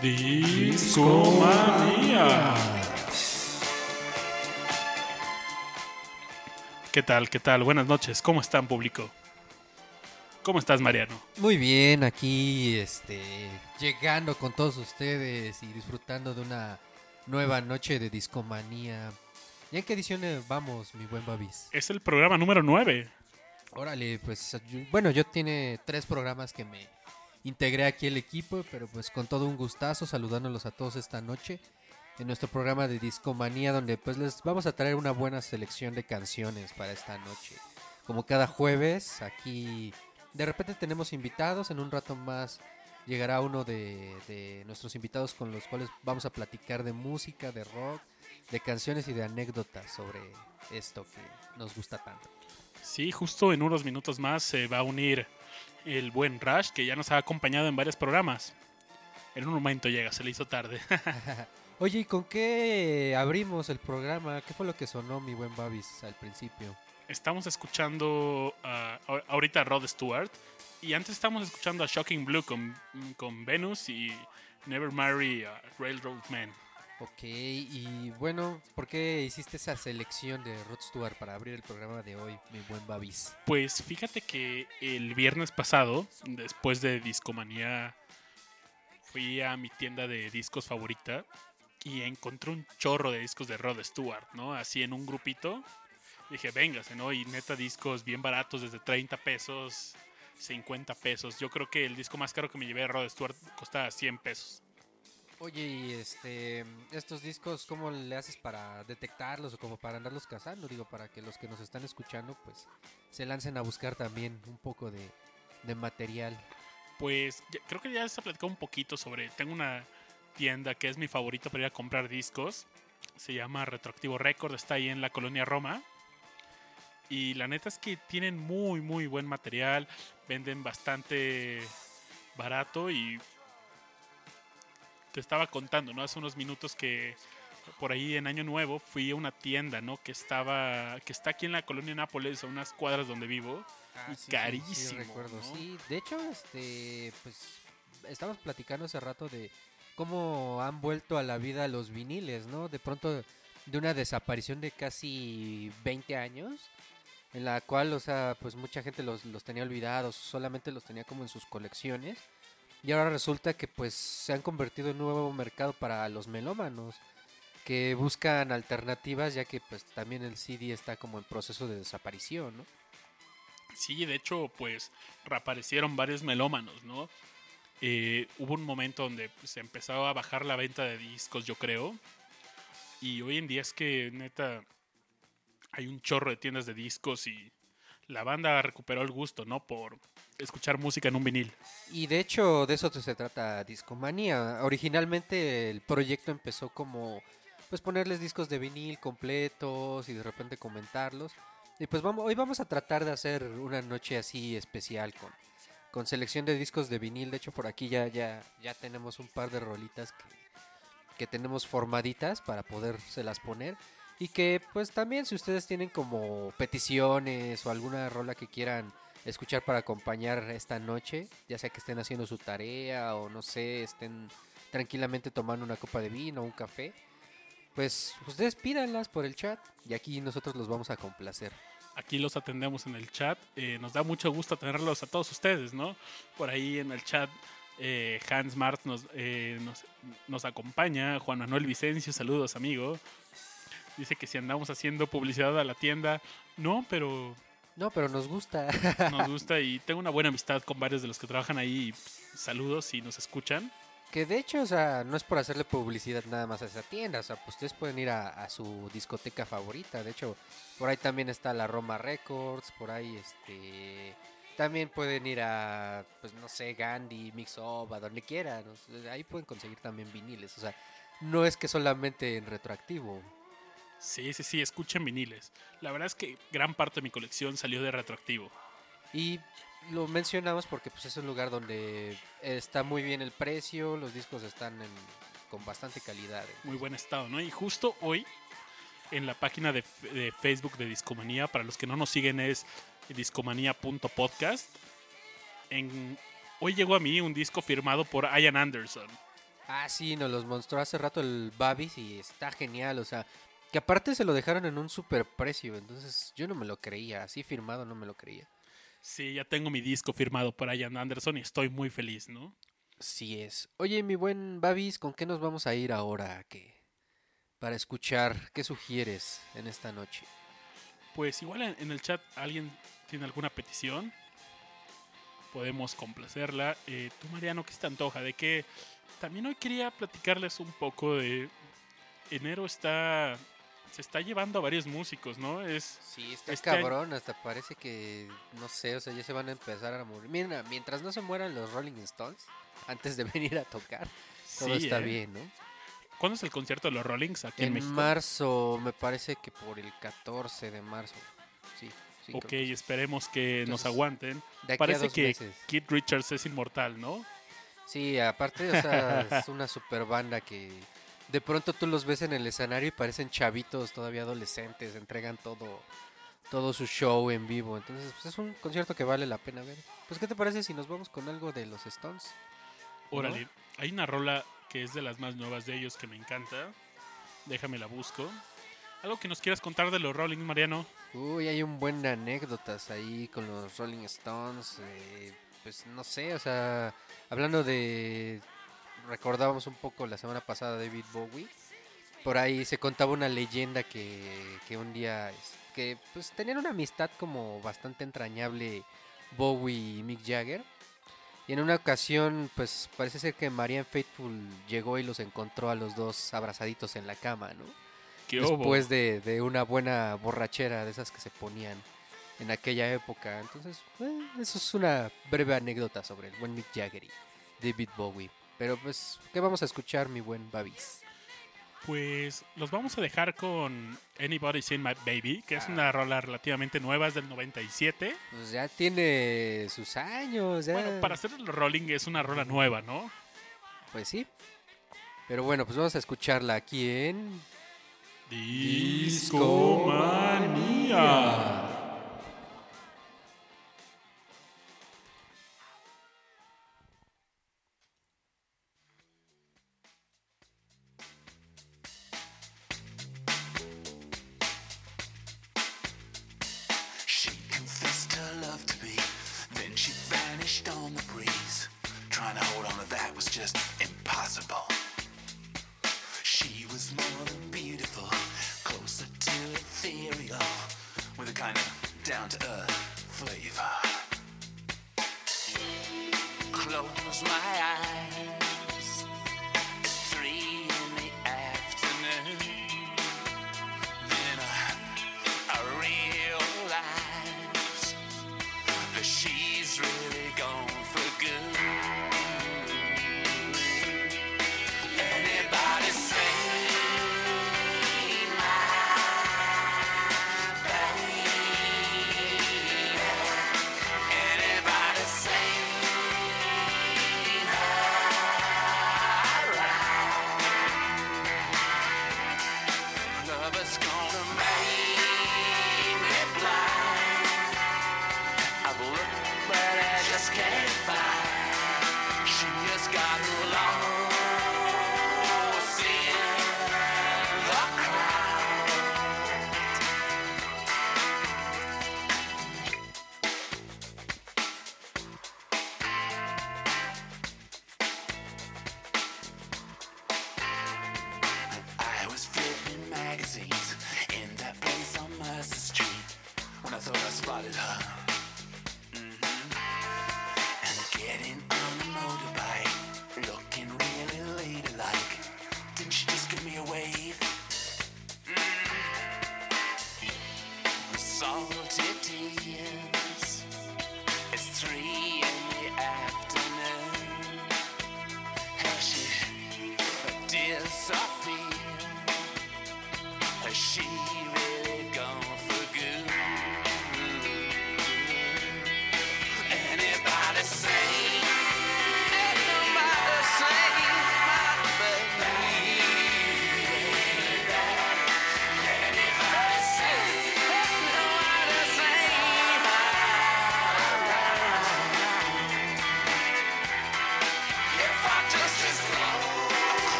Discomanía. ¿Qué tal? ¿Qué tal? Buenas noches. ¿Cómo están, público? ¿Cómo estás, Mariano? Muy bien, aquí este llegando con todos ustedes y disfrutando de una nueva noche de discomanía. ¿Y en qué edición eh, vamos, mi buen Babis? Es el programa número 9. Órale, pues bueno, yo tiene tres programas que me integré aquí el equipo, pero pues con todo un gustazo saludándolos a todos esta noche en nuestro programa de Discomanía donde pues les vamos a traer una buena selección de canciones para esta noche. Como cada jueves, aquí de repente tenemos invitados, en un rato más llegará uno de, de nuestros invitados con los cuales vamos a platicar de música, de rock, de canciones y de anécdotas sobre esto que nos gusta tanto. Sí, justo en unos minutos más se va a unir el buen Rush, que ya nos ha acompañado en varios programas. En un momento llega, se le hizo tarde. Oye, ¿y con qué abrimos el programa? ¿Qué fue lo que sonó mi buen Babis al principio? Estamos escuchando a- ahorita a Rod Stewart y antes estamos escuchando a Shocking Blue con, con Venus y Never Marry a Railroad Man. Ok, y bueno, ¿por qué hiciste esa selección de Rod Stewart para abrir el programa de hoy, mi buen Babis? Pues fíjate que el viernes pasado, después de Discomanía, fui a mi tienda de discos favorita y encontré un chorro de discos de Rod Stewart, ¿no? Así en un grupito. Dije, véngase, ¿no? Y neta discos bien baratos, desde 30 pesos, 50 pesos. Yo creo que el disco más caro que me llevé de Rod Stewart costaba 100 pesos. Oye, y este, estos discos, ¿cómo le haces para detectarlos o como para andarlos cazando? Digo, para que los que nos están escuchando, pues, se lancen a buscar también un poco de, material. Pues creo que ya se ha platicado un poquito sobre. Tengo una tienda que es mi favorita para ir a comprar discos. Se llama Retroactivo Record, está ahí en la colonia Roma. Y la neta es que tienen muy, muy buen material. Venden bastante barato y te estaba contando, ¿no? Hace unos minutos que por ahí en Año Nuevo fui a una tienda, ¿no? Que estaba, que está aquí en la colonia Nápoles, a unas cuadras donde vivo. Y carísimo, recuerdo, ¿no? sí. De hecho, este, pues, estamos platicando hace rato de cómo han vuelto a la vida los viniles, ¿no? De pronto, de una desaparición de casi 20 años, en la cual, o sea, pues mucha gente los, los tenía olvidados, solamente los tenía como en sus colecciones. Y ahora resulta que pues se han convertido en un nuevo mercado para los melómanos que buscan alternativas ya que pues también el CD está como en proceso de desaparición, ¿no? Sí, de hecho, pues reaparecieron varios melómanos, ¿no? Eh, hubo un momento donde pues, se empezaba a bajar la venta de discos, yo creo. Y hoy en día es que, neta, hay un chorro de tiendas de discos y la banda recuperó el gusto, ¿no? Por escuchar música en un vinil. Y de hecho, de eso se trata Discomanía. Originalmente el proyecto empezó como pues ponerles discos de vinil completos y de repente comentarlos. Y pues vamos, hoy vamos a tratar de hacer una noche así especial con, con selección de discos de vinil. De hecho, por aquí ya, ya, ya tenemos un par de rolitas que, que tenemos formaditas para podérselas poner. Y que pues también si ustedes tienen como peticiones o alguna rola que quieran escuchar para acompañar esta noche, ya sea que estén haciendo su tarea o no sé, estén tranquilamente tomando una copa de vino o un café, pues ustedes pídanlas por el chat y aquí nosotros los vamos a complacer. Aquí los atendemos en el chat. Eh, nos da mucho gusto tenerlos a todos ustedes, ¿no? Por ahí en el chat eh, Hans Martz nos, eh, nos, nos acompaña. Juan Manuel Vicencio, saludos, amigo. Dice que si andamos haciendo publicidad a la tienda, no, pero No, pero nos gusta. nos gusta y tengo una buena amistad con varios de los que trabajan ahí. y, pues, saludos si nos escuchan. que de hecho, o sea, no es por hacerle publicidad nada más a esa tienda, o sea, pues ustedes pueden ir a, a su discoteca favorita, de hecho, por ahí también está la Roma Records, por ahí este... También pueden ir a, pues no sé, Gandhi, Mix Up, a donde quieran. o sea, ahí pueden conseguir también viniles. O sea, no es que solamente en retroactivo. Sí, sí, sí, escuchen viniles. La verdad es que gran parte de mi colección salió de retroactivo. Y lo mencionamos porque pues es un lugar donde está muy bien el precio, los discos están en- con bastante calidad. muy buen estado, ¿no? Y justo hoy, en la página de Facebook de Discomanía, para los que no nos siguen es discomanía.podcast, en, hoy llegó a mí un disco firmado por Ian Anderson. Ah, sí, nos los mostró hace rato el Babis y está genial, o sea, que aparte se lo dejaron en un super precio, entonces yo no me lo creía, así firmado no me lo creía. Sí, ya tengo mi disco firmado por Ian Anderson y estoy muy feliz, ¿no? Sí es. Oye, mi buen Babis, ¿con qué nos vamos a ir ahora? ¿Qué? Para escuchar, ¿qué sugieres en esta noche? Pues igual en, el chat alguien tiene alguna petición, podemos complacerla. Eh, tú, Mariano, ¿qué se te antoja? De que también hoy quería platicarles un poco de... Enero está... Se está llevando a varios músicos, ¿no? Es, Sí, está Este año- cabrón, hasta parece que, no sé, o sea, ya se van a empezar a morir. Mira, mientras no se mueran los Rolling Stones, antes de venir a tocar, todo sí, está ¿eh? bien, ¿no? ¿Cuándo es el concierto de los Rollings aquí en, En México? marzo, me parece que por el 14 de marzo. Sí, sí. ok, esperemos que nos aguanten. De aquí a Parece dos que meses. Keith Richards es inmortal, ¿no? Sí, aparte, o sea, es una super banda que de pronto tú los ves en el escenario y parecen chavitos todavía adolescentes, entregan todo todo su show en vivo. Entonces, pues, es un concierto que vale la pena ver. Pues, ¿qué te parece si nos vamos con algo de los Stones? ¿No? Órale, hay una rola que es de las más nuevas de ellos que me encanta. Déjame la busco. Algo que nos quieras contar de los Rollings, Mariano. Uy, hay un buen anécdotas ahí con los Rolling Stones. eh, pues no sé, o sea, hablando de. Recordábamos un poco la semana pasada David Bowie. Por ahí se contaba una leyenda que, que un día. que pues tenían una amistad como bastante entrañable Bowie y Mick Jagger. Y en una ocasión, pues parece ser que Marianne Faithful llegó y los encontró a los dos abrazaditos en la cama, ¿no? Después de, de una buena borrachera de esas que se ponían en aquella época. Entonces, eh, eso es una breve anécdota sobre el buen Mick Jagger y David Bowie. Pero pues, ¿qué vamos a escuchar, mi buen Babis? Pues los vamos a dejar con Anybody Seen My Baby, que es Ah. una rola relativamente nueva, es del 97. Pues ya tiene sus años, ya. Bueno, para hacer el Rolling es una rola nueva, ¿no? Pues sí. Pero bueno, pues vamos a escucharla aquí en... Discomanía.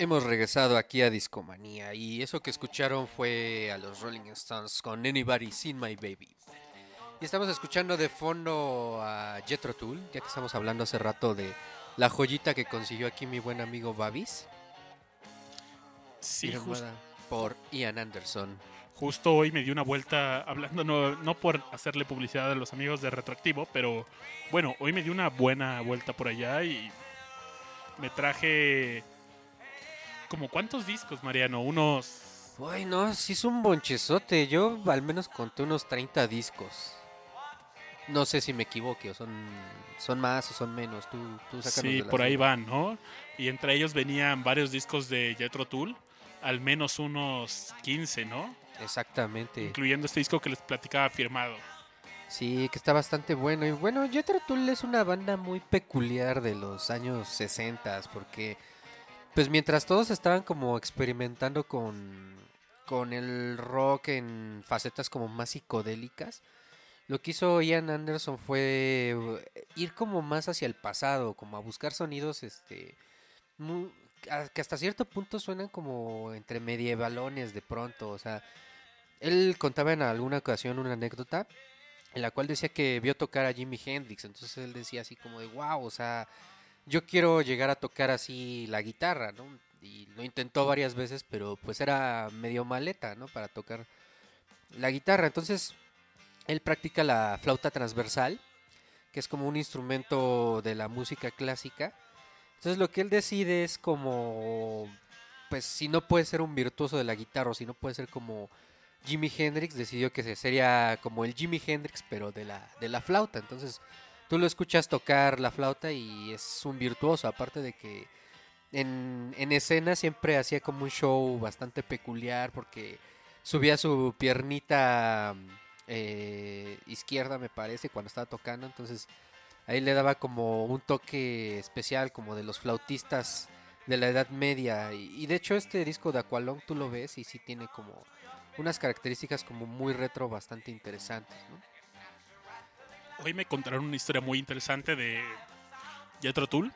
Hemos regresado aquí a Discomanía y eso que escucharon fue a los Rolling Stones con Anybody Seen My Baby. Y estamos escuchando de fondo a Jethro Tull, ya que estamos hablando hace rato de la joyita que consiguió aquí mi buen amigo Babis, Sí, jus- firmada por Ian Anderson. justo hoy me di una vuelta hablando, no, no por hacerle publicidad a los amigos de Retroactivo, pero bueno, hoy me di una buena vuelta por allá y me traje como cuántos discos, Mariano, unos Ay, no, sí es un bonchezote. Yo al menos conté unos 30 discos. No sé si me equivoque, o son, son más o son menos. Tú, tú Sí, por ahí van, ¿no? Y entre ellos venían varios discos de Jethro Tull, al menos unos 15, ¿no? Exactamente. Incluyendo este disco que les platicaba firmado. Sí, que está bastante bueno. Y bueno, Jethro Tull es una banda muy peculiar de los años 60 porque pues mientras todos estaban como experimentando con con el rock en facetas como más psicodélicas, lo que hizo Ian Anderson fue eh, ir como más hacia el pasado, como a buscar sonidos este que hasta cierto punto suenan como entre medievalones de pronto, o sea, él contaba en alguna ocasión una anécdota en la cual decía que vio tocar a Jimi Hendrix, entonces él decía así como de wow, o sea, yo quiero llegar a tocar así la guitarra, ¿no? Y lo intentó varias veces, pero pues era medio maleta, ¿no? Para tocar la guitarra, entonces él practica la flauta transversal, que es como un instrumento de la música clásica. Entonces lo que él decide es como, pues si no puede ser un virtuoso de la guitarra o si no puede ser como Jimi Hendrix, decidió que se- sería como el Jimi Hendrix, pero de la, de la flauta. Entonces tú lo escuchas tocar la flauta y es un virtuoso, aparte de que en, en escena siempre hacía como un show bastante peculiar porque subía su piernita eh, izquierda, me parece, cuando estaba tocando. Entonces ahí le daba como un toque especial, como de los flautistas de la Edad Media. Y, de hecho este disco de Aqualong tú lo ves y sí tiene como unas características como muy retro bastante interesantes. ¿no? Hoy me contaron una historia muy interesante de Jethro Tull,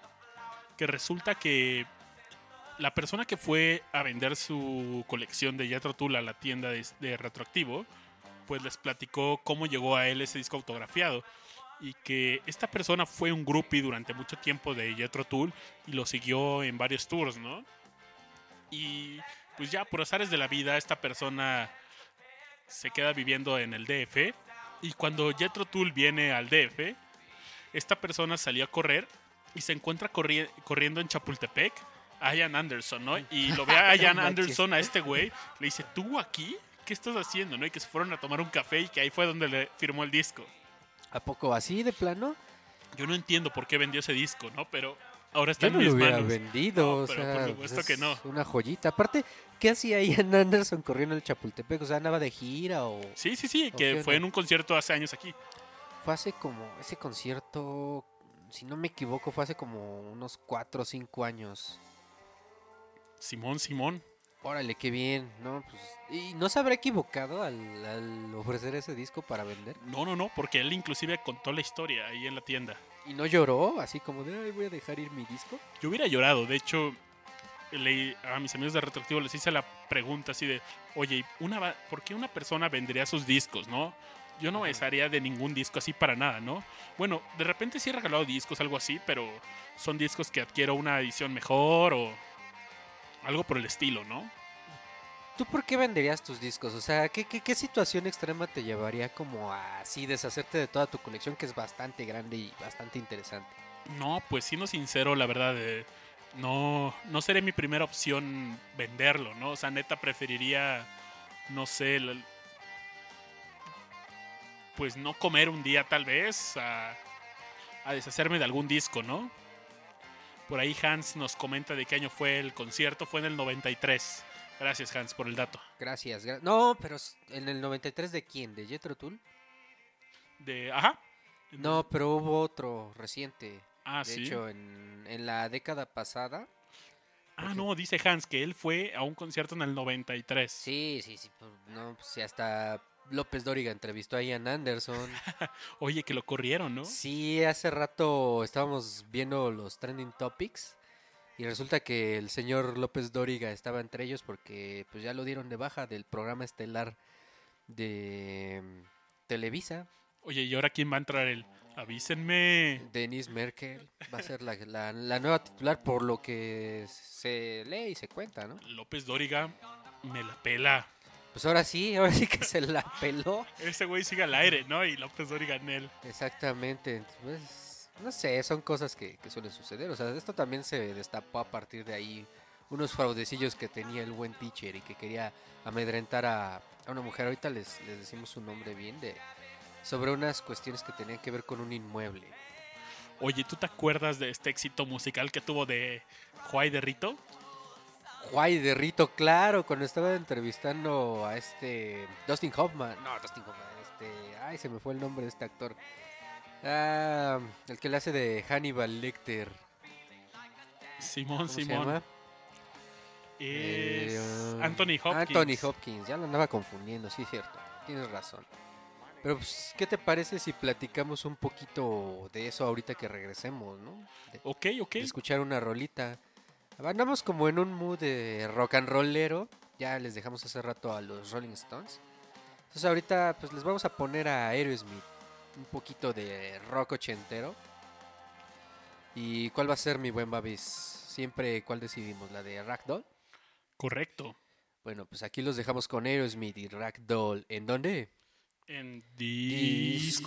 que resulta que la persona que fue a vender su colección de Jethro Tull a la tienda de, de Retroactivo, pues les platicó cómo llegó a él ese disco autografiado y que esta persona fue un groupie durante mucho tiempo de Jethro Tull y lo siguió en varios tours, ¿no? Y pues ya por azares de la vida esta persona se queda viviendo en el DF y cuando Jethro Tull viene al DF, esta persona salió a correr y se encuentra corri- corriendo en Chapultepec a Ian Anderson, ¿no? Y lo ve a Ian. Anderson, a este güey, le dice, ¿tú aquí? ¿Qué estás haciendo? ¿no? Y que se fueron a tomar un café y que ahí fue donde le firmó el disco. ¿A poco así de plano? Yo no entiendo por qué vendió ese disco, ¿no? Pero ahora está Yo no en mis lo hubiera manos. vendido, No, o pero sea, por pues supuesto que es no. Una joyita. Aparte, ¿qué hacía Ian Anderson corriendo el Chapultepec? O sea, andaba de gira o Sí, sí, sí, ¿O que fue onda? en un concierto hace años aquí. fue hace como ese concierto, si no me equivoco, fue hace como unos 4 o 5 años. Simón, Simón. Órale, qué bien, ¿no? Pues, ¿Y no se habrá equivocado al, al ofrecer ese disco para vender? No, no, no, porque él inclusive contó la historia ahí en la tienda. ¿Y no lloró? Así como de, ay, voy a dejar ir mi disco. Yo hubiera llorado, de hecho, le- a mis amigos de Retroactivo les hice la pregunta así de, oye, una, ¿por qué una persona vendería sus discos, no? Yo no me desharía de ningún disco así para nada, ¿no? Bueno, de repente sí he regalado discos, algo así, pero son discos que adquiero una edición mejor o algo por el estilo, ¿no? ¿Tú por qué venderías tus discos? O sea, ¿qué, qué, qué situación extrema te llevaría como a así deshacerte de toda tu colección que es bastante grande y bastante interesante? No, pues siendo sincero, la verdad, eh, no, no sería mi primera opción venderlo, ¿no? O sea, neta preferiría, no sé, pues no comer un día tal vez, a, a deshacerme de algún disco, ¿no? Por ahí Hans nos comenta de qué año fue el concierto, fue en el 93. Gracias Hans por el dato. Gracias. gra- no, pero en el 93 de quién? ¿De Jethro Tull? De, ajá. No, pero hubo otro reciente. Ah, de sí. hecho, en, en la década pasada. Ah, no, dice Hans que él fue a un concierto en el 93. Sí, sí, sí. pues, no, pues, hasta López Dóriga entrevistó a Ian Anderson. Oye, que lo corrieron, ¿no? Sí, hace rato estábamos viendo los trending topics y resulta que el señor López Dóriga estaba entre ellos porque pues ya lo dieron de baja del programa estelar de mm, Televisa. Oye, ¿y ahora quién va a entrar él? Avísenme. Denise Merkel va a ser la, la- la nueva titular por lo que se lee y se cuenta, ¿no? López Dóriga me la pela. Pues ahora sí, ahora sí que se la peló. Ese güey sigue al aire, ¿no? Y López Dóriga en él. Exactamente. Pues, no sé, son cosas que, que suelen suceder. O sea, esto también se destapó a partir de ahí unos fraudecillos que tenía el buen teacher y que quería amedrentar a, a una mujer. Ahorita les, les decimos su nombre bien de sobre unas cuestiones que tenían que ver con un inmueble. Oye, ¿tú te acuerdas de este éxito musical que tuvo de Juay de Rito? Guay de Rito, claro, cuando estaba entrevistando a este Dustin Hoffman. No, Dustin Hoffman, este. Ay, se me fue el nombre de este actor. Ah, el que le hace de Hannibal Lecter. Simón, ¿Cómo se Simón. Es Eh, Anthony Hopkins. Anthony Hopkins, ya lo andaba confundiendo, sí, cierto. Tienes razón. Pero, pues, ¿qué te parece si platicamos un poquito de eso ahorita que regresemos, no? De, Ok, ok. de escuchar una rolita. Andamos como en un mood de rock and rollero. Ya les dejamos hace rato a los Rolling Stones. Entonces, ahorita, pues, les vamos a poner a Aerosmith un poquito de rock ochentero. ¿Y cuál va a ser mi buen Babis? Siempre, ¿cuál decidimos? ¿La de Ragdoll? Correcto. Bueno, pues aquí los dejamos con Aerosmith y Ragdoll. ¿En dónde? En Discomanía.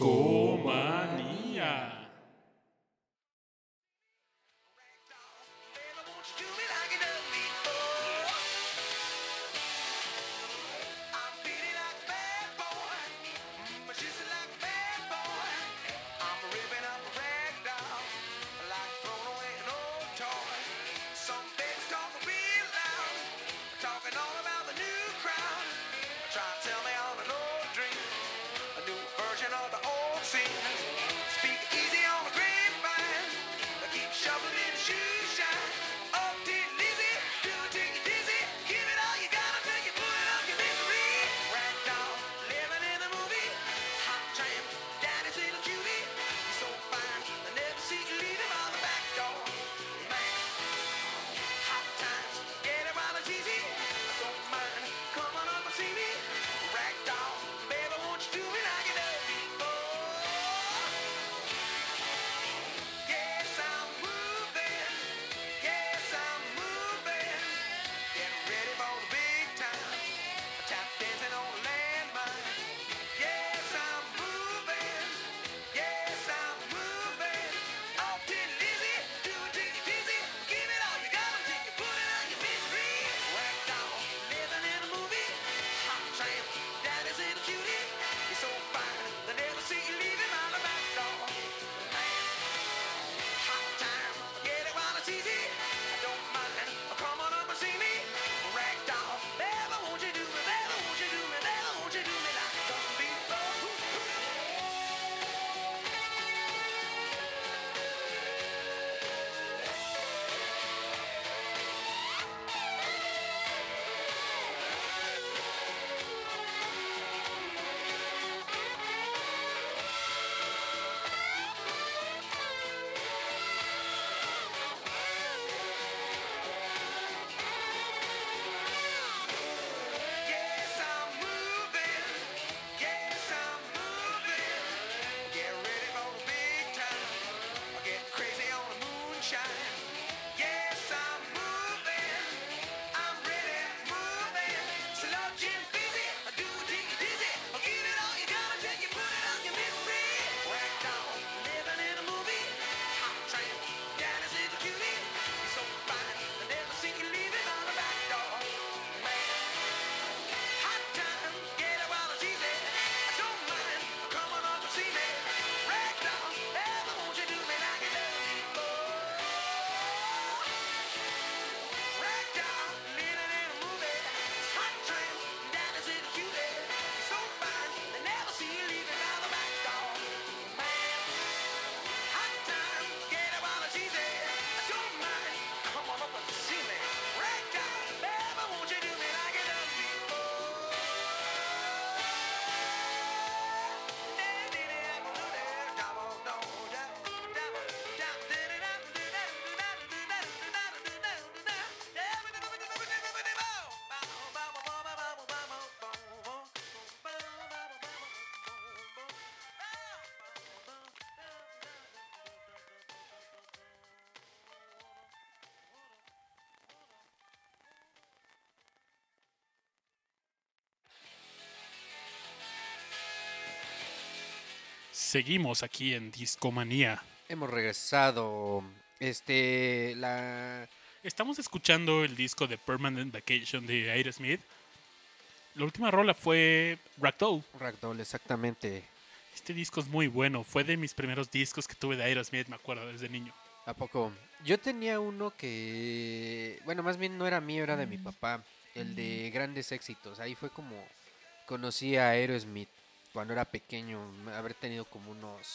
Seguimos aquí en Discomanía. Hemos regresado. Este, la... Estamos escuchando el disco de Permanent Vacation de Aerosmith. La última rola fue Ragdoll. Ragdoll, exactamente. Este disco es muy bueno. Fue de mis primeros discos que tuve de Aerosmith, me acuerdo, desde niño. ¿A poco? Yo tenía uno que, bueno, más bien no era mío, era de mi papá, el de grandes éxitos. Ahí fue como conocí a Aerosmith cuando era pequeño, haber tenido como unos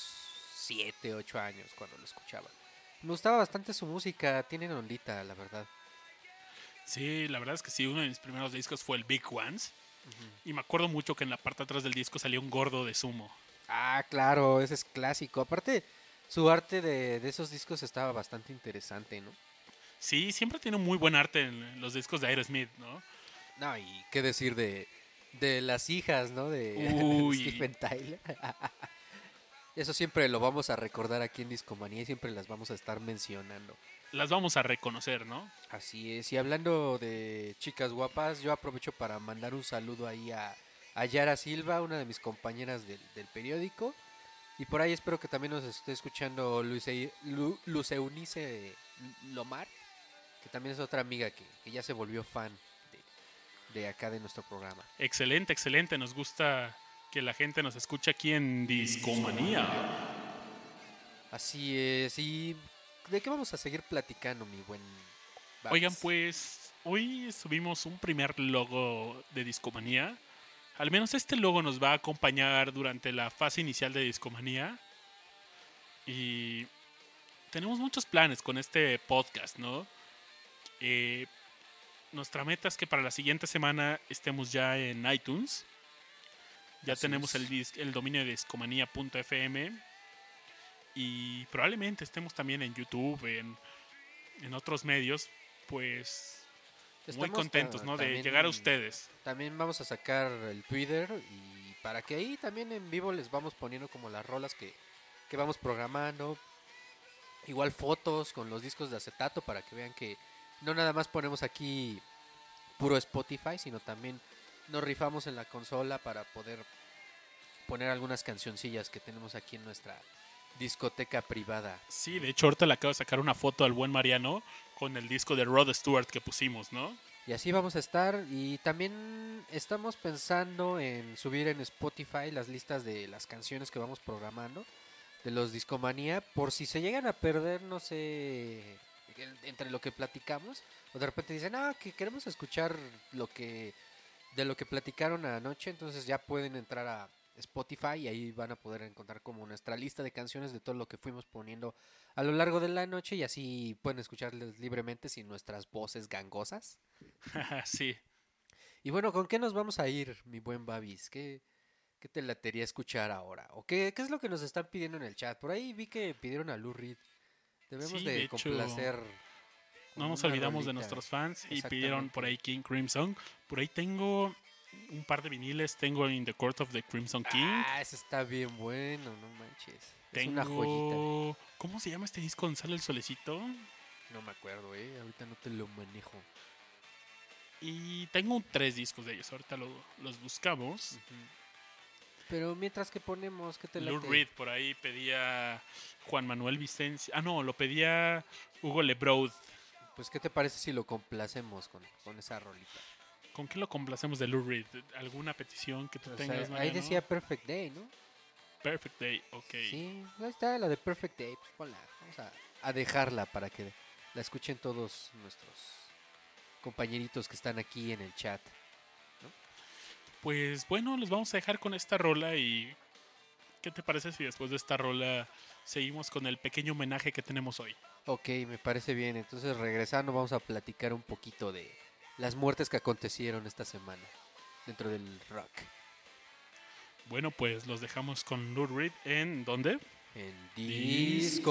7, 8 años cuando lo escuchaba. Me gustaba bastante su música, tienen ondita, la verdad. Sí, la verdad es que sí, uno de mis primeros discos fue el Big Ones. Y me acuerdo mucho que en la parte de atrás del disco salió un gordo de sumo. Ah, claro, ese es clásico. Aparte, su arte de, de esos discos estaba bastante interesante, ¿no? Sí, siempre tiene muy buen arte en los discos de Aerosmith, ¿no? No, y qué decir de, de las hijas, ¿no? De Uy. Stephen Tyler. Eso siempre lo vamos a recordar aquí en Discomanía y siempre las vamos a estar mencionando. Las vamos a reconocer, ¿no? Así es. Y hablando de chicas guapas, yo aprovecho para mandar un saludo ahí a, a Yara Silva, una de mis compañeras del, del periódico. Y por ahí espero que también nos esté escuchando Luce, Lu- Luce Eunice Lomar, que también es otra amiga que, que ya se volvió fan de, acá de nuestro programa. Excelente, excelente. Nos gusta que la gente nos escuche aquí en Discomanía. Así es. ¿Y de qué vamos a seguir platicando, mi buen Babs? Oigan, pues hoy subimos un primer logo de Discomanía. Al menos este logo nos va a acompañar durante la fase inicial de Discomanía. Y tenemos muchos planes con este podcast, ¿no? Eh, nuestra meta es que para la siguiente semana estemos ya en iTunes. Ya Así tenemos el, el dominio de discomanía.fm. Y probablemente estemos también en YouTube, en, en otros medios. Pues muy Estamos contentos, ta- ¿no? De llegar a ustedes. También vamos a sacar el Twitter y para que ahí también en vivo les vamos poniendo como las rolas que, que vamos programando. Igual fotos con los discos de acetato para que vean que no nada más ponemos aquí puro Spotify, sino también nos rifamos en la consola para poder poner algunas cancioncillas que tenemos aquí en nuestra discoteca privada. Sí, de hecho ahorita le acabo de sacar una foto al buen Mariano con el disco de Rod Stewart que pusimos, ¿no? Y así vamos a estar. Y también estamos pensando en subir en Spotify las listas de las canciones que vamos programando. De los Discomanía. Por si se llegan a perder, no sé, entre lo que platicamos. O de repente dicen, ah, que queremos escuchar lo que de lo que platicaron anoche. Entonces ya pueden entrar a Spotify y ahí van a poder encontrar como nuestra lista de canciones de todo lo que fuimos poniendo a lo largo de la noche. Y así pueden escucharles libremente sin nuestras voces gangosas. sí. Y bueno, ¿con qué nos vamos a ir, mi buen Babis? ¿Qué, qué te latería escuchar ahora? ¿O qué, qué es lo que nos están pidiendo en el chat? Por ahí vi que pidieron a Lou Reed. Debemos Sí, de, de hecho, complacer. No nos olvidamos de nuestros fans y pidieron por ahí King Crimson. Por ahí tengo un par de viniles. Tengo In the Court of the Crimson King. Ah, ese está bien bueno, no manches. Es tengo... una joyita. ¿Cómo se llama este disco donde sale el solecito? No me acuerdo, eh. Ahorita no te lo manejo. Y tengo tres discos de ellos. Ahorita lo- los buscamos. Pero mientras que ponemos, ¿qué te Lou? Reed por ahí pedía Juan Manuel Vicencia. Ah, no, lo pedía Hugo Lebroud. Pues, ¿qué te parece si lo complacemos con, con esa rolita? ¿Con qué lo complacemos de Lou Reed? ¿Alguna petición que tú O sea, tengas, ahí Mariano? decía Perfect Day, ¿no? Perfect Day, ok. Sí, ahí está la de Perfect Day. Pues ponla. Vamos a, a dejarla para que la escuchen todos nuestros compañeritos que están aquí en el chat. Pues bueno, les vamos a dejar con esta rola y ¿qué te parece si después de esta rola seguimos con el pequeño homenaje que tenemos hoy? Ok, me parece bien. Entonces, regresando, vamos a platicar un poquito de las muertes que acontecieron esta semana dentro del rock. Bueno, pues los dejamos con Lou Reed en ¿dónde? En Discomanía.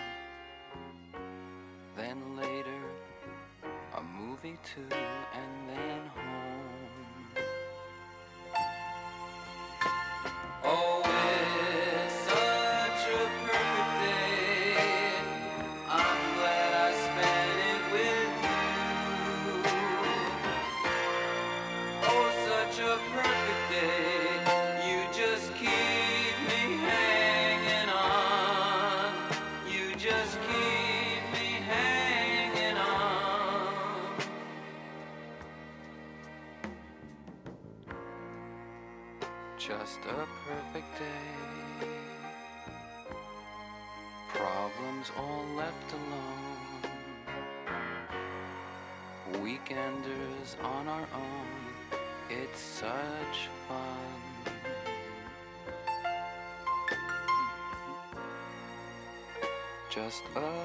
Movie too, and then Just a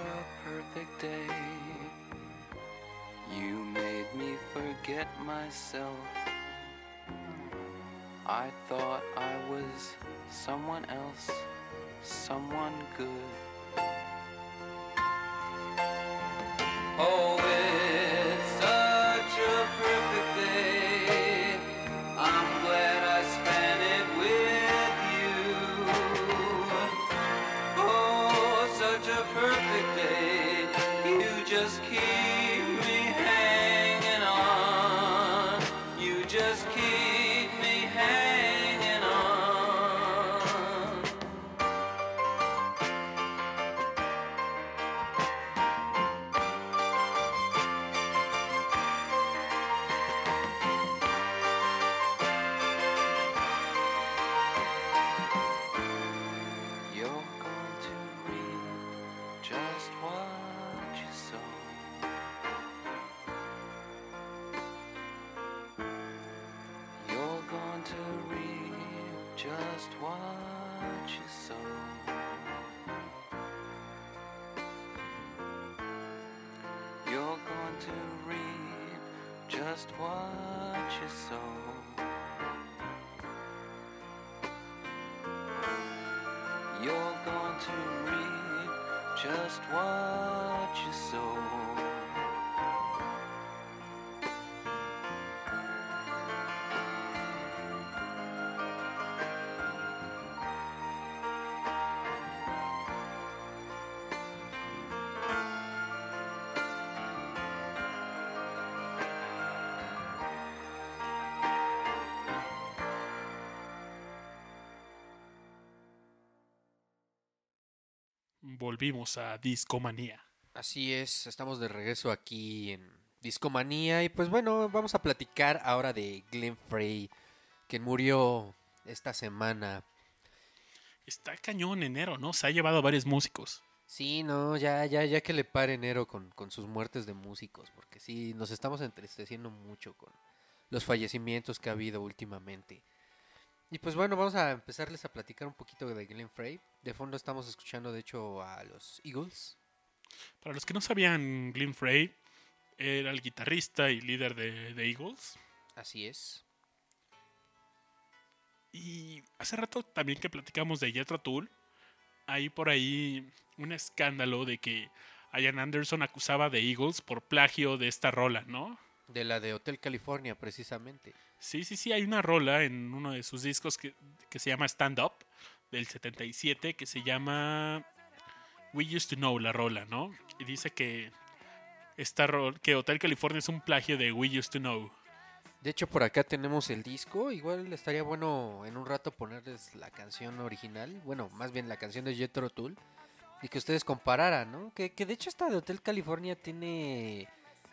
Volvimos a Discomanía. Así es, estamos de regreso aquí en Discomanía y pues bueno, vamos a platicar ahora de Glenn Frey, quien murió esta semana. Está cañón enero, ¿no? Se ha llevado a varios músicos. Sí, no, ya, ya, ya que le pare enero con, con sus muertes de músicos, porque sí, nos estamos entristeciendo mucho con los fallecimientos que ha habido últimamente. Y pues bueno, vamos a empezarles a platicar un poquito de Glenn Frey. De fondo estamos escuchando, de hecho, a los Eagles. Para los que no sabían, Glenn Frey era el guitarrista y líder de, de Eagles. Así es. Y hace rato también que platicamos de Jethro Tull, hay por ahí un escándalo de que Ian Anderson acusaba de Eagles por plagio de esta rola, ¿no? De la de Hotel California, precisamente. Sí, sí, sí, hay una rola en uno de sus discos que, que se llama Stand Up, del 77, que se llama We Used to Know, la rola, ¿no? Y dice que, esta ro- que Hotel California es un plagio de We Used to Know. De hecho, por acá tenemos el disco. Igual estaría bueno en un rato ponerles la canción original. Bueno, más bien la canción de Jethro Tull. Y que ustedes compararan, ¿no? Que, que de hecho esta de Hotel California tiene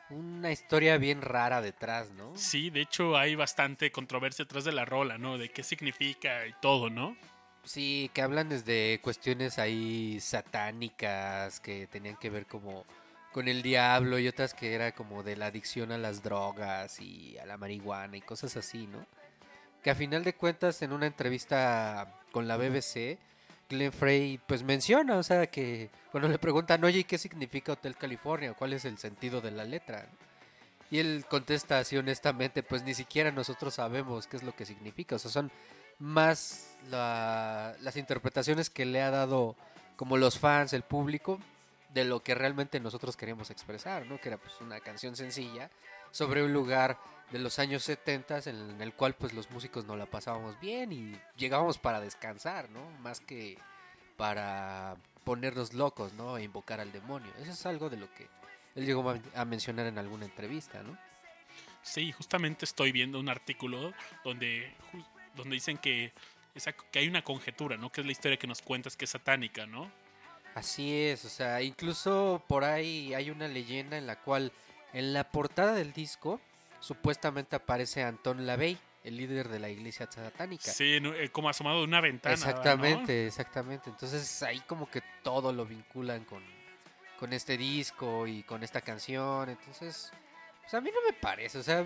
una historia bien rara detrás, ¿no? Sí, de hecho hay bastante controversia atrás de la rola, ¿no? De qué significa y todo, ¿no? Sí, que hablan desde cuestiones ahí satánicas que tenían que ver como con el diablo y otras que era como de la adicción a las drogas y a la marihuana y cosas así, ¿no? que a final de cuentas en una entrevista con la BBC, Glenn Frey pues menciona, o sea, que cuando le preguntan, oye, ¿y qué significa Hotel California? ¿Cuál es el sentido de la letra? Y él contesta así honestamente, pues ni siquiera nosotros sabemos qué es lo que significa, o sea, son más la- las interpretaciones que le ha dado como los fans, el público, de lo que realmente nosotros queríamos expresar, ¿no? Que era pues una canción sencilla sobre un lugar de los años 70 en el cual pues los músicos nos la pasábamos bien y llegábamos para descansar, ¿no? Más que para ponernos locos, ¿no? E invocar al demonio. Eso es algo de lo que él llegó a mencionar en alguna entrevista, ¿no? Sí, justamente estoy viendo un artículo donde, donde dicen que, esa- que hay una conjetura, ¿no? Que es la historia que nos cuentas que es satánica, ¿no? Así es, o sea, incluso por ahí hay una leyenda en la cual en la portada del disco supuestamente aparece Anton LaVey, el líder de la iglesia satánica. Sí, eh, como asomado de una ventana. ¿no? Exactamente, exactamente. Entonces ahí como que todo lo vinculan con, con este disco y con esta canción. Entonces, pues a mí no me parece. O sea,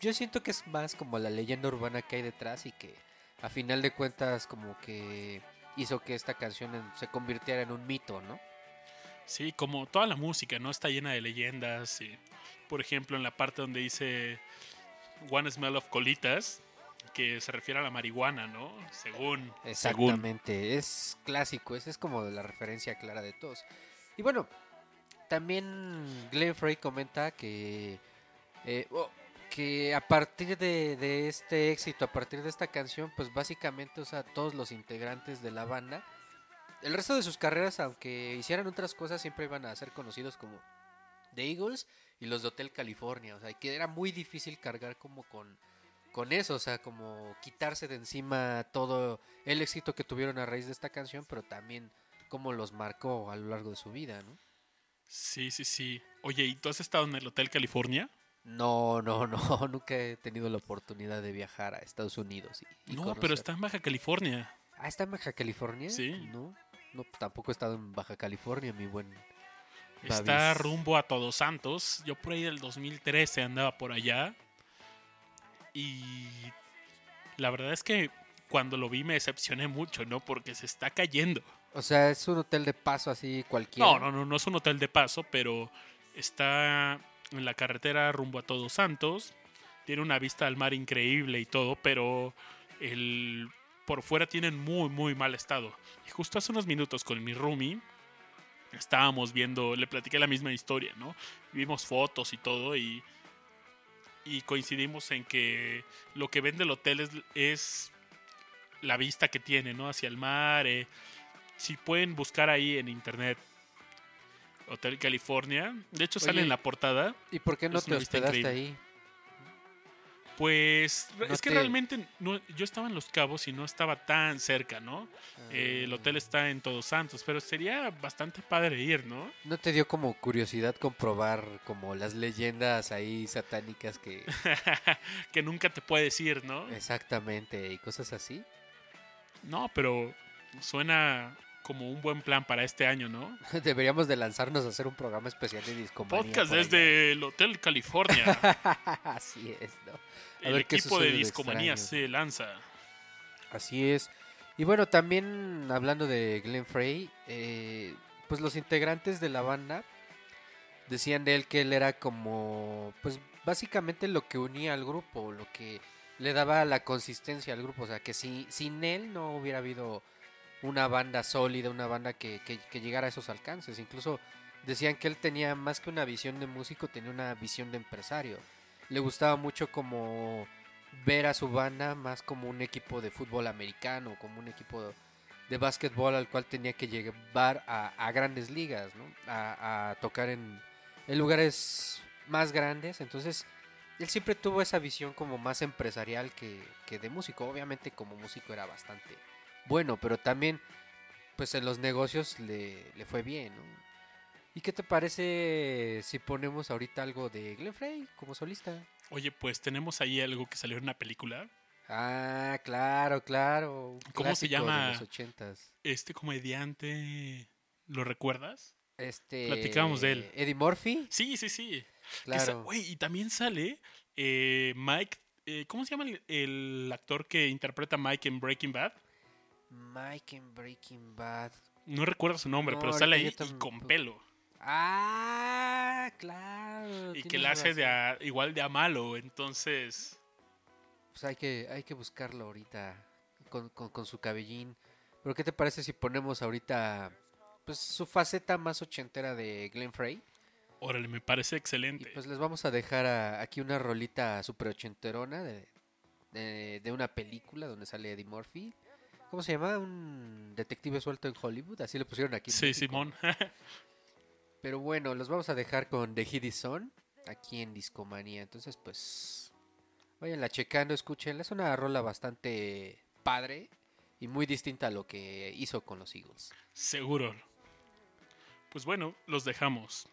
yo siento que es más como la leyenda urbana que hay detrás y que a final de cuentas como que hizo que esta canción se convirtiera en un mito, ¿no? Sí, como toda la música, ¿no? Está llena de leyendas. y, por ejemplo, en la parte donde dice One Smell of Colitas, que se refiere a la marihuana, ¿no? Según. Según. Exactamente, es clásico, esa es como la referencia clara de todos. Y bueno, también Glenn Frey comenta que, eh, oh, que a partir de, de este éxito, a partir de esta canción, pues básicamente, o sea, todos los integrantes de la banda, el resto de sus carreras, aunque hicieran otras cosas, siempre iban a ser conocidos como The Eagles y los de Hotel California, o sea, que era muy difícil cargar como con con eso, o sea, como quitarse de encima todo el éxito que tuvieron a raíz de esta canción, pero también cómo los marcó a lo largo de su vida, ¿no? Sí, sí, sí. Oye, ¿y tú has estado en el Hotel California? No, no, no, nunca he tenido la oportunidad de viajar a Estados Unidos. Y, y no, pero está en Baja California. Ah, ¿está en Baja California? Sí. No, no, tampoco he estado en Baja California, mi buen Está rumbo a Todos Santos. Yo por ahí del 2013 andaba por allá. Y la verdad es que cuando lo vi me decepcioné mucho, ¿no? Porque se está cayendo. O sea, es un hotel de paso así cualquiera. No, no, no, no es un hotel de paso, pero está en la carretera rumbo a Todos Santos. Tiene una vista al mar increíble y todo, pero el por fuera tienen muy, muy mal estado. Y justo hace unos minutos con mi roomie estábamos viendo, le platiqué la misma historia, ¿no? Vimos fotos y todo y, y coincidimos en que lo que vende el hotel es, es la vista que tiene, ¿no? Hacia el mar. eh. Si pueden buscar ahí en internet Hotel California, de hecho sale en la portada. ¿Y por qué no te hospedaste increíble. ahí? Pues No es que te- realmente no- yo estaba en Los Cabos y no estaba tan cerca, ¿no? Eh, el hotel está en Todos Santos, pero sería bastante padre ir, ¿no? ¿No te dio como curiosidad comprobar como las leyendas ahí satánicas que... que nunca te puedes ir, ¿no? Exactamente, y cosas así? No, pero suena como un buen plan para este año, ¿no? Deberíamos de lanzarnos a hacer un programa especial de discomanía. Podcast desde el Hotel California. Así es, ¿no? A el ver qué equipo de sucede de discomanía extraño. se lanza. Así es. Y bueno, también hablando de Glenn Frey, eh, pues los integrantes de la banda decían de él que él era como, pues básicamente lo que unía al grupo, lo que le daba la consistencia al grupo, o sea, que si, sin él no hubiera habido una banda sólida, una banda que, que- que llegara a esos alcances. Incluso decían que él tenía más que una visión de músico, tenía una visión de empresario. Le gustaba mucho como ver a su banda más como un equipo de fútbol americano, como un equipo de básquetbol al cual tenía que llevar a, a grandes ligas, ¿no? a, a tocar en, en lugares más grandes. Entonces, él siempre tuvo esa visión como más empresarial que, que de músico. Obviamente como músico era bastante bueno, pero también pues en los negocios le, le fue bien. ¿no? ¿Y qué te parece si ponemos ahorita algo de Glenn Frey como solista? Oye, pues tenemos ahí algo que salió en una película. Ah, claro, claro. un ¿Cómo se clásico de llama? los ochentas. Este comediante, ¿lo recuerdas? Este. Platicábamos de él. Eddie Murphy. Sí, sí, sí. Claro. güey, y también sale eh, Mike eh, ¿Cómo se llama el, el actor que interpreta a Mike en Breaking Bad? Mike en Breaking Bad. No recuerdo su nombre, No, pero sale ahí y con pelo. Ah, claro. Y que la hace de a- igual de a malo. Entonces, Pues hay que, hay que buscarlo ahorita con, con- con su cabellín. Pero ¿qué te parece si ponemos ahorita pues su faceta más ochentera de Glenn Frey? órale, me parece Y excelente. pues les vamos a dejar a- aquí una rolita super ochenterona de, de, de una película donde sale Eddie Murphy. ¿Cómo se llama? Un detective suelto en Hollywood. Así le pusieron aquí. Sí, México. Simón. Pero bueno, los vamos a dejar con The Is Son aquí en Discomanía. Entonces, pues, váyanla checando, escúchenla. Es una rola bastante padre y muy distinta a lo que hizo con los Eagles. Seguro. Pues bueno, los dejamos.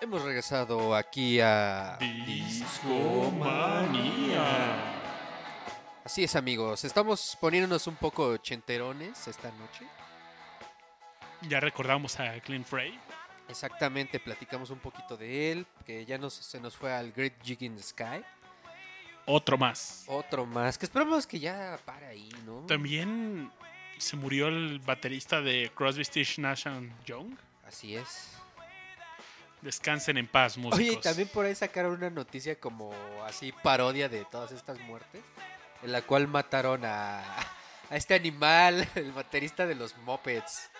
Hemos regresado aquí a... Discomanía. Así es amigos, estamos poniéndonos un poco ochenterones esta noche. Ya recordamos a Glenn Frey. Exactamente, platicamos un poquito de él, que ya nos, se nos fue al Great Jig in the Sky. Otro más. Otro más, que esperamos que ya para ahí, ¿no? También se murió el baterista de Crosby, Stills, Nash Young. Así es. Descansen en paz, músicos. Oye, y también por ahí sacaron una noticia como así parodia de todas estas muertes, en la cual mataron a, a este animal, el baterista de los Muppets.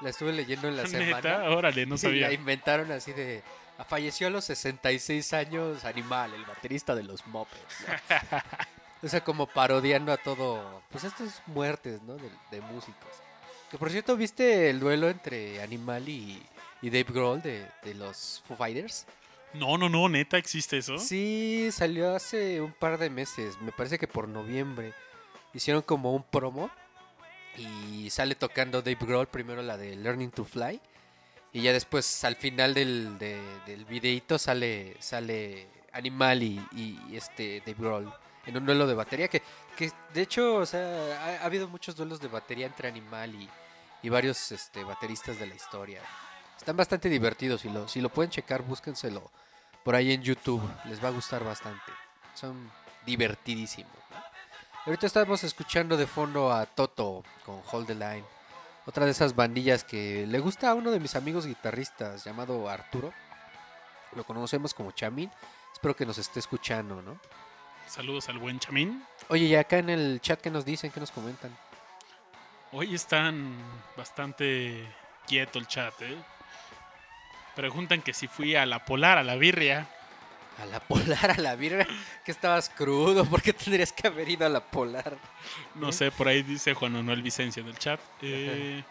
La estuve leyendo en la Neta, semana. órale, no Y sabía. la inventaron así de... Falleció a los 66 años Animal, el baterista de los Muppets. ¿no? o sea, como parodiando a todo... Pues estas muertes, ¿no? De, de músicos. Que por cierto, ¿viste el duelo entre Animal y, y Dave Grohl de, de los Foo Fighters? No, no, no, neta, existe eso. Sí, salió hace un par de meses, me parece que por noviembre. Hicieron como un promo y sale tocando Dave Grohl primero la de Learning to Fly y ya después al final del, de- del videíto sale sale Animal y, y este Dave Grohl en un duelo de batería que, que de hecho, o sea, ha, ha habido muchos duelos de batería entre Animal y, y varios este, bateristas de la historia. Están bastante divertidos, si lo, si lo pueden checar, búsquenselo por ahí en YouTube. Les va a gustar bastante. Son divertidísimos. Ahorita estamos escuchando de fondo a Toto con Hold the Line. Otra de esas bandillas que le gusta a uno de mis amigos guitarristas llamado Arturo. Lo conocemos como Chamin. Espero que nos esté escuchando, ¿no? Saludos al buen Chamín. Oye, y acá en el chat, ¿qué nos dicen? ¿Qué nos comentan? Hoy están bastante quieto el chat, ¿eh? Preguntan que si fui a la polar, a la birria. A la polar, a la birra. Que estabas crudo. ¿Por qué tendrías que haber ido a la polar? No sé, por ahí dice Juan Manuel Vicencio del chat. Eh,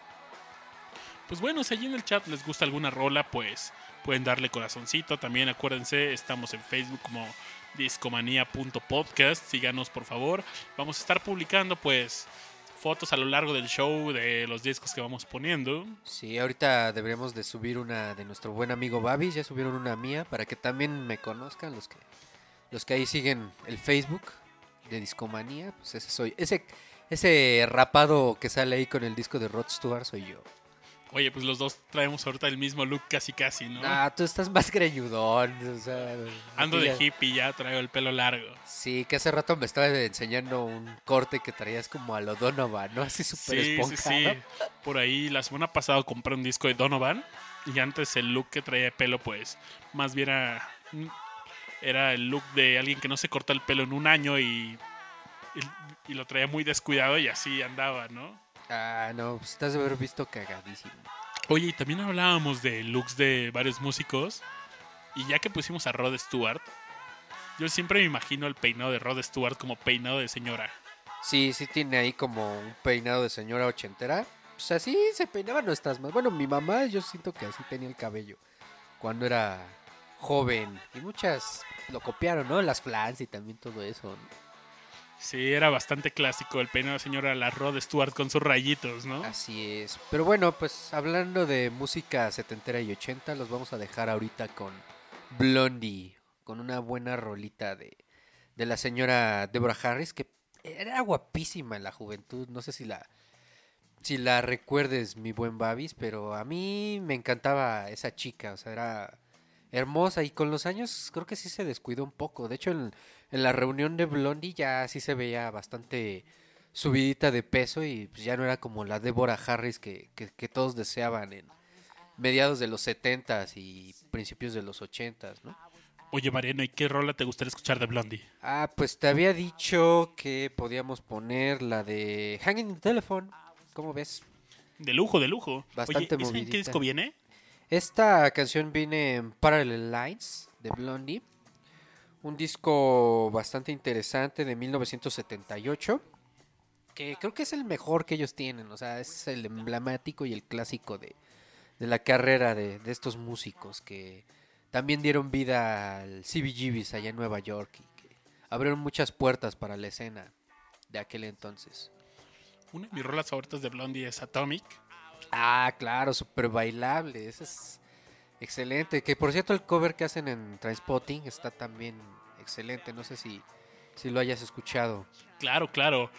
pues bueno, si allí en el chat les gusta alguna rola, pues pueden darle corazoncito. También acuérdense, estamos en Facebook como discomanía.podcast. Síganos por favor. Vamos a estar publicando pues fotos a lo largo del show de los discos que vamos poniendo. Sí, ahorita deberíamos de subir una de nuestro buen amigo Babis, ya subieron una mía para que también me conozcan los que los que ahí siguen el Facebook de Discomanía, pues ese soy, ese ese rapado que sale ahí con el disco de Rod Stewart soy yo. Oye, pues los dos traemos ahorita el mismo look casi casi, ¿no? Ah, tú estás más greñudón, o sea, Ando de hippie, ya traigo el pelo largo. Sí, que hace rato me estaba enseñando un corte que traías como a lo Donovan, ¿no? Así súper Sí, sí, esponjado. sí. Por ahí la semana pasada compré un disco de Donovan y antes el look que traía de pelo, pues, más bien era, era el look de alguien que no se cortó el pelo en un año y, y, y lo traía muy descuidado y así andaba, ¿no? Ah, no, pues estás de haber visto cagadísimo. Oye, y también hablábamos de looks de varios músicos y ya que pusimos a Rod Stewart, yo siempre me imagino el peinado de Rod Stewart como peinado de señora. Sí, sí tiene ahí como un peinado de señora ochentera. Pues así se peinaban nuestras más. Bueno, mi mamá yo siento que así tenía el cabello cuando era joven. Y muchas lo copiaron, ¿no? Las flans y también todo eso. ¿no? Sí, era bastante clásico el peinado de señora, la Rod Stewart con sus rayitos, ¿no? Así es. Pero bueno, pues hablando de música setentera y ochenta, los vamos a dejar ahorita con Blondie. Con una buena rolita de, de la señora Deborah Harris, que era guapísima en la juventud. No sé si la, si la recuerdes, mi buen Babis, pero a mí me encantaba esa chica. O sea, era hermosa y con los años creo que sí se descuidó un poco. De hecho, en, en la reunión de Blondie ya sí se veía bastante subidita de peso y pues ya no era como la Deborah Harris que, que, que todos deseaban en mediados de los 70s y principios de los 80s, ¿no? Oye, Mariano, ¿y qué rola te gustaría escuchar de Blondie? Ah, pues te había dicho que podíamos poner la de Hanging in the Telephone. ¿Cómo ves? De lujo, de lujo. Bastante Oye, ¿esa en movidita. qué disco viene? Esta canción viene en Parallel Lines de Blondie. Un disco bastante interesante de 1978. Que creo que es el mejor que ellos tienen. O sea, es el emblemático y el clásico de, de la carrera de, de estos músicos que también dieron vida al CBGBs allá en Nueva York y que abrieron muchas puertas para la escena de aquel entonces. Una de mis rolas favoritas de Blondie es Atomic. Ah, claro, súper bailable. Ese es excelente. Que por cierto, el cover que hacen en Transpotting está también excelente. No sé si, si lo hayas escuchado. Claro, claro.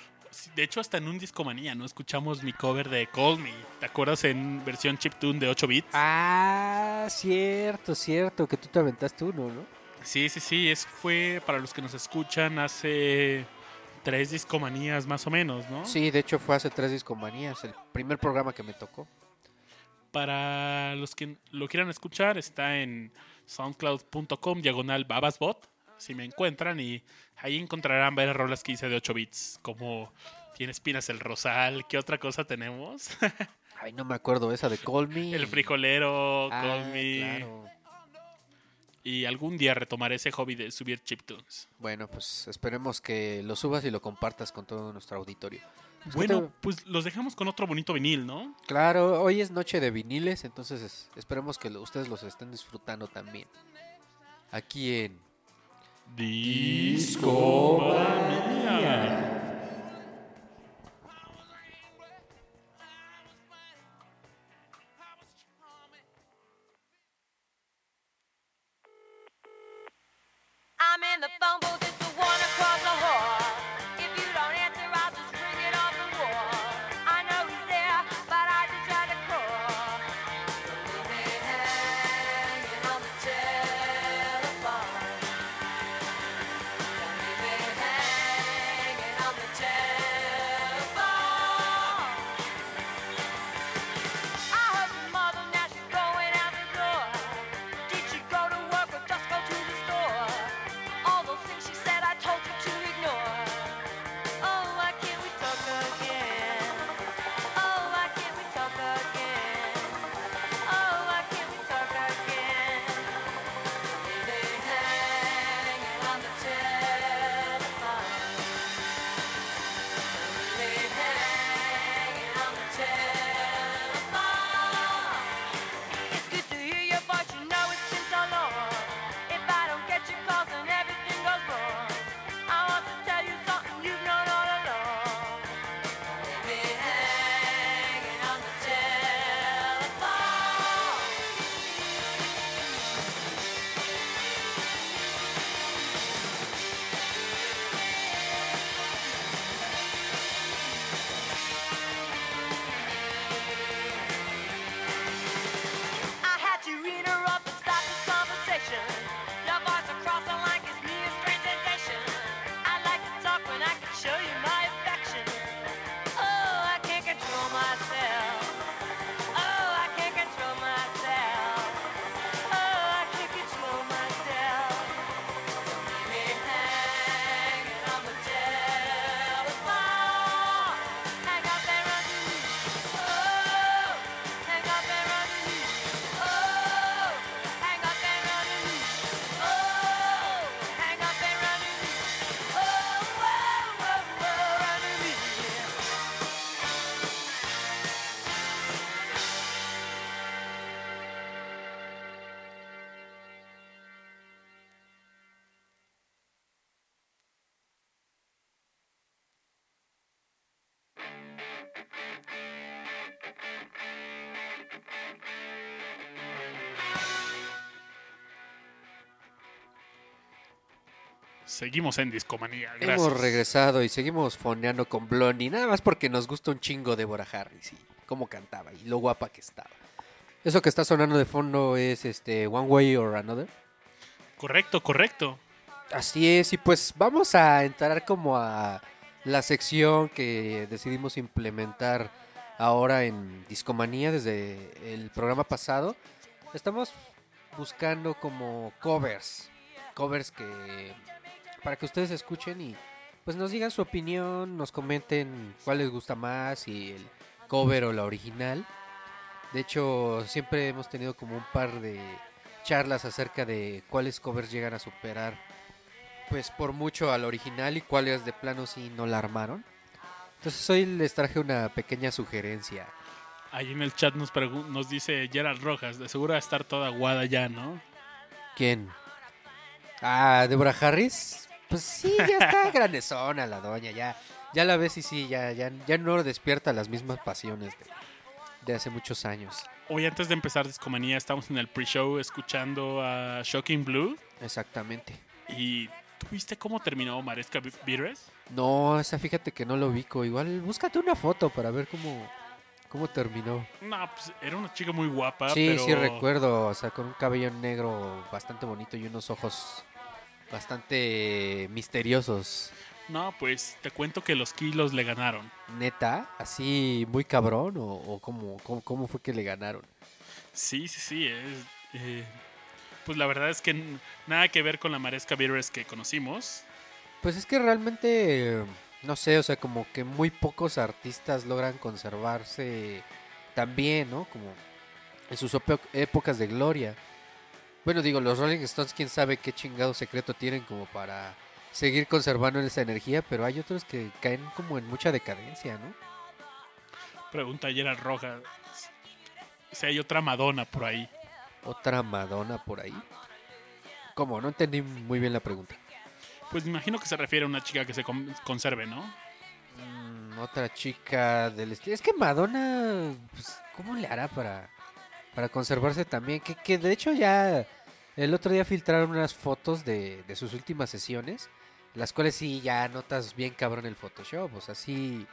De hecho, hasta en un discomanía, ¿no? Escuchamos mi cover de Call Me. ¿Te acuerdas en versión chiptune de 8 bits? Ah, cierto, cierto, que tú te aventaste uno, ¿no? Sí, sí, sí. Es, fue para los que nos escuchan hace tres discomanías más o menos, ¿no? Sí, de hecho fue hace tres discomanías, el primer programa que me tocó. Para los que lo quieran escuchar, está en soundcloud.com diagonal babasbot. Si me encuentran y ahí encontrarán varias rolas que hice de 8 bits, como Tiene espinas el rosal, ¿qué otra cosa tenemos? Ay, no me acuerdo esa de Call Me. el frijolero, Ah, Call Me. claro. Y algún día retomaré ese hobby de subir chiptunes. Bueno, pues esperemos que lo subas y lo compartas con todo nuestro auditorio. Pues, ¿qué Bueno, te- pues los dejamos con otro bonito vinil, ¿no? Claro, hoy es noche de viniles, entonces es- esperemos que ustedes los estén disfrutando también. Aquí en. I'm Seguimos en Discomanía. Gracias. Hemos regresado y seguimos foneando con Blondie, nada más porque nos gusta un chingo Deborah Harris y cómo cantaba y lo guapa que estaba. Eso que está sonando de fondo es este One Way or Another. Correcto, correcto. Así es, y pues vamos a entrar como a la sección que decidimos implementar ahora en Discomanía desde el programa pasado. Estamos buscando como covers, covers que para que ustedes escuchen y pues nos digan su opinión, nos comenten cuál les gusta más, si el cover o la original. De hecho, siempre hemos tenido como un par de charlas acerca de cuáles covers llegan a superar pues por mucho al original y cuáles de plano sí no la armaron. Entonces hoy les traje una pequeña sugerencia. Ahí en el chat nos, dice Gerald Rojas, de seguro va a estar toda aguada ya, ¿no? ¿Quién? Ah, Deborah Harris. Pues sí, ya está grandezona la doña, ya. Ya la ves y sí, ya, ya, ya no despierta las mismas pasiones de, de hace muchos años. Hoy antes de empezar Discomanía estamos en el pre-show escuchando a Shocking Blue Exactamente. y ¿Tuviste cómo terminó Maresca Vi- Vires? No, esa fíjate que no lo ubico. Igual búscate una foto para ver cómo, cómo terminó. No, pues era una chica muy guapa, sí, pero... sí recuerdo. O sea, con un cabello negro bastante bonito y unos ojos bastante misteriosos. No, pues te cuento que los kilos le ganaron. Neta, así muy cabrón o, o cómo, cómo, cómo fue que le ganaron. Sí, sí, sí. es, eh, pues la verdad es que nada que ver con la Maresca Vires que conocimos. Pues es que realmente, no sé, o sea, como que muy pocos artistas logran conservarse tan bien, ¿no? Como en sus épocas de gloria. Bueno, digo, los Rolling Stones, quién sabe qué chingado secreto tienen como para seguir conservando esa energía, pero hay otros que caen como en mucha decadencia, ¿no? Pregunta ayer al Roja si hay otra Madonna por ahí. Otra Madonna por ahí. ¿Cómo? No entendí muy bien la pregunta. Pues me imagino que se refiere a una chica que se con- conserve, ¿no? Mm, otra chica del estilo. Es que Madonna, pues, ¿cómo le hará para, para conservarse también? Que, que de hecho ya el otro día filtraron unas fotos de, de sus últimas sesiones, las cuales sí ya notas bien cabrón el Photoshop. O sea, sí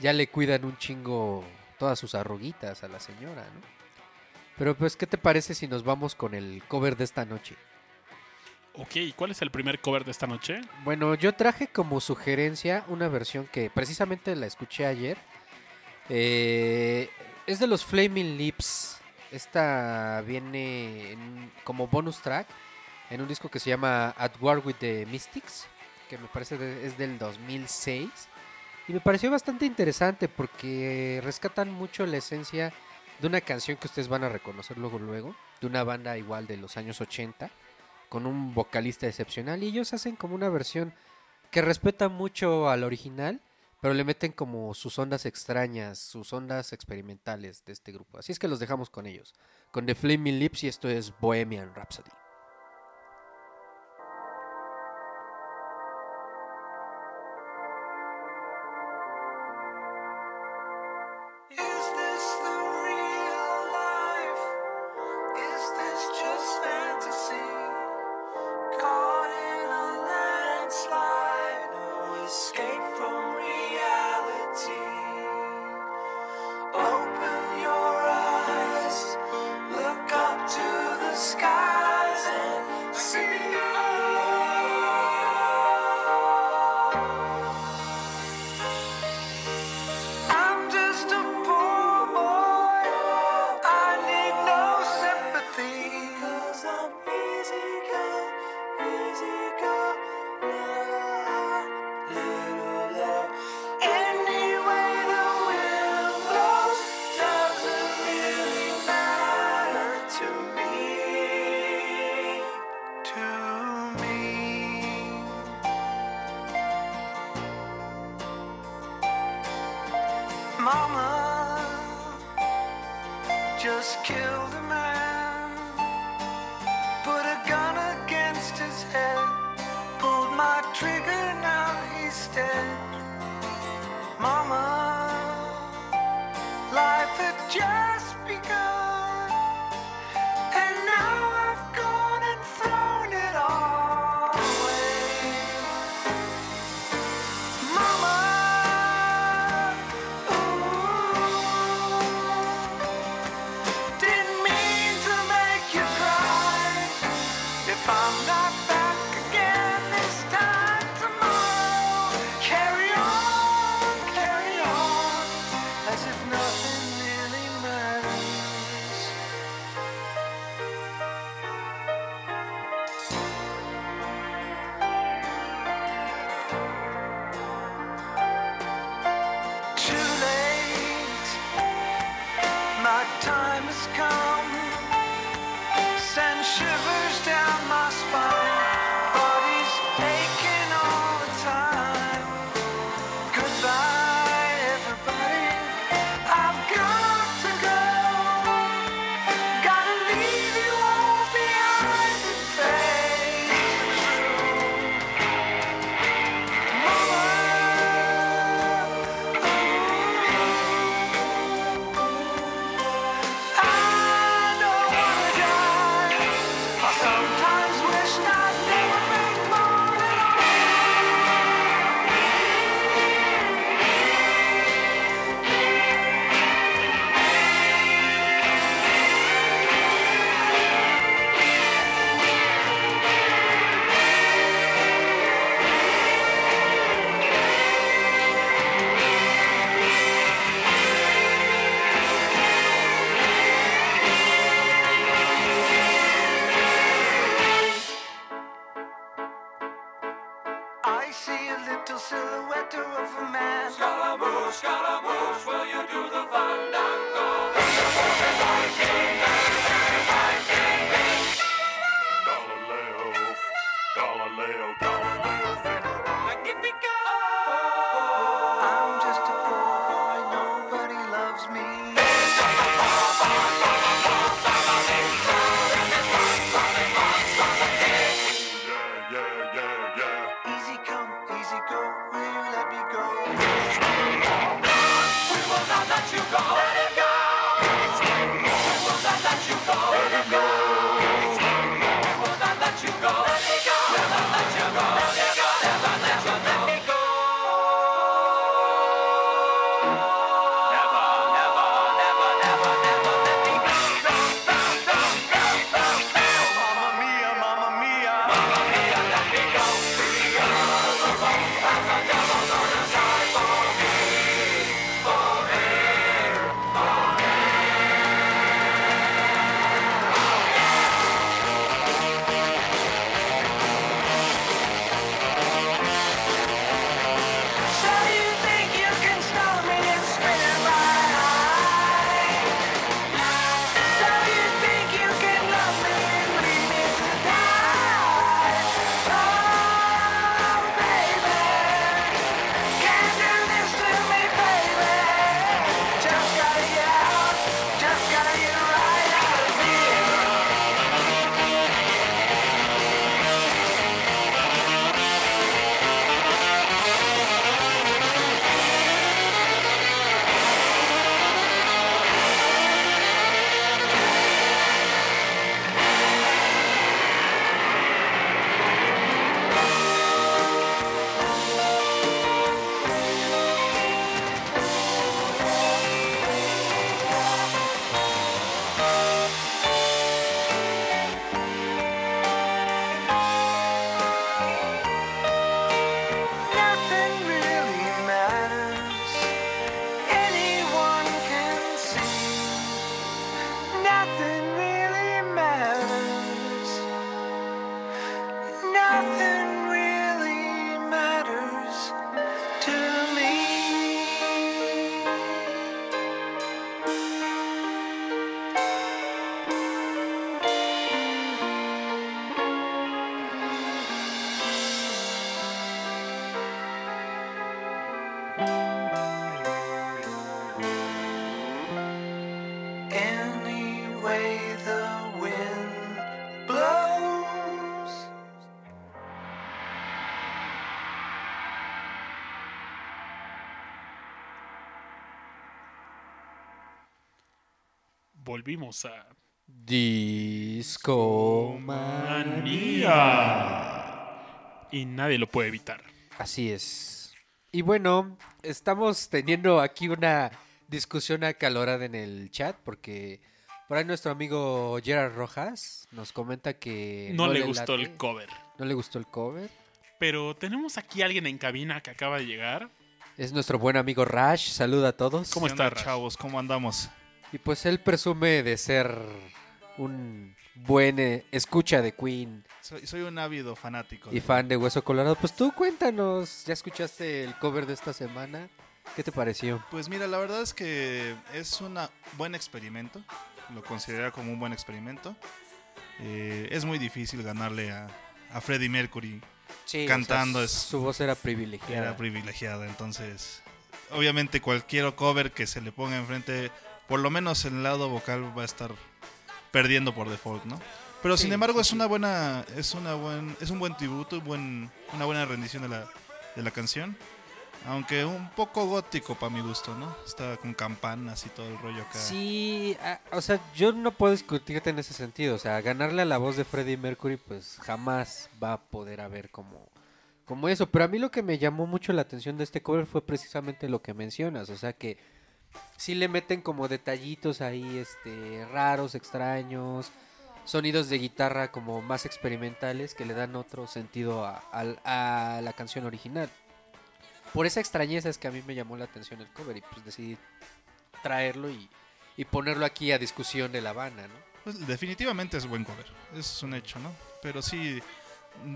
ya le cuidan un chingo todas sus arruguitas a la señora, ¿no? Pero pues, ¿qué te parece si nos vamos con el cover de esta noche? Ok, ¿y ¿cuál es el primer cover de esta noche? Bueno, yo traje como sugerencia una versión que precisamente la escuché ayer. Eh, es de los Flaming Lips. Esta viene en- como bonus track en un disco que se llama At War with the Mystics, que me parece de- es del 2006. Y me pareció bastante interesante porque rescatan mucho la esencia de una canción que ustedes van a reconocer luego luego, de una banda igual de los años 80 con un vocalista excepcional y ellos hacen como una versión que respeta mucho al original, pero le meten como sus ondas extrañas, sus ondas experimentales de este grupo. Así es que los dejamos con ellos, con The Flaming Lips y esto es Bohemian Rhapsody. Volvimos a Disco Manía. Y nadie lo puede evitar. Así es. Y bueno, estamos teniendo aquí una discusión acalorada en el chat porque por ahí nuestro amigo Gerard Rojas nos comenta que No, le gustó late, el cover. no le gustó el cover. Pero tenemos aquí a alguien en cabina que acaba de llegar. Es nuestro buen amigo Rash, saluda a todos. ¿Cómo ¿Qué está, onda, Rash? chavos? ¿Cómo andamos? Y pues él presume de ser un buen eh, escucha de Queen Soy, soy un ávido fanático. y fan de Hueso Colorado. Pues tú cuéntanos, ¿ya escuchaste el cover de esta semana? ¿Qué te pareció? Pues mira, la verdad es que es un buen experimento. Lo considero como un buen experimento. Eh, es muy difícil ganarle a, a Freddie Mercury. Sí, Cantando Su voz era privilegiada. Era privilegiada. Entonces, obviamente cualquier cover que se le ponga enfrente, por lo menos el lado vocal va a estar perdiendo por default, ¿no? Pero sin embargo sí, es una buena, es una buen, es un buen tributo, buen, una buena rendición de la, de la canción. Aunque un poco gótico para mi gusto, ¿no? Está con campanas y todo el rollo acá. Sí, o sea, yo no puedo discutirte en ese sentido. O sea, ganarle a la voz de Freddie Mercury, pues jamás va a poder haber como, como eso. Pero a mí lo que me llamó mucho la atención de este cover fue precisamente lo que mencionas. O sea, que sí le meten como detallitos ahí, este, raros, extraños, sonidos de guitarra como más experimentales que le dan otro sentido a, la canción original. Por esa extrañeza es que a mí me llamó la atención el cover y pues decidí traerlo y, y ponerlo aquí a discusión de la banda, ¿no? Pues definitivamente es buen cover, es un hecho, ¿no? Pero sí,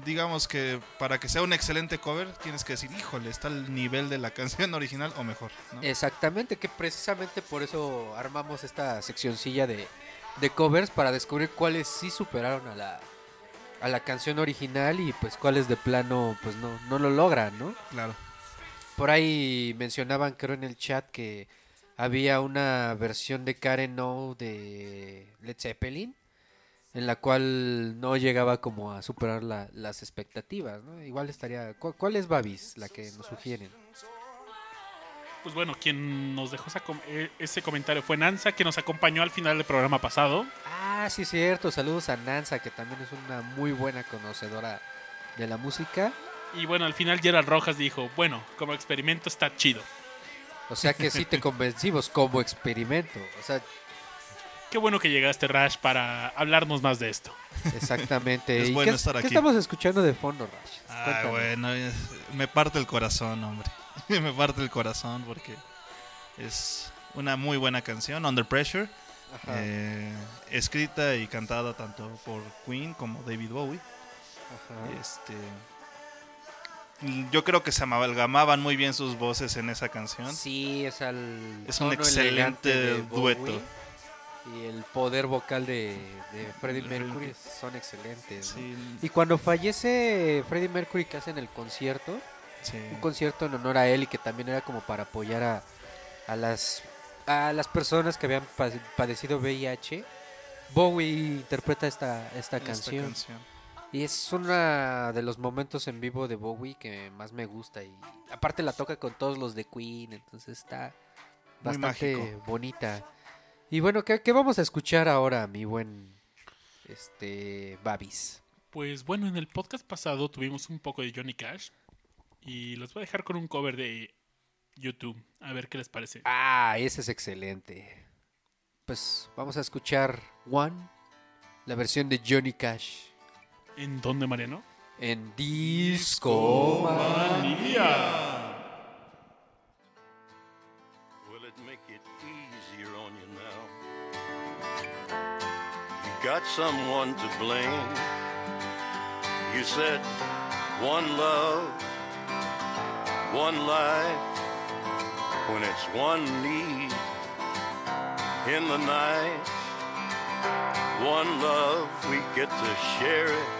digamos que para que sea un excelente cover, tienes que decir, híjole, está al nivel de la canción original o mejor. ¿no? Exactamente, que precisamente por eso armamos esta seccioncilla de, de covers para descubrir cuáles sí superaron a la, a la canción original y pues cuáles de plano pues no, no lo logran, ¿no? Claro. Por ahí mencionaban, creo en el chat, que había una versión de Karen No de Led Zeppelin, en la cual no llegaba como a superar la- las expectativas, ¿no? Igual estaría... ¿cu- ¿Cuál es Babis, la que nos sugieren? Pues bueno, quien nos dejó esa com- eh, ese comentario fue Nanza, que nos acompañó al final del programa pasado. Ah, sí, cierto. Saludos a Nanza, que también es una muy buena conocedora de la música. Y bueno, al final Gerald Rojas dijo, bueno, como experimento está chido. O sea que sí te convencimos como experimento. O sea, Qué bueno que llegaste, Rash, para hablarnos más de esto. exactamente. Es ¿Y bueno qué, estar qué aquí. estamos escuchando de fondo, Rash? Ah, bueno, me parte el corazón, hombre. me parte el corazón porque es una muy buena canción, Under Pressure, Ajá, eh, escrita y cantada tanto por Queen como David Bowie. ajá. Este, yo creo que se amalgamaban muy bien sus voces en esa canción. Sí, es, al Es un excelente dueto. Y el poder vocal de, de Freddie Mercury son excelentes. ¿no? Sí, Y cuando fallece Freddie Mercury que hacen el concierto, sí. un concierto en honor a él y que también era como para apoyar a, a las a las personas que habían pa- padecido VIH. Bowie interpreta esta, esta Esta canción canción. y es uno de los momentos en vivo de Bowie que más me gusta y aparte la toca con todos los de Queen, entonces está bastante bonita. Y bueno, ¿qué, qué vamos a escuchar ahora, mi buen este Babis? Pues bueno, en el podcast pasado tuvimos un poco de Johnny Cash. Y los voy a dejar con un cover de YouTube. A ver qué les parece. Ah, ese es excelente. Pues vamos a escuchar One, la versión de Johnny Cash ¿En dónde, Mariano? en Disco. Will got someone to blame. You said one love, one life, when it's one need in the night. One love, we get to share it.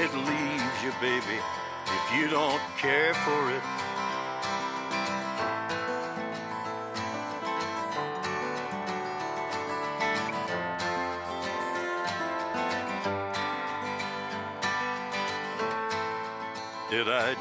It leaves you, baby, if you don't care for it.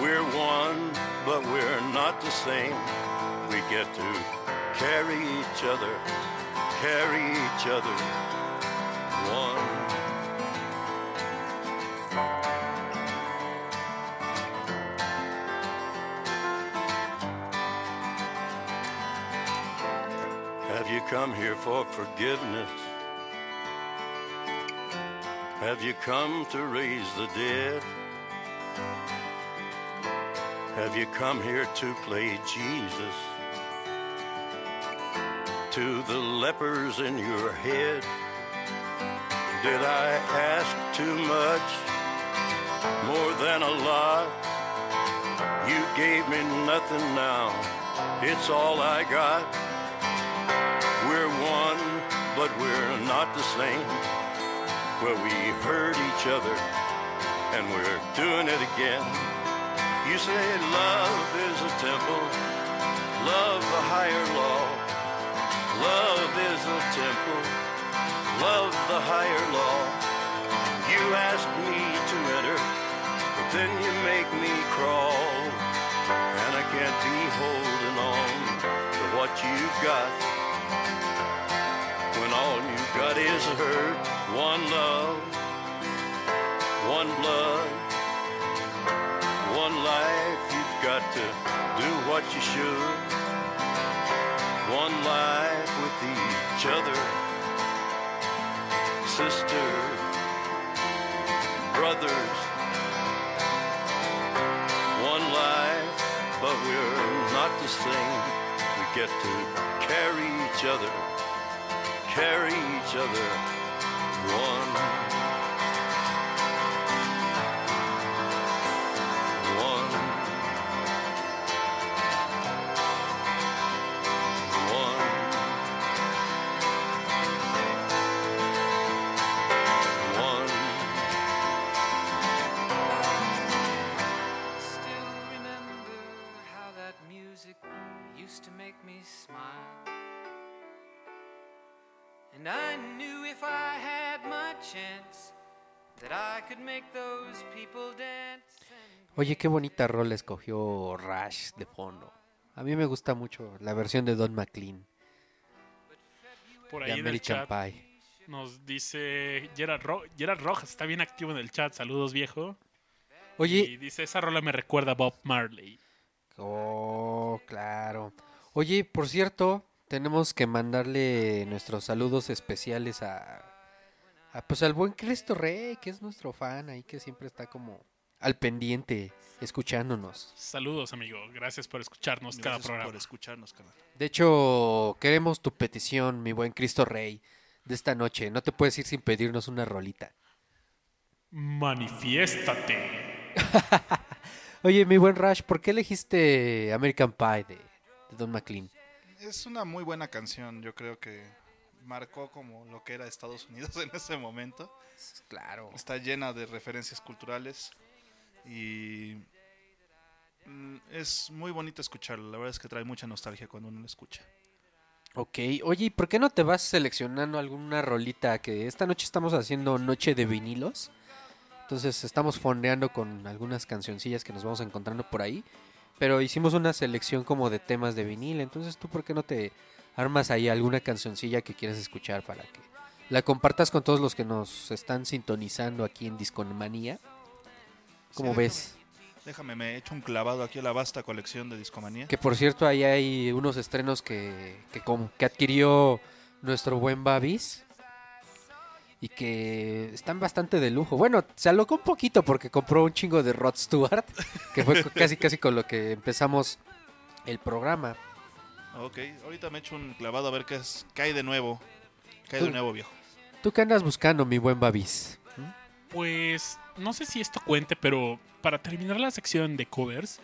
We're one, but we're not the same. We get to carry each other, carry each other. One. Have you come here for forgiveness? Have you come to raise the dead? Have you come here to play Jesus? To the lepers in your head? Did I ask too much? More than a lot? You gave me nothing now. It's all I got. We're one, but we're not the same. Well, we hurt each other, and we're doing it again. You say love is a temple, love a higher law. Love is a temple, love the higher law. You ask me to enter, but then you make me crawl. And I can't be holding on to what you've got when all you've got is hurt. One love, one blood, one life. You've got to do what you should. One life with each other, sisters, brothers. One life, but we're not the same. We get to carry each other, carry each other. One. One. Oye, qué bonita rola escogió Rush de fondo. A mí me gusta mucho la versión de Don McLean Por de ahí el chat Pie. nos dice Gerard, Ro- Gerard Rojas, está bien activo en el chat. Saludos, viejo. Y Oye, dice, esa rola me recuerda a Bob Marley. oh, claro. Oye, por cierto, tenemos que mandarle nuestros saludos especiales a, a, pues al buen Cristo Rey, que es nuestro fan ahí que siempre está como al pendiente escuchándonos. Saludos, amigo. Gracias por escucharnos cada Gracias programa. por escucharnos, canal. De hecho, queremos tu petición, mi buen Cristo Rey, de esta noche. No te puedes ir sin pedirnos una rolita. Manifiéstate. Oye, mi buen Rush, ¿por qué elegiste American Pie de, de Don McLean? Es una muy buena canción, yo creo que marcó como lo que era Estados Unidos en ese momento. Claro. Está llena de referencias culturales y mm, es muy bonito escucharlo. La verdad es que trae mucha nostalgia cuando uno lo escucha. Ok, oye, ¿y por qué no te vas seleccionando alguna rolita? Que esta noche estamos haciendo noche de vinilos. Entonces estamos fondeando con algunas cancioncillas que nos vamos encontrando por ahí. Pero hicimos una selección como de temas de vinil. Entonces tú, ¿por qué no te armas ahí alguna cancioncilla que quieras escuchar para que la compartas con todos los que nos están sintonizando aquí en Discomanía? ¿Cómo Sí, ves? Déjame, me he hecho un clavado aquí a la vasta colección de Discomanía. Que por cierto, ahí hay unos estrenos que, que, com- que adquirió nuestro buen Babis. Y que están bastante de lujo. Bueno, se alocó un poquito porque compró un chingo de Rod Stewart. Que fue casi casi con lo que empezamos el programa. Ok, ahorita me he hecho un clavado a ver qué, es, hay de nuevo. ¿Qué hay Tú- de nuevo, viejo? ¿Tú qué andas buscando, mi buen Babis? Pues no sé si esto cuente, pero para terminar la sección de covers,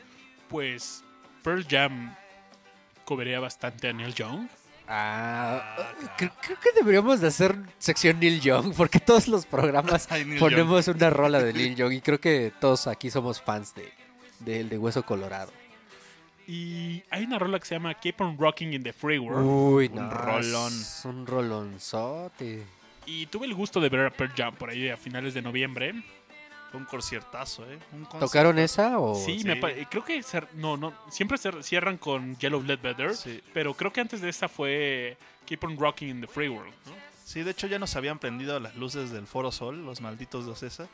pues Pearl Jam covería bastante a Neil Young. Ah, creo, creo que deberíamos de hacer sección Neil Young. Porque todos los programas Ay, Neil ponemos una rola de Neil Young. Y creo que todos aquí somos fans de, de, de Hueso Colorado. Y hay una rola que se llama Keep on Rocking in the Free World. Uy, Un no, rolón. es Un rolonzote. Y tuve el gusto de ver a Pearl Jam por ahí a finales de noviembre. Fue un conciertazo, ¿eh? Un ¿Tocaron esa o...? sí, sí. me pa- creo que no, no, siempre cierran con Yellow Ledbetter, Sí. pero creo que antes de esta fue Keep on Rocking in the Free World. ¿no? Sí, de hecho ya nos habían prendido las luces del Foro Sol, los malditos de Ocesa.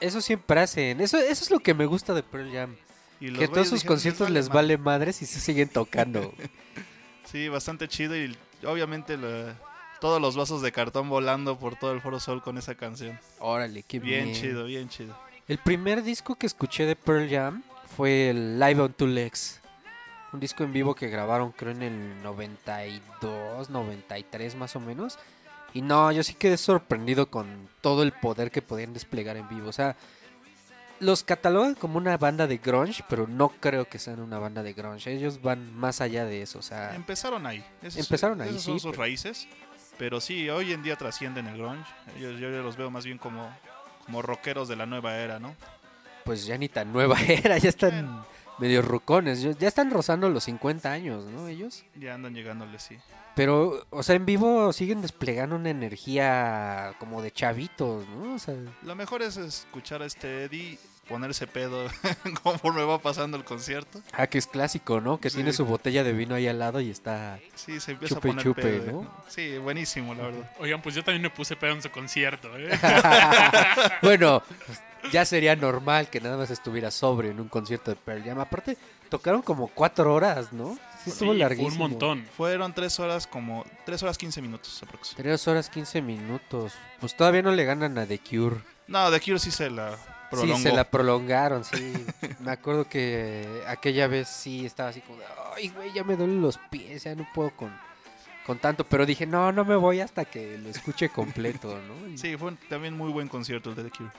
Eso siempre hacen. Eso, eso es lo que me gusta de Pearl Jam. Y Que todos sus conciertos les madre". vale madres y se siguen tocando. Sí, bastante chido y obviamente la- todos los vasos de cartón volando por todo el Foro Sol con esa canción. Órale, qué bien. Bien chido, bien chido. El primer disco que escuché de Pearl Jam fue el Live on Two Legs. Un disco en vivo que grabaron creo en el 92, 93 más o menos. Y no, yo sí quedé sorprendido con todo el poder que podían desplegar en vivo. O sea, los catalogan como una banda de grunge, pero no creo que sean una banda de grunge. Ellos van más allá de eso. O sea, Empezaron ahí. Esos- Empezaron ahí, esas sí, son sus pero- raíces. Pero sí, hoy en día trascienden el grunge. Ellos, yo los veo más bien como, como rockeros de la nueva era, ¿no? pues ya ni tan nueva era. Ya están medio rucones. Ya ya están rozando los 50 años, ¿no? Ellos. Ya andan llegándole, sí. Pero, o sea, en vivo siguen desplegando una energía como de chavitos, ¿no? O sea, Lo mejor es escuchar a este Eddie ponerse pedo conforme va pasando el concierto. ah, que es clásico, ¿no? Que Sí. tiene su botella de vino ahí al lado y está... Sí, se empieza Chupe a poner chupe, pedo. ¿no? ¿eh? Sí, buenísimo, la verdad. Oigan, pues yo también me puse pedo en su concierto. ¿eh? bueno, ya sería normal que nada más estuviera sobrio en un concierto de Pearl Jam. Aparte, tocaron como cuatro horas, ¿no? Sí, estuvo Sí, larguísimo. Fue un montón. Fueron tres horas como... Tres horas 15 minutos aproximadamente. Tres horas 15 minutos. Pues todavía no le ganan a The Cure. No, de Cure sí se la prolongó. Sí, se la prolongaron, sí. Me acuerdo que aquella vez sí estaba así como, ay, güey, ya me duelen los pies, ya no puedo con, con tanto. Pero dije, no, no me voy hasta que lo escuche completo, ¿no? Y- Sí, fue un- también muy buen concierto el de The Cure.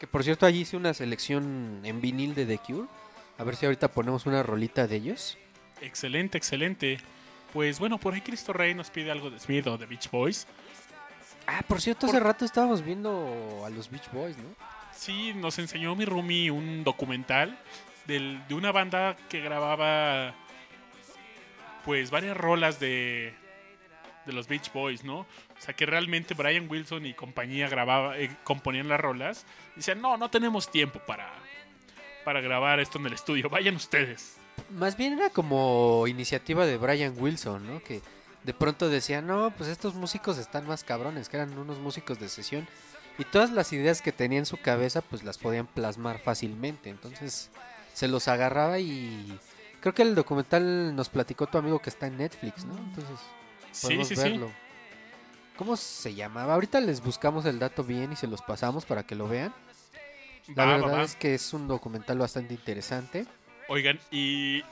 Que por cierto, allí hice una selección en vinil de The Cure. A ver si ahorita ponemos una rolita de ellos. Excelente, excelente. Pues bueno, por ahí Cristo Rey nos pide algo de Smith o de Beach Boys. Ah, por cierto, hace rato estábamos viendo a los Beach Boys, ¿no? Sí, nos enseñó mi roomie un documental del- de una banda que grababa pues varias rolas de, de los Beach Boys, ¿no? O sea que realmente Brian Wilson y compañía grababa, eh, componían las rolas. Y decían, no, no tenemos tiempo para, para grabar esto en el estudio, vayan ustedes. Más bien era como iniciativa de Brian Wilson, ¿no? Que de pronto decía, no, pues estos músicos están más cabrones, que eran unos músicos de sesión. Y todas las ideas que tenía en su cabeza, pues las podían plasmar fácilmente. Entonces se los agarraba y creo que el documental nos platicó tu amigo que está en Netflix, ¿no? Entonces Sí, podemos sí, sí. verlo. ¿Cómo se llamaba? Ahorita les buscamos el dato bien y se los pasamos para que lo vean. La Va, va, verdad va. es que es un documental bastante interesante. Oigan, y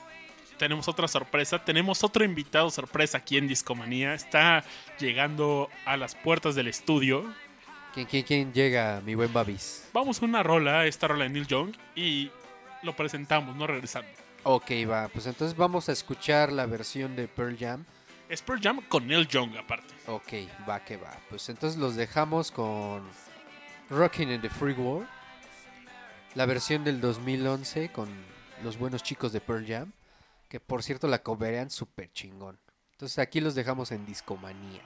tenemos otra sorpresa. Tenemos otro invitado sorpresa aquí en Discomanía. Está llegando a las puertas del estudio. ¿Quién, quién, quién llega, mi buen Babis? Vamos a una rola, esta rola de Neil Young, y lo presentamos, no regresando. Ok, va, pues entonces vamos a escuchar la versión de Pearl Jam. Es Pearl Jam con Neil Young aparte. Ok, va que va. Pues entonces los dejamos con Rocking in the Free World. La versión del 2011 con los buenos chicos de Pearl Jam. Que por cierto la coverean súper chingón. Entonces aquí los dejamos en Discomanía.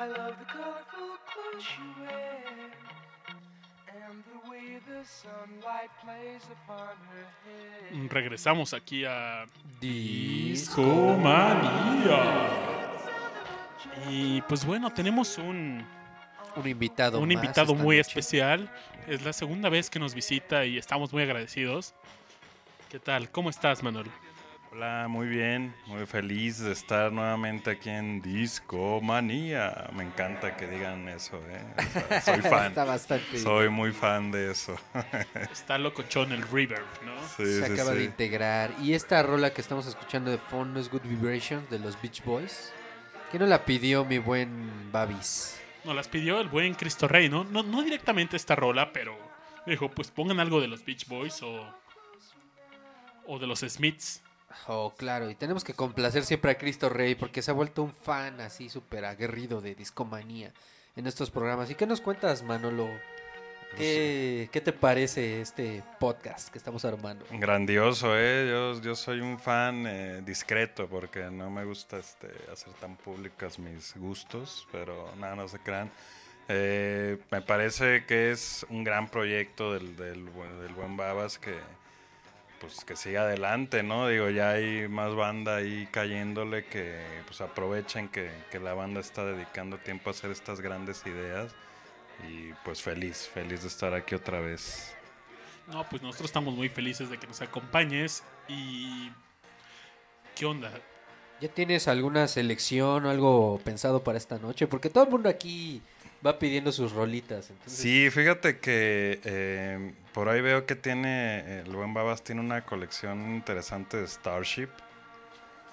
I love the colorful clothes you wear and the way the sunlight plays upon her hair. Regresamos aquí a Discomanía. Y pues bueno, tenemos un, Un invitado. un más invitado muy noche. especial. Es la segunda vez que nos visita y estamos muy agradecidos. ¿Qué tal? ¿Cómo estás, Manuel? Hola, muy bien, muy feliz de estar nuevamente aquí en Discomanía. Me encanta que digan eso, ¿eh? O sea, soy fan. Está bastante. Soy muy fan de eso. Está locochón el Reverb, ¿no? Sí, se sí, acaba de integrar. Y esta rola que estamos escuchando de fondo es Good Vibrations de los Beach Boys. ¿Quién nos la pidió mi buen Babis? Nos las pidió el buen Cristo Rey, ¿no? No, no directamente esta rola, pero dijo, pues pongan algo de los Beach Boys o, o de los Smiths. Oh, claro, y tenemos que complacer siempre a Cristo Rey porque se ha vuelto un fan así súper aguerrido de discomanía en estos programas. ¿Y qué nos cuentas, Manolo? ¿Qué, ¿Qué te parece este podcast que estamos armando? Grandioso, ¿eh? Yo, yo soy un fan eh, discreto porque no me gusta este, hacer tan públicas mis gustos, pero nada, no se crean. Eh, me parece que es un gran proyecto del, del, del buen Babas que pues que siga adelante, ¿no? Digo, ya hay más banda ahí cayéndole que pues aprovechen que, que la banda está dedicando tiempo a hacer estas grandes ideas y pues feliz, feliz de estar aquí otra vez. No, pues nosotros estamos muy felices de que nos acompañes y... ¿Qué onda? ¿Ya tienes alguna selección o algo pensado para esta noche? Porque todo el mundo aquí va pidiendo sus rolitas. Entonces, Sí, fíjate que eh, por ahí veo que tiene, eh, el buen Babas tiene una colección interesante de Starship.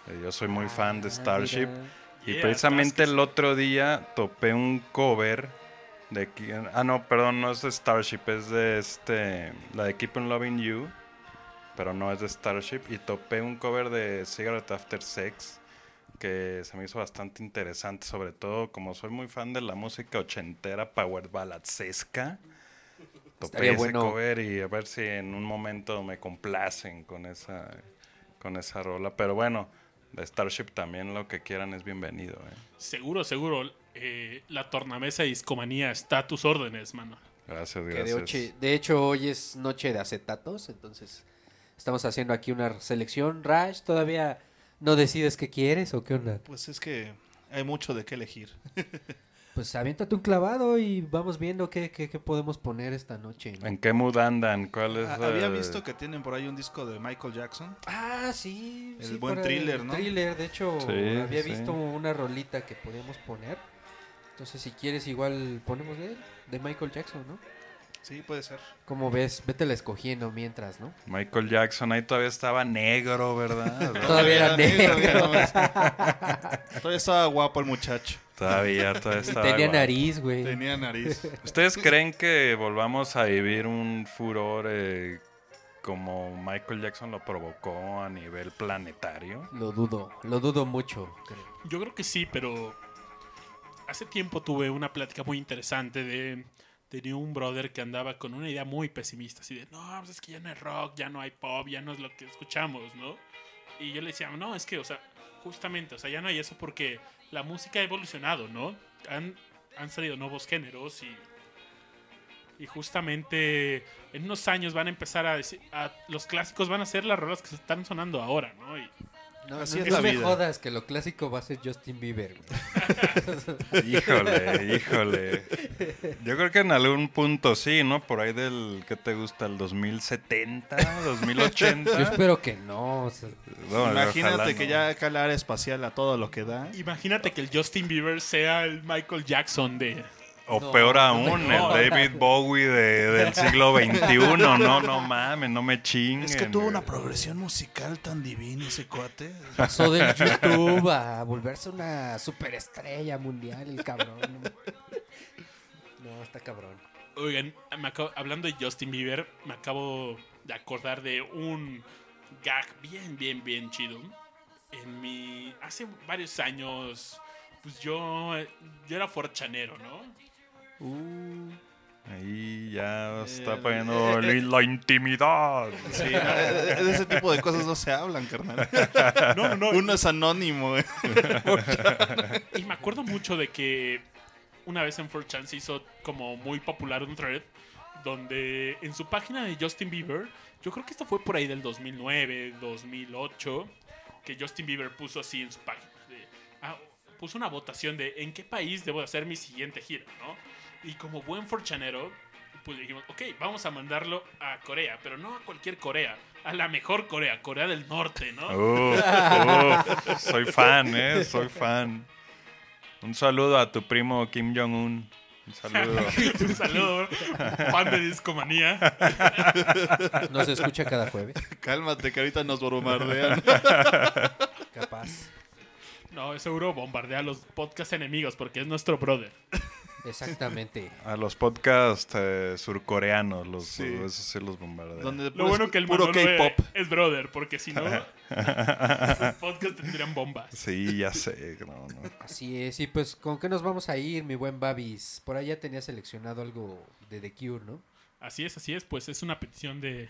Eh, yo soy muy fan de Ah, Starship. mira. Y Yeah, precisamente el otro día topé un cover de... Ah, no, perdón, no es de Starship, es de este... La de Keep on Loving You. Pero no es de Starship. Y topé un cover de Cigarette After Sex que se me hizo bastante interesante, sobre todo como soy muy fan de la música ochentera, power balladsesca. Topé Estaría ese bueno. cover y a ver si en un momento me complacen con esa, con esa rola. Pero bueno, de Starship también lo que quieran es bienvenido. ¿eh? Seguro, seguro. eh, la tornamesa de discomanía está a tus órdenes, mano. Gracias, de, gracias. oche- de hecho, hoy es noche de acetatos, entonces estamos haciendo aquí una selección. Rash, ¿todavía no decides qué quieres o qué onda? Pues es que hay mucho de qué elegir. Pues aviéntate un clavado y vamos viendo qué, qué- qué podemos poner esta noche. ¿no? ¿En qué mood andan? ¿Cuál es? Ah, Había eh, visto que tienen por ahí un disco de Michael Jackson. Ah, sí. El sí, buen Thriller, el ¿no? Thriller, de hecho, Sí, había sí. visto una rolita que podíamos poner. Entonces, si quieres, igual ponemos de él, de Michael Jackson, ¿no? Sí, puede ser. Como ves, vete la escogiendo mientras, ¿no? Michael Jackson ahí todavía estaba negro, ¿verdad? Todavía era negro. Todavía estaba guapo el muchacho. Todavía, todavía estaba tenía nariz, güey. Tenía nariz. ¿Ustedes creen que volvamos a vivir un furor eh, como Michael Jackson lo provocó a nivel planetario? Lo dudo, lo dudo mucho. creo. Yo creo que sí, pero hace tiempo tuve una plática muy interesante de tenía un brother que andaba con una idea muy pesimista, así de, no, pues es que ya no hay rock, ya no hay pop, ya no es lo que escuchamos, ¿no? Y yo le decía, no, es que, o sea, justamente, o sea, ya no hay eso porque la música ha evolucionado, ¿no? Han, han salido nuevos géneros y, y justamente en unos años van a empezar a decir, a- los clásicos van a ser las rolas que se están sonando ahora, ¿no? Y, No, Así no, es no la me vida. jodas que lo clásico va a ser Justin Bieber, güey. Híjole, híjole. Yo creo que en algún punto sí, ¿no? Por ahí del, ¿qué te gusta? ¿El 2070? ¿2080? Yo espero que no. o sea, No, Imagínate que ya acá la área espacial a todo lo que da. Imagínate que el Justin Bieber sea el Michael Jackson de... O No, peor aún, el. David Bowie de- del siglo XXI. No, no mames, no me chinguen. Es que tuvo una progresión musical tan divina ese cuate. pasó del YouTube a volverse una superestrella mundial, el cabrón. No, está cabrón. Oigan, me acabo- hablando de Justin Bieber, me acabo de acordar de un gag bien, bien, bien chido. En mi... Hace varios años, pues yo, yo era forchanero, ¿no? Ahí ya Eh, está poniendo la, la intimidad. Sí, no, de de ese tipo de cosas no se hablan, carnal. No, no, no. Uno es anónimo. eh. Y me acuerdo mucho de que una vez en 4chan se hizo como muy popular un thread donde en su página de Justin Bieber, yo creo que esto fue por ahí del 2009, 2008, que Justin Bieber puso así en su página. de, ah, puso una votación de en qué país debo de hacer mi siguiente gira, ¿no? Y como buen forchanero, pues dijimos, ok, vamos a mandarlo a Corea, pero no a cualquier Corea, a la mejor Corea, Corea del Norte, ¿no? Uf, uf, soy fan, ¿eh? Soy fan. Un saludo a tu primo Kim Jong-un. Un saludo. Un saludo, fan de Discomanía. Nos escucha cada jueves. Cálmate, que ahorita nos bombardean. Capaz. No, seguro bombardea a los podcast enemigos porque es nuestro brother. Exactamente. A los podcasts eh, surcoreanos, los, Sí. esos sí los bombardean. Donde Lo bueno que el puro K-pop. es brother, porque si no, los podcasts tendrían bombas. Sí, ya sé. No, no. Así es. Y pues, ¿con qué nos vamos a ir, mi buen Babis? Por allá tenía seleccionado algo de The Cure, ¿no? Así es, así es, pues es una petición de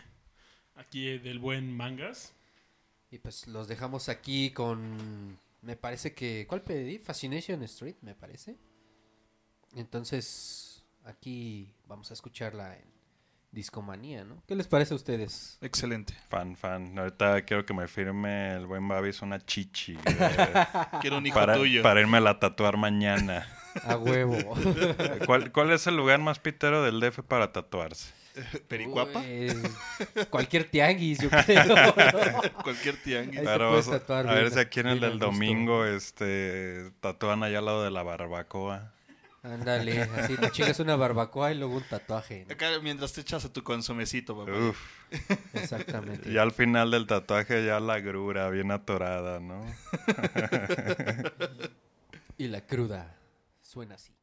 aquí eh, del buen Mangas. Y pues los dejamos aquí con. Me parece que. ¿Cuál pedí? Fascination Street, me parece. Entonces, aquí vamos a escucharla en Discomanía, ¿no? ¿Qué les parece a ustedes? Excelente. Fan, fan. Ahorita quiero que me firme el buen Babis una chichi. eh, Quiero un hijo para, tuyo. para irme a tatuar mañana. A huevo. ¿Cuál, ¿Cuál es el lugar más pitero del DF para tatuarse? ¿Pericuapa? Pues, cualquier tianguis, yo creo. Cualquier tianguis. Tatuar a ver si aquí en el del domingo este, tatúan allá al lado de la barbacoa. Ándale, así te chingas una barbacoa y luego un tatuaje. ¿no? Acá mientras te echas a tu consomecito, papá. Uf. Exactamente. Y al final del tatuaje ya la grura bien atorada, ¿no? Y la cruda suena así.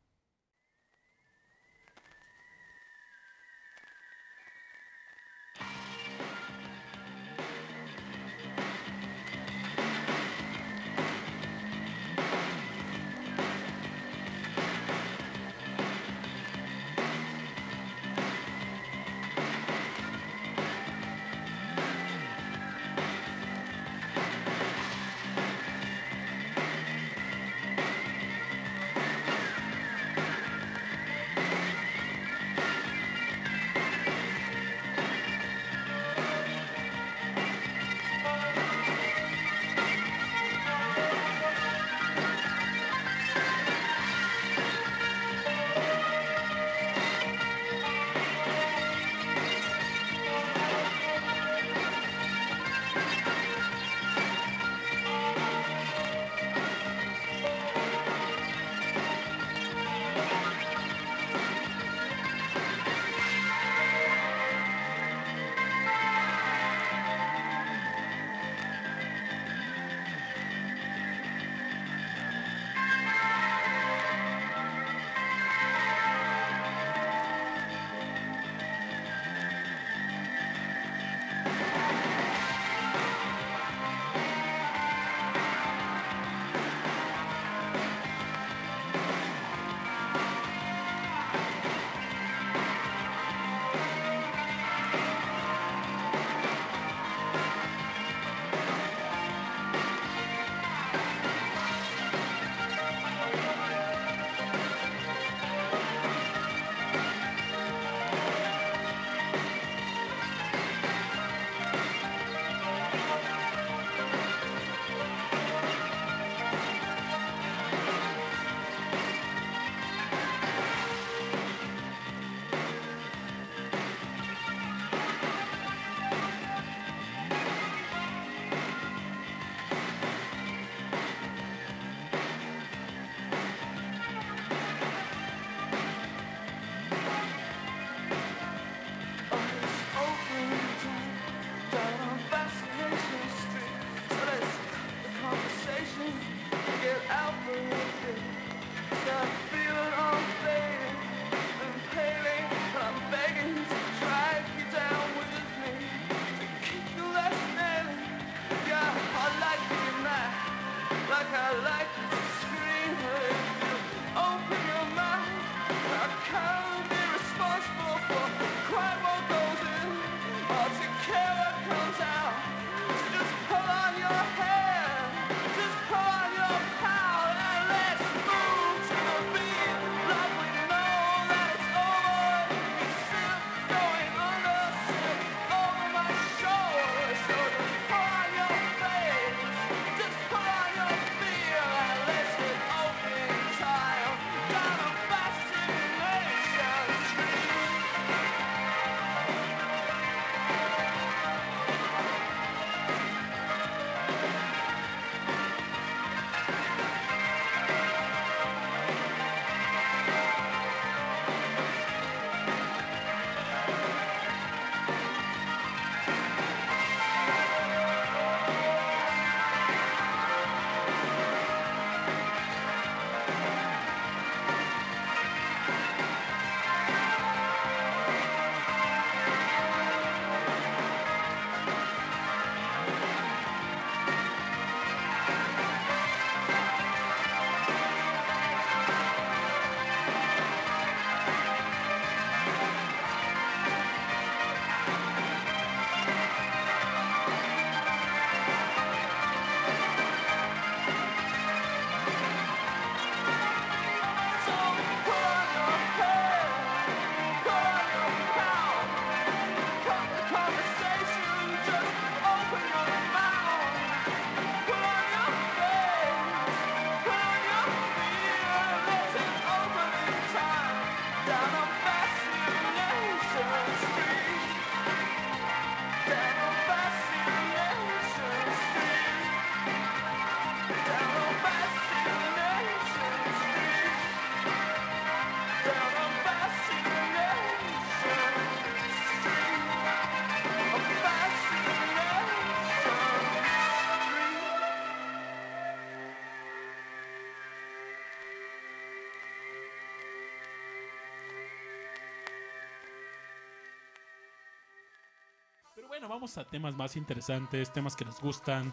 Bueno, vamos a temas más interesantes, temas que nos gustan.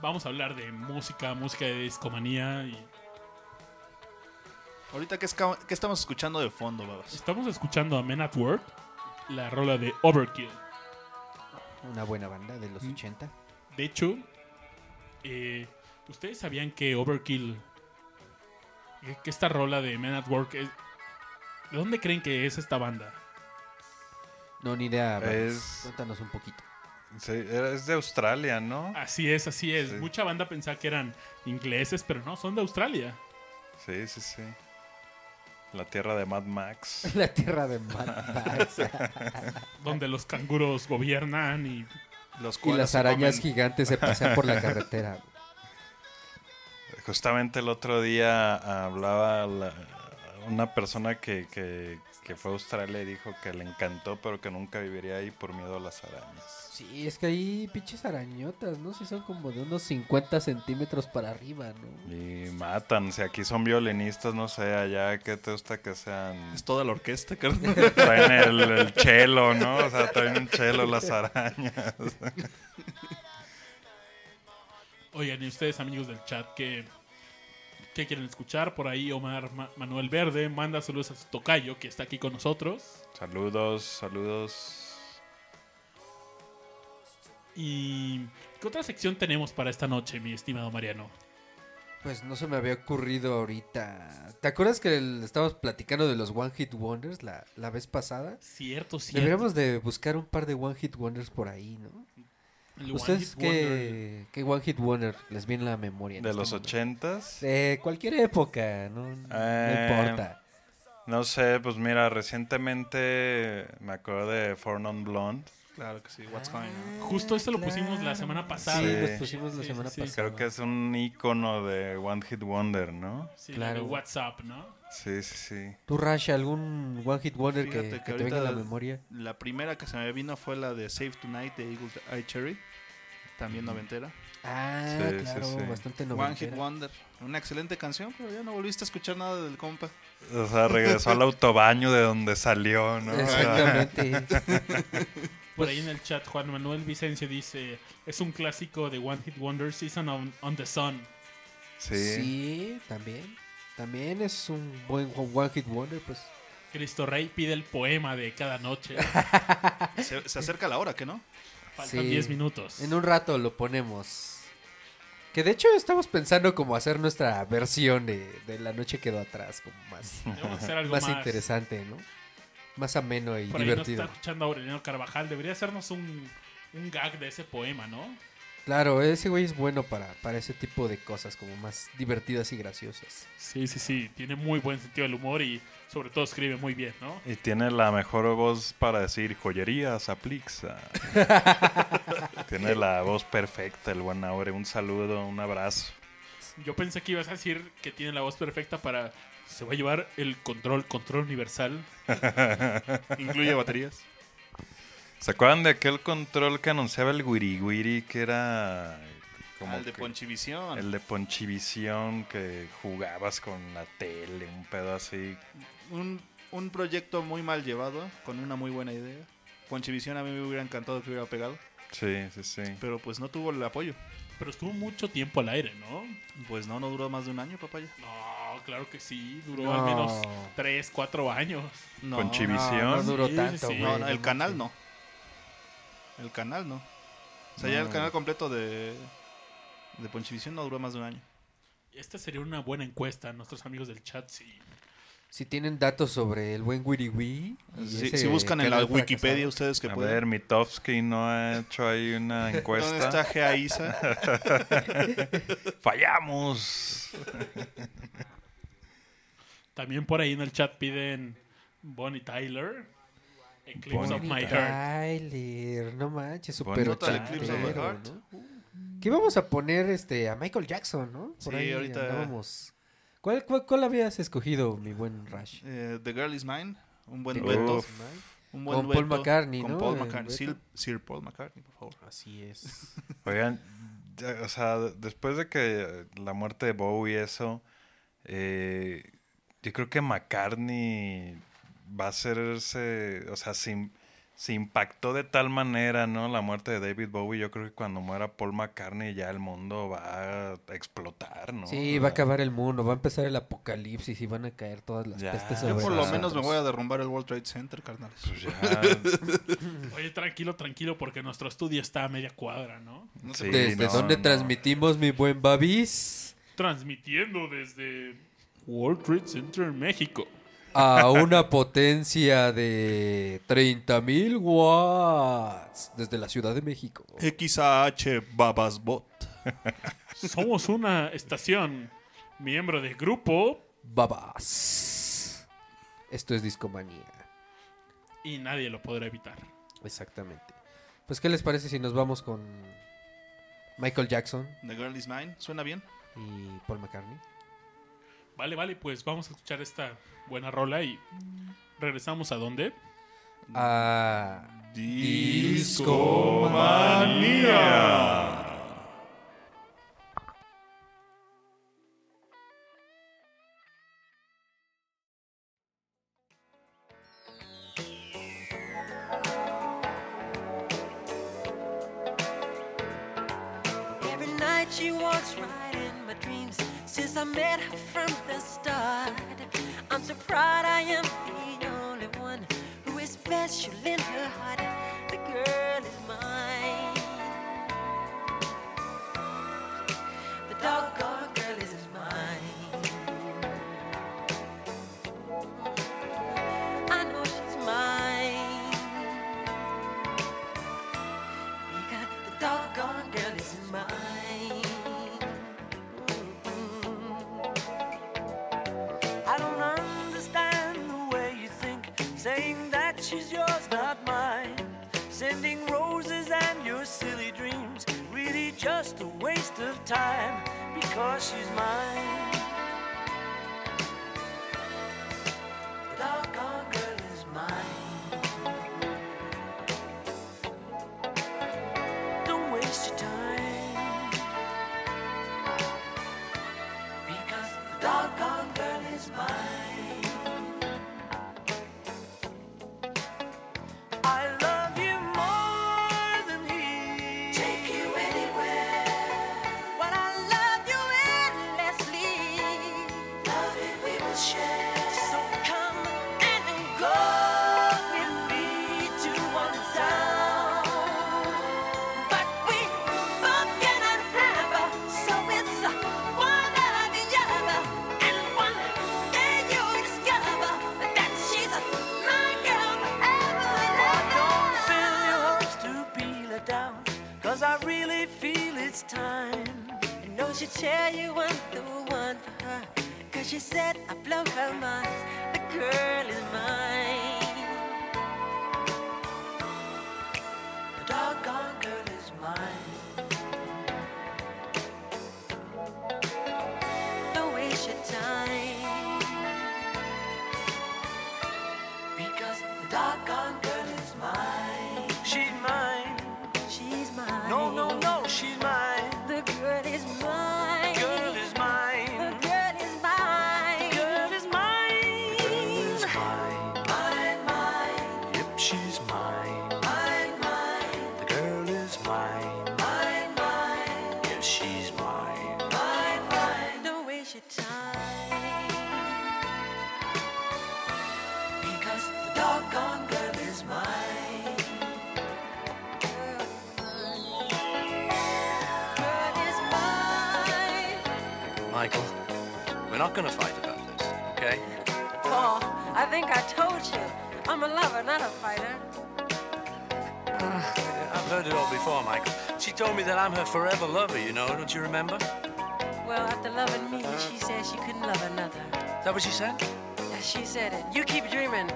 Vamos a hablar de música, música de discomanía y Ahorita, ¿qué, estamos escuchando de fondo, babas? estamos escuchando a Men at Work, la rola de Overkill. Una buena banda de los 80. De hecho, eh, ¿ustedes sabían que Overkill, que- que esta rola de Men at Work, es- ¿de dónde creen que es esta banda? No, ni idea. Es- Cuéntanos un poquito. Sí, es de Australia, ¿no? Así es, así es. Sí. Mucha banda pensaba que eran ingleses, pero no, son de Australia. Sí, sí, sí. La tierra de Mad Max. La tierra de Mad Max. donde los canguros gobiernan y Los y las arañas comen- gigantes se pasean por la carretera. Justamente el otro día hablaba la- una persona que, que, que fue a Australia y dijo que le encantó, pero que nunca viviría ahí por miedo a las arañas. Sí, es que hay pinches arañotas, ¿no? Si son como de unos 50 centímetros para arriba, ¿no? Y matan. Si aquí son violinistas, no sé, allá que te gusta que sean. Es toda la orquesta, carnal. Traen el, el chelo, ¿no? O sea, traen un chelo las arañas. Oigan, y ustedes amigos del chat, ¿qué, qué quieren escuchar? Por ahí Omar Ma- Manuel Verde manda saludos a su tocayo que está aquí con nosotros. Saludos, saludos. ¿Y qué otra sección tenemos para esta noche, mi estimado Mariano? Pues no se me había ocurrido ahorita. ¿Te acuerdas que el- estábamos platicando de los One Hit Wonders la, la vez pasada? Cierto, cierto. Deberíamos de buscar un par de One Hit Wonders por ahí, ¿no? ¿Ustedes qué, qué One Hit Wonder les viene a la memoria? De este los momento? ochentas. De cualquier época, no, no Eh, importa. No sé, pues mira, recientemente me acuerdo de Four Non Blonde. Claro que sí, What's Going On. Justo esto lo pusimos la semana pasada. Sí, Sí. los pusimos la Sí, semana sí, pasada. Creo que es un icono de One Hit Wonder, ¿no? Sí, Claro. WhatsApp, ¿no? Sí, sí, sí. ¿Tú, Rash, algún One Hit Wonder que, Fíjate que que te venga a la memoria? La primera que se me vino fue la de Save Tonight de Eagle Eye Cherry. También noventera. Ah, Sí, claro, sí. bastante One Hit noventera. Wonder. Una excelente canción, pero ya no volviste a escuchar nada del compa. O sea, regresó al autobaño de donde salió, ¿no? Exactamente. Por ahí en el chat, Juan Manuel Vicencio dice: Es un clásico de One Hit Wonder Season on, on the Sun. sí. sí, también. También es un buen One Hit Wonder, pues. Cristo Rey pide el poema de cada noche. Se, se acerca la hora, ¿que no? Faltan Sí. 10 minutos. En un rato lo ponemos. Que de hecho estamos pensando como hacer nuestra versión de, de La Noche Quedó Atrás, como más, Debemos hacer algo más más. interesante, ¿no? Más ameno y Por ahí nos divertido. está escuchando Aureliano Carvajal. Debería hacernos un, un gag de ese poema, ¿no? Claro, ese güey es bueno para, para ese tipo de cosas, como más divertidas y graciosas. Sí, sí, sí. Tiene muy buen sentido del humor y sobre todo escribe muy bien, ¿no? Y tiene la mejor voz para decir joyerías, aplixa. tiene la voz perfecta, el buen Aure. Un saludo, un abrazo. Yo pensé que ibas a decir que tiene la voz perfecta para... Se va a llevar el control, control universal. Incluye baterías. ¿Se acuerdan de aquel control que anunciaba el Wiri Wiri que era como Ah, el de Ponchivisión. el de Ponchivisión que jugabas con la tele, un pedo así? Un, un proyecto muy mal llevado, con una muy buena idea. Ponchivisión a mí me hubiera encantado que hubiera pegado, Sí, sí, sí. pero pues no tuvo el apoyo. Pero estuvo mucho tiempo al aire, ¿no? Pues no, no duró más de un año, papaya. No, claro que sí. Duró No. al menos 3, 4 años. No, Ponchivisión. No, no duró Sí, tanto, sí. güey. no, no, el canal no. El canal no. O sea, ya el No. canal completo de, de Ponchivisión no duró más de un año. Esta sería una buena encuesta a nuestros amigos del chat. Si Si tienen datos sobre el buen Wiri Wiri. y Si, si buscan en la Wikipedia fracasado. ustedes que A pueden. ver, Mitofsky no ha hecho ahí una ¿Dónde encuesta. está Gea Isa? Fallamos. También por ahí en el chat piden Bonnie Tyler, Eclipse Bonnie of My Heart. Tyler, no manches, super Eclipse of ochentero, Heart. ¿no? Que íbamos a poner este a Michael Jackson, ¿no? Por Sí, ahí ahorita- andábamos. ¿Cuál, cuál, cuál habías escogido, mi buen Rush? Eh, The Girl Is Mine. Un buen The dueto. Un buen Con Paul McCartney, Con ¿no? Paul McCartney. Sir, Sir Paul McCartney, por favor. Así es. Oigan, ya, o sea, después de que la muerte de Bowie y eso, eh, yo creo que McCartney va a hacerse, o sea, si, se impactó de tal manera, ¿no? La muerte de David Bowie. Yo creo que cuando muera Paul McCartney ya el mundo va a explotar, ¿no? Sí, va a acabar el mundo, va a empezar el apocalipsis y van a caer todas las Ya. pestes Yo Yo sobre por lo menos me voy a derrumbar el World Trade Center, carnales. Pues ya. Oye, tranquilo, tranquilo, porque nuestro estudio está a media cuadra, ¿no? No Sí, ¿Desde no, dónde no. transmitimos, mi buen Babis? Transmitiendo desde World Trade Center en México. A una potencia de 30.000 watts desde la Ciudad de México. XAH Babasbot. Somos una estación miembro del grupo Babas. Esto es Discomanía. y nadie lo podrá evitar. Exactamente. Pues, ¿qué les parece si nos vamos con Michael Jackson The Girl Is Mine. ¿Suena bien? y Paul McCartney? Vale, vale, pues vamos a escuchar esta buena rola y regresamos a dónde? A Discomanía. Don't you remember? Well, after loving me, she said she couldn't love another. Is that what she said? Yeah, she said it. You keep dreaming.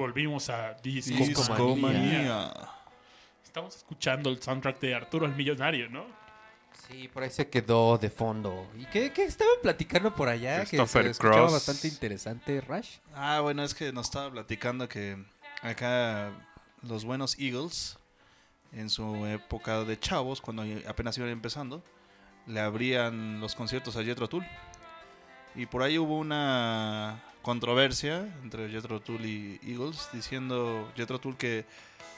Volvimos a Discomanía. Discomanía. Estamos escuchando el soundtrack de Arturo el Millonario, ¿no? Sí, por ahí se quedó de fondo. ¿Y qué, qué estaban platicando por allá? Que se Christopher escuchaba Cross. bastante interesante, Rush. Ah, bueno, es que nos estaba platicando que acá los buenos Eagles, en su época de chavos, cuando apenas iban empezando, le abrían los conciertos a Jethro Tull. Y por ahí hubo una controversia entre Jethro Tull y Eagles, diciendo Jethro Tull que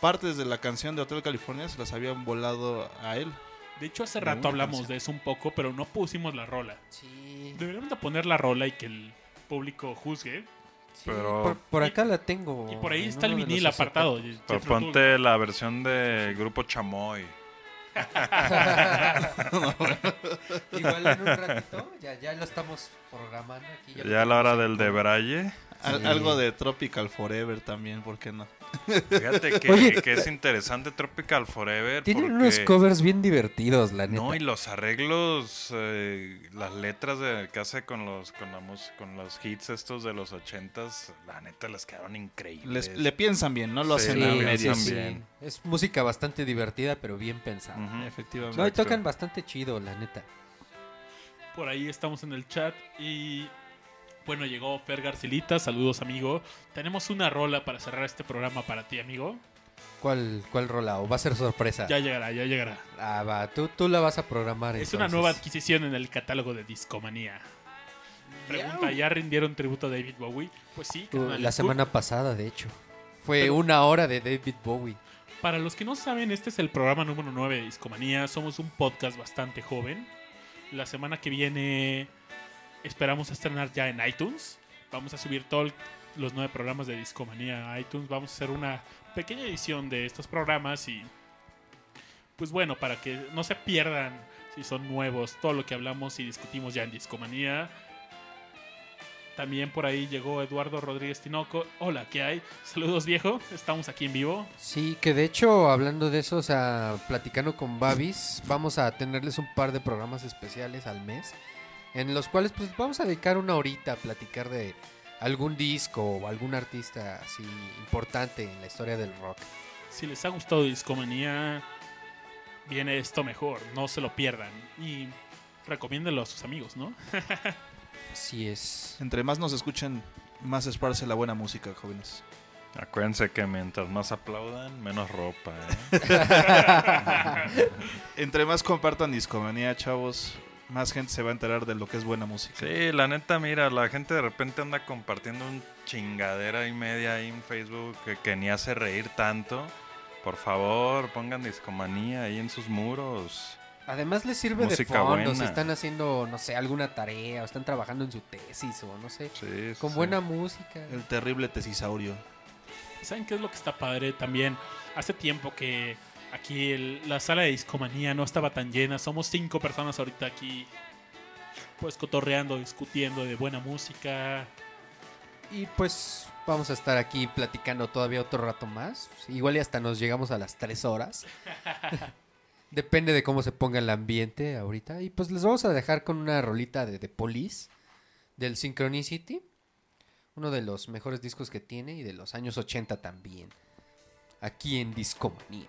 partes de la canción de Hotel California se las habían volado a él. De hecho, hace De rato hablamos canción. de eso un poco, pero no pusimos la rola. Sí. Deberíamos de poner la rola y que el público juzgue. Pero, Por, por acá la tengo. Y por ahí está el vinil apartado. pero ponte la versión de Grupo Chamoy. Igual en un ratito, ya, ya lo estamos programando aquí. lo Ya a la hora del en- de Braille. Al- Sí. Algo de Tropical Forever también, ¿por qué no? Fíjate que, Oye. que es interesante Tropical Forever. Tienen porque- unos covers bien divertidos, la neta. No, y los arreglos, eh, las letras de, que hace con los, con, la mus- con los hits estos de los ochentas, la neta les quedaron increíbles. Les- le piensan bien, no lo Sí, hacen medias. bien. Es música bastante divertida, pero bien pensada. Efectivamente. No, y tocan bastante chido, la neta. Por ahí estamos en el chat y bueno, llegó Fer Garcilita, saludos amigo. Tenemos una rola para cerrar este programa para ti, amigo. ¿Cuál, cuál rola? ¿O va a ser sorpresa? Ya llegará, ya llegará. Ah, va, tú, tú la vas a programar. Es una nueva adquisición en el catálogo de Discomanía. Pregunta, ¿ya rindieron tributo a David Bowie? Pues sí. La semana pasada, de hecho. Fue Pero- una hora de David Bowie. Para los que no saben, este es el programa número 9 de Discomanía. Somos un podcast bastante joven. La semana que viene esperamos estrenar ya en iTunes. Vamos a subir todos los nueve programas de Discomanía a iTunes. Vamos a hacer una pequeña edición de estos programas y pues bueno, para que no se pierdan si son nuevos todo lo que hablamos y discutimos ya en Discomanía. También por ahí llegó Eduardo Rodríguez Tinoco. Hola, ¿qué hay? Saludos viejo, estamos aquí en vivo. Sí, que de hecho, hablando de eso, o sea, platicando con Babis, vamos a tenerles un par de programas especiales al mes, en los cuales pues vamos a dedicar una horita a platicar de algún disco o algún artista así importante en la historia del rock. Si les ha gustado Discomanía, viene esto mejor. No se lo pierdan. Y recomiéndenlo a sus amigos, ¿no? Así es. Entre más nos escuchen, más esparce la buena música, jóvenes. Acuérdense que mientras más aplaudan, menos ropa. ¿eh? Entre más compartan discomanía, chavos, más gente se va a enterar de lo que es buena música. Sí, la neta, mira, la gente de repente anda compartiendo un chingadera y media ahí en Facebook que, que ni hace reír tanto. Por favor, pongan discomanía ahí en sus muros. Además les sirve de fondo si buena. están haciendo, no sé, alguna tarea o están trabajando en su tesis o no sé, Sí, sí, con sí. buena música. El terrible tesisaurio. ¿Saben qué es lo que está padre también? Hace tiempo que aquí el- la sala de discomanía no estaba tan llena. Somos cinco personas ahorita aquí, pues cotorreando, discutiendo de buena música. Y pues vamos a estar aquí platicando todavía otro rato más. Igual y hasta nos llegamos a las 3 horas. Depende de cómo se ponga el ambiente ahorita. Y pues les vamos a dejar con una rolita de The Police del Synchronicity. Uno de los mejores discos que tiene y de los años 80 también. Aquí en Discomanía.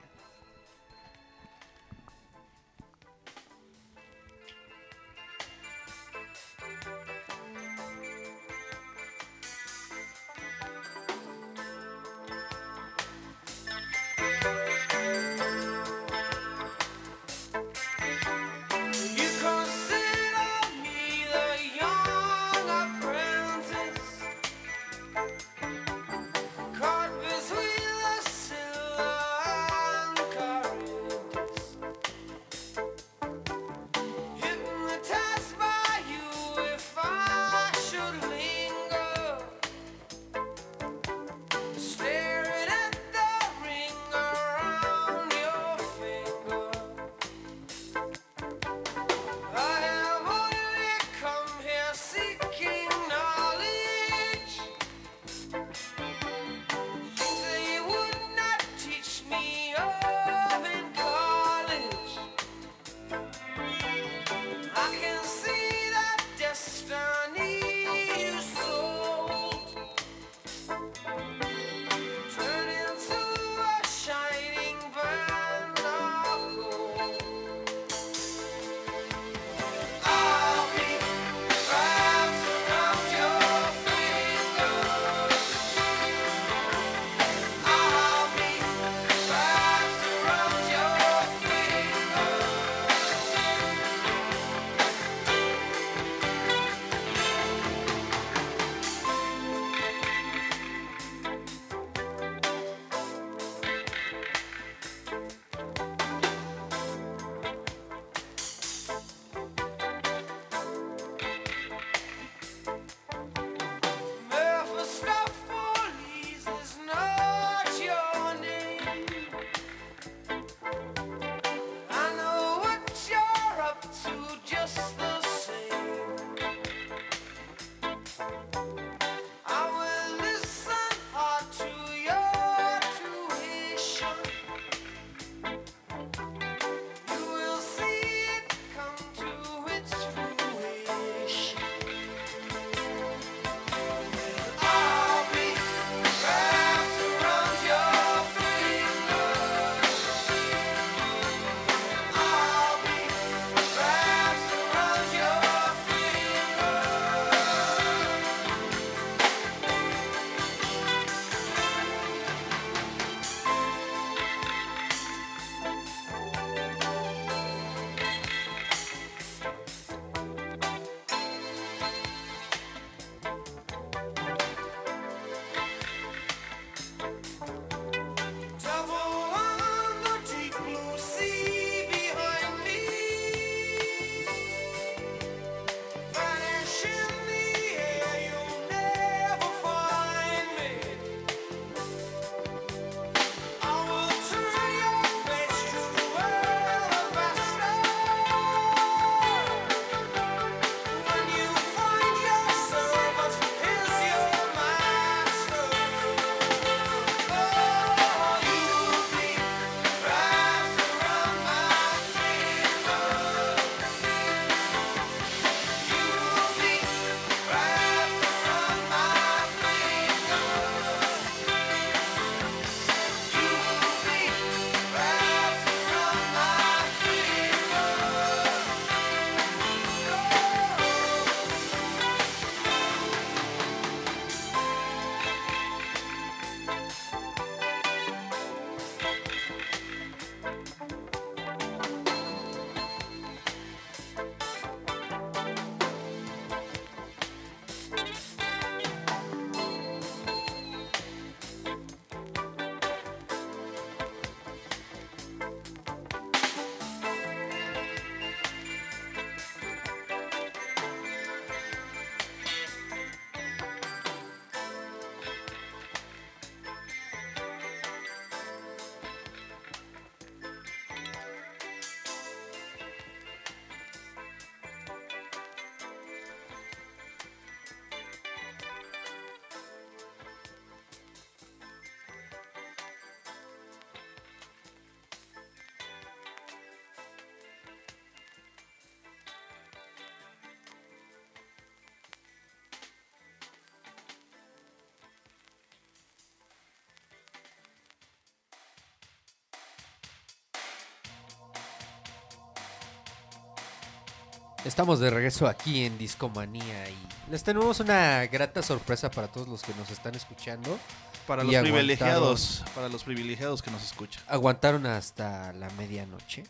Estamos de regreso aquí en Discomanía y les tenemos una grata sorpresa para todos los que nos están escuchando. Para los privilegiados, para los privilegiados que nos escuchan. Aguantaron hasta la medianoche.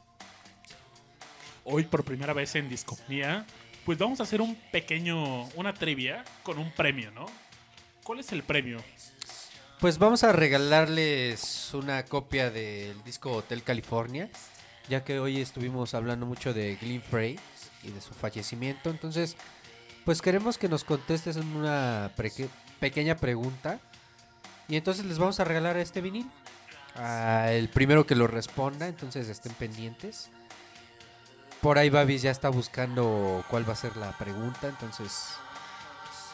Hoy por primera vez en Discomanía, pues vamos a hacer un pequeño, una trivia con un premio, ¿no? ¿Cuál es el premio? Pues vamos a regalarles una copia del disco Hotel California, ya que hoy estuvimos hablando mucho de Glenn Frey y de su fallecimiento. Entonces, pues queremos que nos contestes en una pequeña pregunta. Y entonces les vamos a regalar este vinil. a el primero que lo responda, entonces estén pendientes. Por ahí Babis ya está buscando cuál va a ser la pregunta, entonces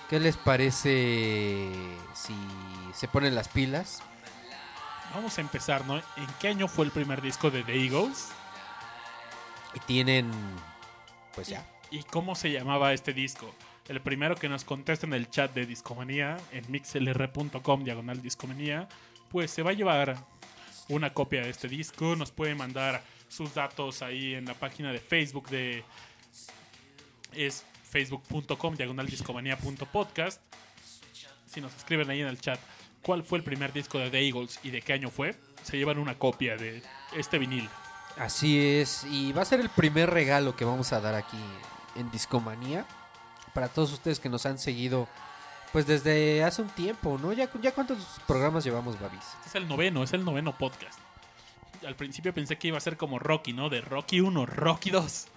¿Qué les parece si se ponen las pilas? Vamos a empezar, ¿no? ¿En qué año fue el primer disco de The Eagles? Y tienen, pues ya. ¿Y cómo se llamaba este disco? El primero que nos conteste en el chat de Discomanía, en mixlr.com, diagonal Discomanía, pues se va a llevar una copia de este disco. Nos puede mandar sus datos ahí en la página de Facebook de... Es facebook.com, diagonal discomanía.podcast. Si nos escriben ahí en el chat cuál fue el primer disco de The Eagles y de qué año fue, se llevan una copia de este vinil. Así es, y va a ser el primer regalo que vamos a dar aquí en Discomanía para todos ustedes que nos han seguido pues desde hace un tiempo, ¿no? Ya, ya cuántos programas llevamos, Babis. Este es el noveno, es el noveno podcast. Al principio pensé que iba a ser como Rocky, ¿no? De Rocky 1, Rocky 2.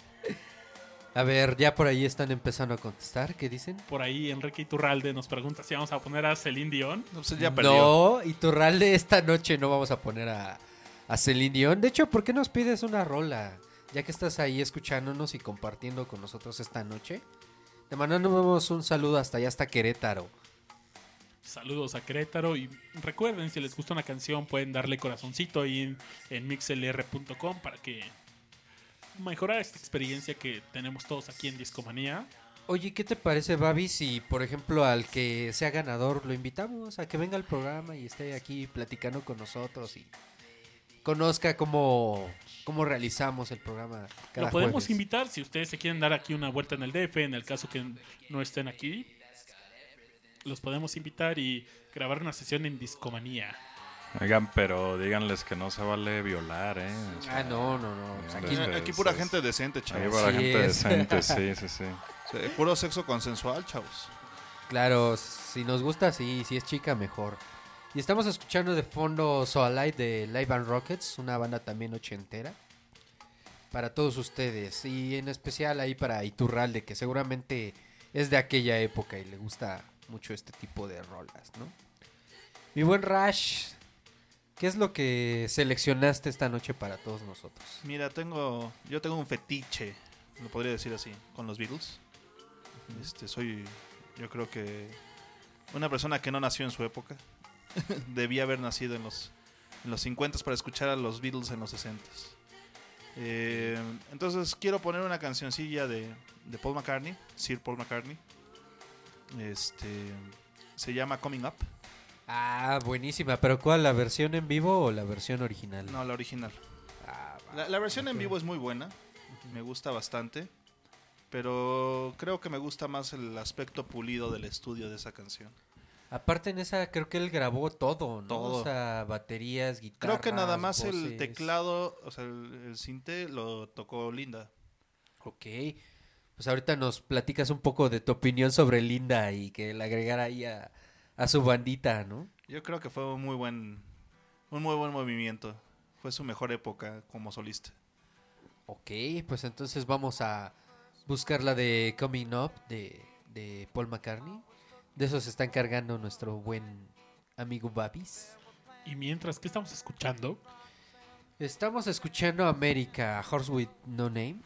A ver, ya por ahí están empezando a contestar, ¿qué dicen? Por ahí Enrique Iturralde nos pregunta si vamos a poner a Celine Dion. No, pues ya perdió. No, y Turralde esta noche no vamos a poner a, a Celine Dion. De hecho, ¿por qué nos pides una rola? Ya que estás ahí escuchándonos y compartiendo con nosotros esta noche. Te mandamos un saludo hasta allá, hasta Querétaro. Saludos a Querétaro y recuerden, si les gusta una canción pueden darle corazoncito ahí en, en mixlr.com para que mejorar esta experiencia que tenemos todos aquí en Discomanía. Oye, ¿qué te parece, Babi, si por ejemplo al que sea ganador lo invitamos a que venga al programa y esté aquí platicando con nosotros y conozca cómo, cómo realizamos el programa cada Lo podemos jueves? invitar si ustedes se quieren dar aquí una vuelta en el DF, en el caso que no estén aquí. Los podemos invitar y grabar una sesión en Discomanía. Oigan, pero díganles que no se vale violar, ¿eh? O sea, Ah, no, no, no. Aquí- pura gente decente, Aquí chavos. pura Sí gente es. decente, sí, sí, sí. Sí, puro sexo consensual, chavos. Claro, si nos gusta, sí, si es chica, mejor. Y estamos escuchando de fondo So Alive de Live and Rockets, una banda también ochentera. Para todos ustedes, y en especial ahí para Iturralde, que seguramente es de aquella época y le gusta mucho este tipo de rolas, ¿no? Mi buen Rash, ¿qué es lo que seleccionaste esta noche para todos nosotros? Mira, tengo, yo tengo un fetiche, lo podría decir así, con los Beatles. Este, soy, yo creo que una persona que no nació en su época. Debía haber nacido en los, en los 50 para escuchar a los Beatles en los 60 Eh, entonces quiero poner una cancioncilla de, de Paul McCartney, Sir Paul McCartney. Este, se llama Coming Up. Ah, buenísima, pero ¿cuál? ¿La versión en vivo o la versión original? No, la original. Ah. La, la versión en vivo es muy buena, me gusta bastante, pero creo que me gusta más el aspecto pulido del estudio de esa canción. Aparte en esa creo que él grabó todo, ¿no? Todo. O sea, baterías, guitarras, Creo que nada más el teclado, o sea, el, el cinte lo tocó Linda. Ok. Pues ahorita nos platicas un poco de tu opinión sobre Linda y que le agregara ahí a, a su bandita, ¿no? Yo creo que fue un muy buen, un muy buen movimiento. Fue su mejor época como solista. Ok, pues entonces vamos a buscar la de Coming Up de, de Paul McCartney. De eso se está encargando nuestro buen amigo Babis. Y mientras, ¿qué estamos escuchando? Estamos escuchando América, Horse with No Name.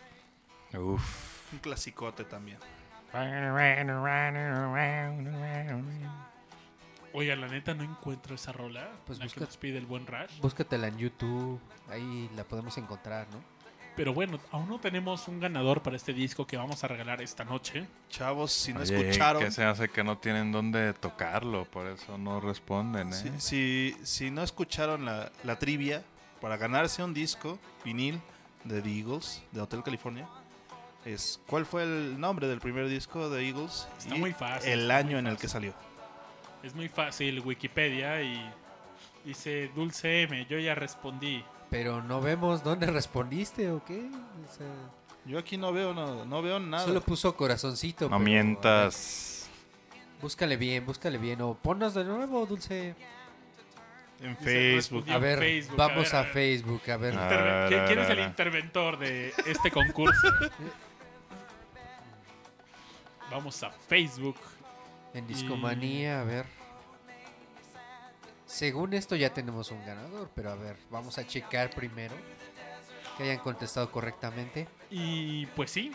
Uf. Un clasicote también. Oiga, la neta no encuentro esa rola. Pues la busca- que nos pide el buen Rash. Búscatela en YouTube, ahí la podemos encontrar, ¿no? Pero bueno, aún no tenemos un ganador para este disco que vamos a regalar esta noche. Chavos, si no Oye, escucharon, que se hace que no tienen dónde tocarlo, por eso no responden, ¿eh? si, si, si no escucharon la, la trivia para ganarse un disco vinil de The Eagles de Hotel California, es ¿cuál fue el nombre del primer disco de Eagles? Está y muy fácil, El año en el que salió. Es muy fácil Wikipedia y dice Dulce M. Yo ya respondí. Pero no vemos dónde respondiste o qué. O sea, Yo aquí no veo no, no veo nada. solo puso corazoncito. No pero, mientas. ver, Búscale bien, búscale bien. O ponnos de nuevo, Dulce. en Facebook. A ver, Facebook, vamos a a, ver, a ver. Facebook, a ver. ¿Quién, quién es el interventor de este concurso? Vamos a Facebook. En Discomanía, a ver. Según esto ya tenemos un ganador, pero a ver, vamos a checar primero que hayan contestado correctamente. Y pues sí,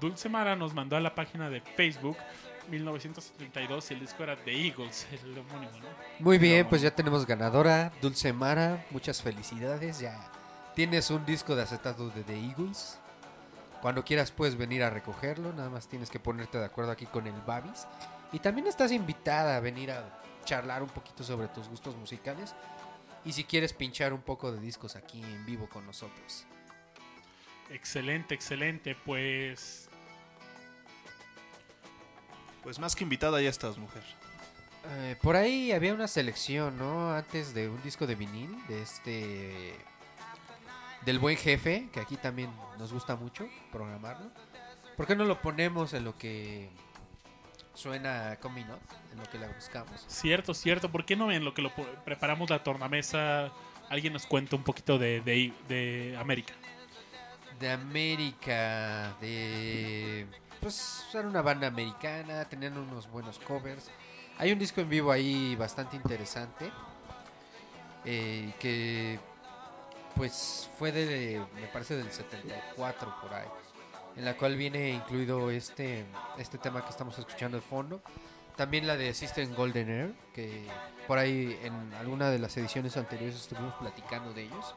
Dulce Mara nos mandó a la página de Facebook 1972 y el disco era The Eagles, el homónimo, ¿no? Muy bien, pues ya tenemos ganadora, Dulce Mara, muchas felicidades, ya tienes un disco de acetato de The Eagles. Cuando quieras puedes venir a recogerlo, nada más tienes que ponerte de acuerdo aquí con el Babis. Y también estás invitada a venir a charlar un poquito sobre tus gustos musicales. Y si quieres pinchar un poco de discos aquí en vivo con nosotros. Excelente, excelente. Pues Pues más que invitada ya estás, mujer. Eh, por ahí había una selección, ¿no? Antes de un disco de vinil, de este... Del buen jefe, que aquí también nos gusta mucho programarlo. ¿Por qué no lo ponemos en lo que suena Coming Up? En lo que la buscamos. cierto, cierto. ¿Por qué no en lo que lo preparamos la tornamesa? Alguien nos cuenta un poquito de, de, de América. De América, de... Pues era una banda americana, tenían unos buenos covers. Hay un disco en vivo ahí bastante interesante. eh, que pues fue de, me parece del 74 por ahí. En la cual viene incluido este, este tema que estamos escuchando de fondo. También la de System Golden Air, que por ahí en alguna de las ediciones anteriores estuvimos platicando de ellos.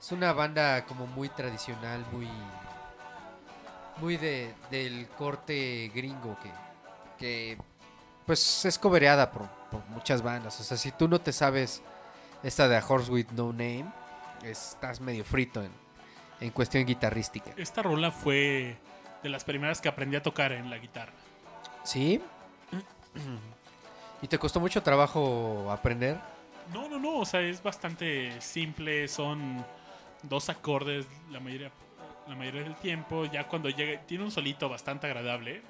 Es una banda como muy tradicional, muy muy de, del corte gringo que, que pues es cobereada por, por muchas bandas. O sea, si tú no te sabes esta de A Horse with No Name, estás medio frito en, en cuestión guitarrística. Esta rola fue de las primeras que aprendí a tocar en la guitarra. ¿Sí? ¿Y te costó mucho trabajo aprender? No, no, no, o sea, es bastante simple, son dos acordes la mayoría, la mayoría del tiempo, ya cuando llega, tiene un solito bastante agradable.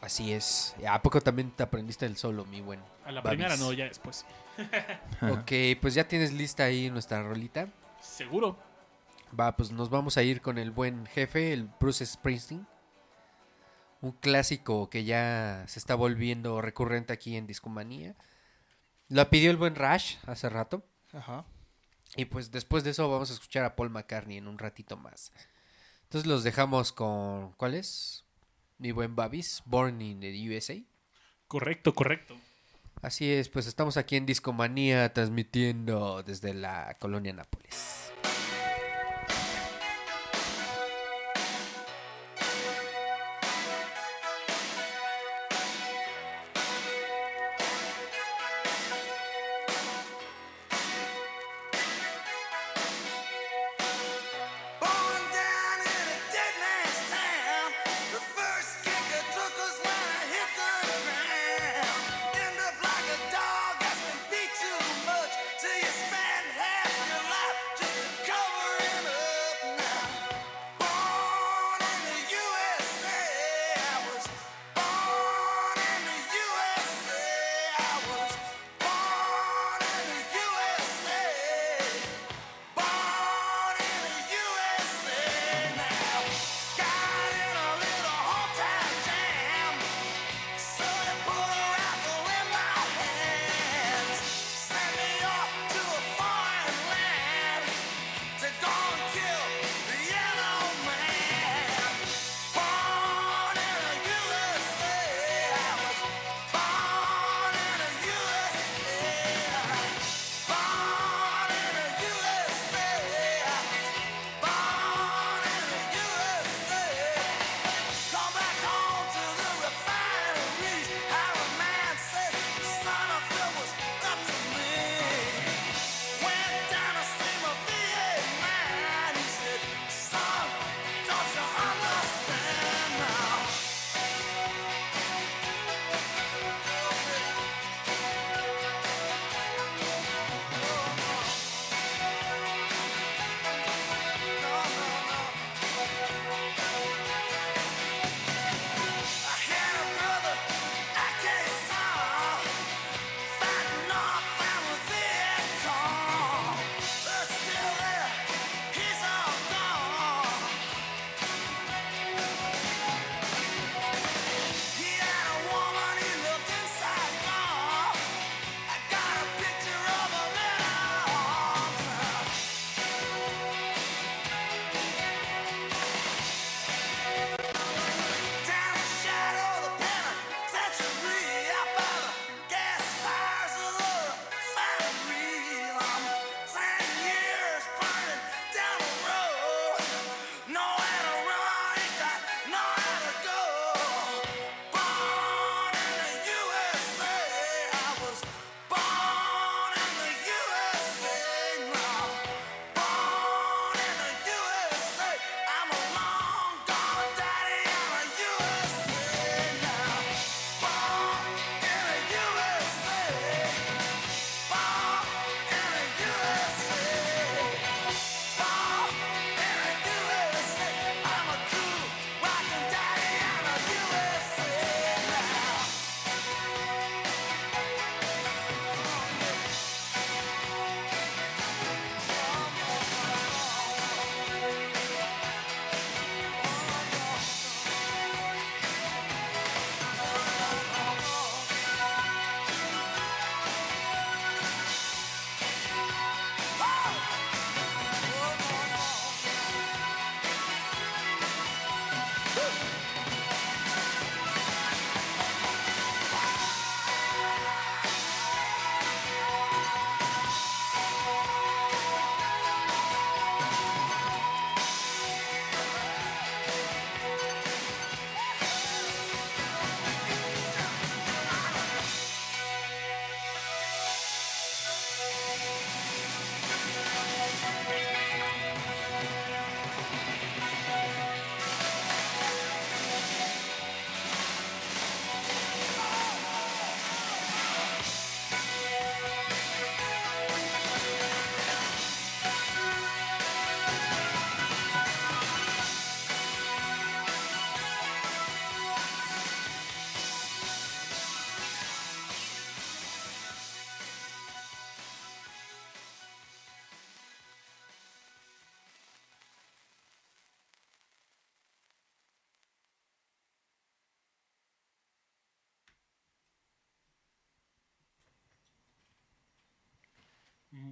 Así es. ¿A poco también te aprendiste el solo, mi buen? A la Babis? primera no, ya después. Ok, pues ya tienes lista ahí nuestra rolita. Seguro. Va, pues nos vamos a ir con el buen jefe, el Bruce Springsteen. Un clásico que ya se está volviendo recurrente aquí en Discomanía. Lo pidió el buen Rush hace rato. Ajá. Y pues después de eso vamos a escuchar a Paul McCartney en un ratito más. Entonces los dejamos con... ¿Cuál es? Mi buen Babis, Born in the USA. Correcto, correcto. Así es, pues estamos aquí en Discomanía transmitiendo desde la colonia Nápoles.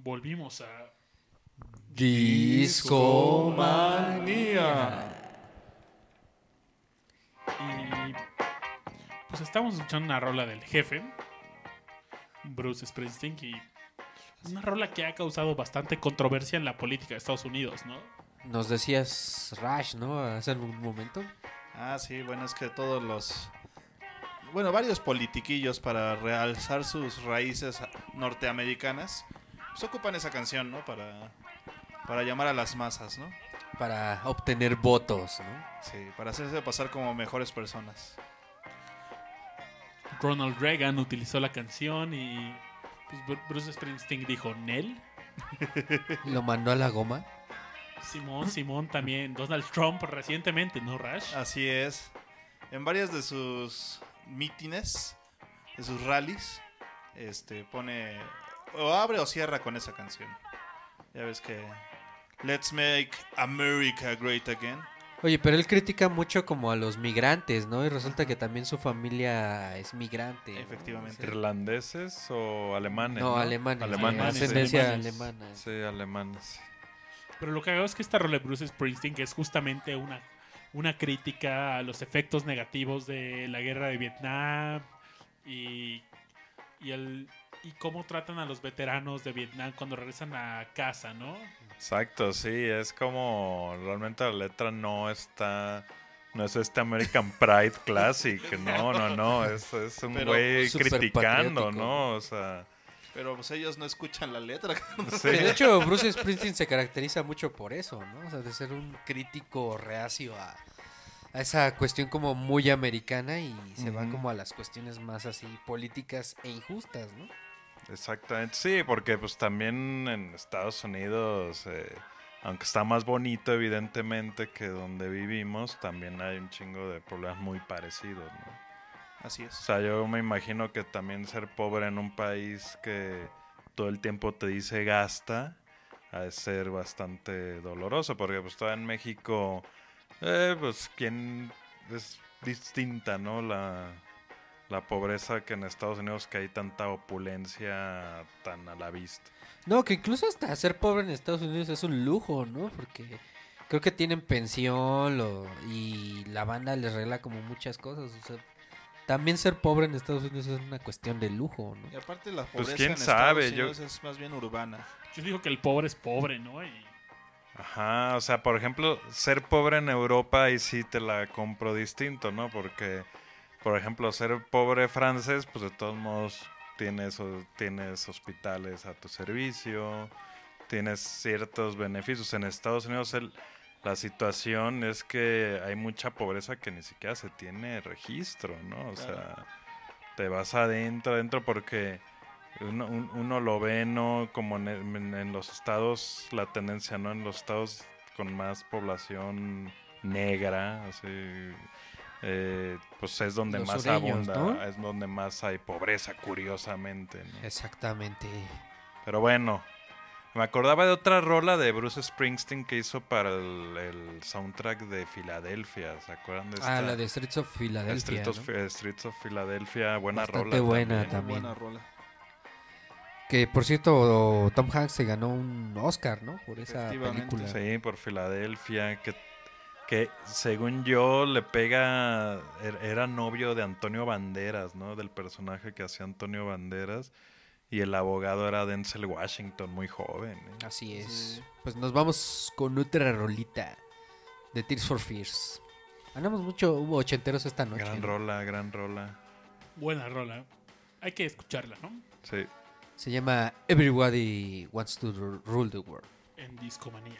Volvimos a Discomanía. Y pues estamos escuchando una rola del jefe, Bruce Springsteen, y una rola que ha causado bastante controversia en la política de Estados Unidos, ¿no? Nos decías Rush, ¿no? Hace un momento. Ah, sí, bueno, es que todos los... Bueno, varios politiquillos para realzar sus raíces norteamericanas, pues ocupan esa canción, ¿no? Para, para llamar a las masas, ¿no? Para obtener votos, ¿no? Sí, para hacerse pasar como mejores personas. Ronald Reagan utilizó la canción y pues, Bru- Bruce Springsteen dijo Nel. Lo mandó a la goma. Simón, Simón también. Donald Trump recientemente, ¿no, Rash? Así es. En varias de sus mítines, de sus rallies, este pone o abre o cierra con esa canción. Ya ves que Let's make America great again. Oye, pero él critica mucho como a los migrantes, ¿no? Y resulta que también su familia es migrante. ¿no? Efectivamente. ¿Irlandeses o alemanes? No, alemanes. Alemanes. ascendencia alemanes. alemana. Sí, alemanes. Pero lo que hago es que esta rola de Bruce Springsteen, que es justamente una, una crítica a los efectos negativos de la guerra de Vietnam y, y, el, y cómo tratan a los veteranos de Vietnam cuando regresan a casa, ¿no? Exacto, sí, es como realmente la letra no está, no es este American Pride Classic, no, no, no, es, es un güey súper criticando. ¿no? O sea, Pero pues ellos no escuchan la letra. sí. De hecho, Bruce Springsteen se caracteriza mucho por eso, ¿no? O sea, de ser un crítico reacio a, a esa cuestión como muy americana y se va Ujú. como a las cuestiones más así políticas e injustas, ¿no? Exactamente, sí, porque pues también en Estados Unidos, eh, aunque está más bonito evidentemente que donde vivimos, también hay un chingo de problemas muy parecidos, ¿no? Así O es. sea, yo me imagino que también ser pobre en un país que todo el tiempo te dice gasta, ha de ser bastante doloroso, porque pues todavía en México, eh, pues quién es distinta, ¿no? La, la pobreza que en Estados Unidos que hay tanta opulencia tan a la vista. No, que incluso hasta ser pobre en Estados Unidos es un lujo, ¿no? Porque creo que tienen pensión lo- y la banda les regla como muchas cosas. O sea, también ser pobre en Estados Unidos es una cuestión de lujo, ¿no? Y aparte la Pues, pobreza quién en sabe, Estados yo- Unidos es más bien urbana. Yo digo que el pobre es pobre, ¿no? Y Ajá, o sea, por ejemplo, ser pobre en Europa y sí te la compro distinto, ¿no? Porque, por ejemplo, ser pobre francés, pues de todos modos tienes, tienes hospitales a tu servicio, tienes ciertos beneficios. En Estados Unidos el- la situación es que hay mucha pobreza que ni siquiera se tiene registro, ¿no? O sea, te vas adentro, adentro porque uno, un- uno lo ve, ¿no? Como en, en- en los estados, la tendencia, ¿no? En los estados con más población negra, así, eh, pues es donde Los más sureños, abunda, ¿no? es donde más hay pobreza, curiosamente, ¿no? Exactamente. Pero bueno, me acordaba de otra rola de Bruce Springsteen que hizo para el, el soundtrack de Filadelfia, ¿se acuerdan de esta? Ah, la de Streets of Philadelphia. Streets of, ¿no? Streets of Philadelphia, buena Bastante rola. buena también. también. Buena rola. Que por cierto, Tom Hanks se ganó un Oscar, ¿no? Por esa película. Sí, por Filadelfia, que, que según yo le pega, er- era novio de Antonio Banderas, ¿no? Del personaje que hacía Antonio Banderas. Y el abogado era Denzel Washington, muy joven. ¿eh? Así es. Pues nos vamos con otra rolita de Tears for Fears. Andamos mucho hubo ochenteros esta noche. Gran rola, gran rola. buena rola. Hay que escucharla, ¿no? Sí. Se llama Everybody Wants to Ru- Rule the World. En Discomanía.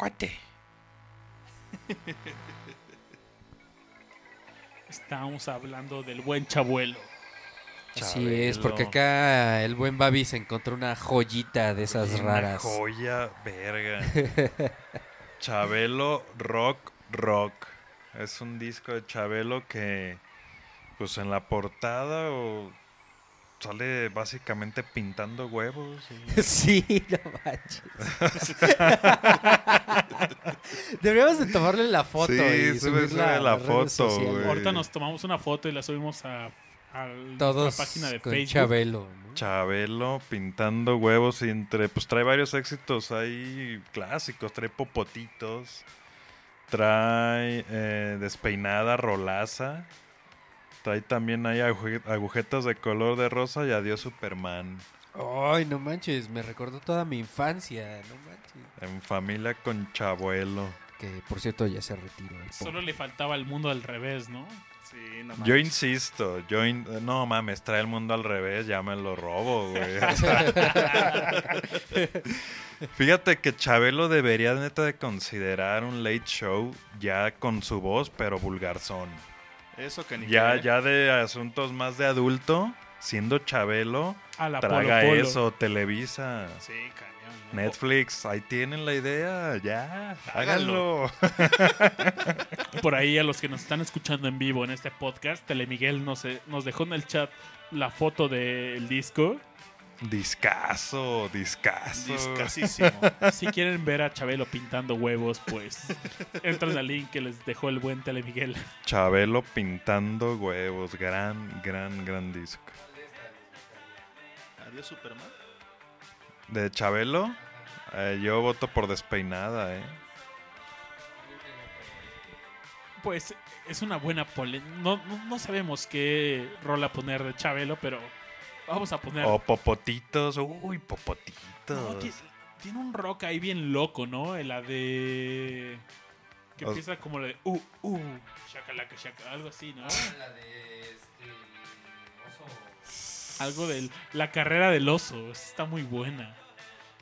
Cuate. Estábamos hablando del buen chabuelo. Así es, porque acá el buen Babi se encontró una joyita de esas Una raras. joya, verga. Chabelo Rock Rock. Es un disco de Chabelo que, pues en la portada o sale básicamente pintando huevos. y- Sí, no manches. Deberíamos de tomarle la foto Sí, y sube- subirla a la foto, güey. Ahorita nos tomamos una foto y la subimos a, a Todos nuestra página de con Facebook. Chabelo. ¿no? Chabelo pintando huevos y entre, pues trae varios éxitos ahí clásicos, trae popotitos, trae eh, despeinada rolaza, trae también ahí aguje- agujetas de color de rosa y adiós Superman, Ay, no manches, me recordó toda mi infancia, no manches. en familia con Chabuelo. Que por cierto ya se retiró. Solo le faltaba el mundo al revés, ¿no? Sí, no Yo insisto, yo in- no mames, trae el mundo al revés, ya me lo robo, güey. Fíjate que Chabelo debería neta de considerar un late show ya con su voz, pero vulgarzón. Eso que ni Ya, ya de asuntos más de adulto, siendo Chabelo, A la traga Polo Polo. eso, Televisa, Sí, cañón. ¿no? Netflix, ahí tienen la idea, ya, Háganlo. Por ahí a los que nos están escuchando en vivo en este podcast, Telemiguel nos, nos dejó en el chat la foto del disco. Discaso, discaso. Discasísimo. Si quieren ver a Chabelo pintando huevos, pues entren al link que les dejó el buen Telemiguel. Chabelo pintando huevos, gran, gran, gran disco. Adiós, Superman. De Chabelo, eh, yo voto por despeinada, ¿eh? Pues es una buena pole. No, no, no sabemos qué rola poner de Chabelo, pero vamos a poner. O popotitos, uy, popotitos. No, ti- tiene un rock ahí bien loco, ¿no? La de. Que O- empieza como la de. Uh, uh, shakalaka, shaka, algo así, ¿no? Algo de la carrera del oso. Está muy buena.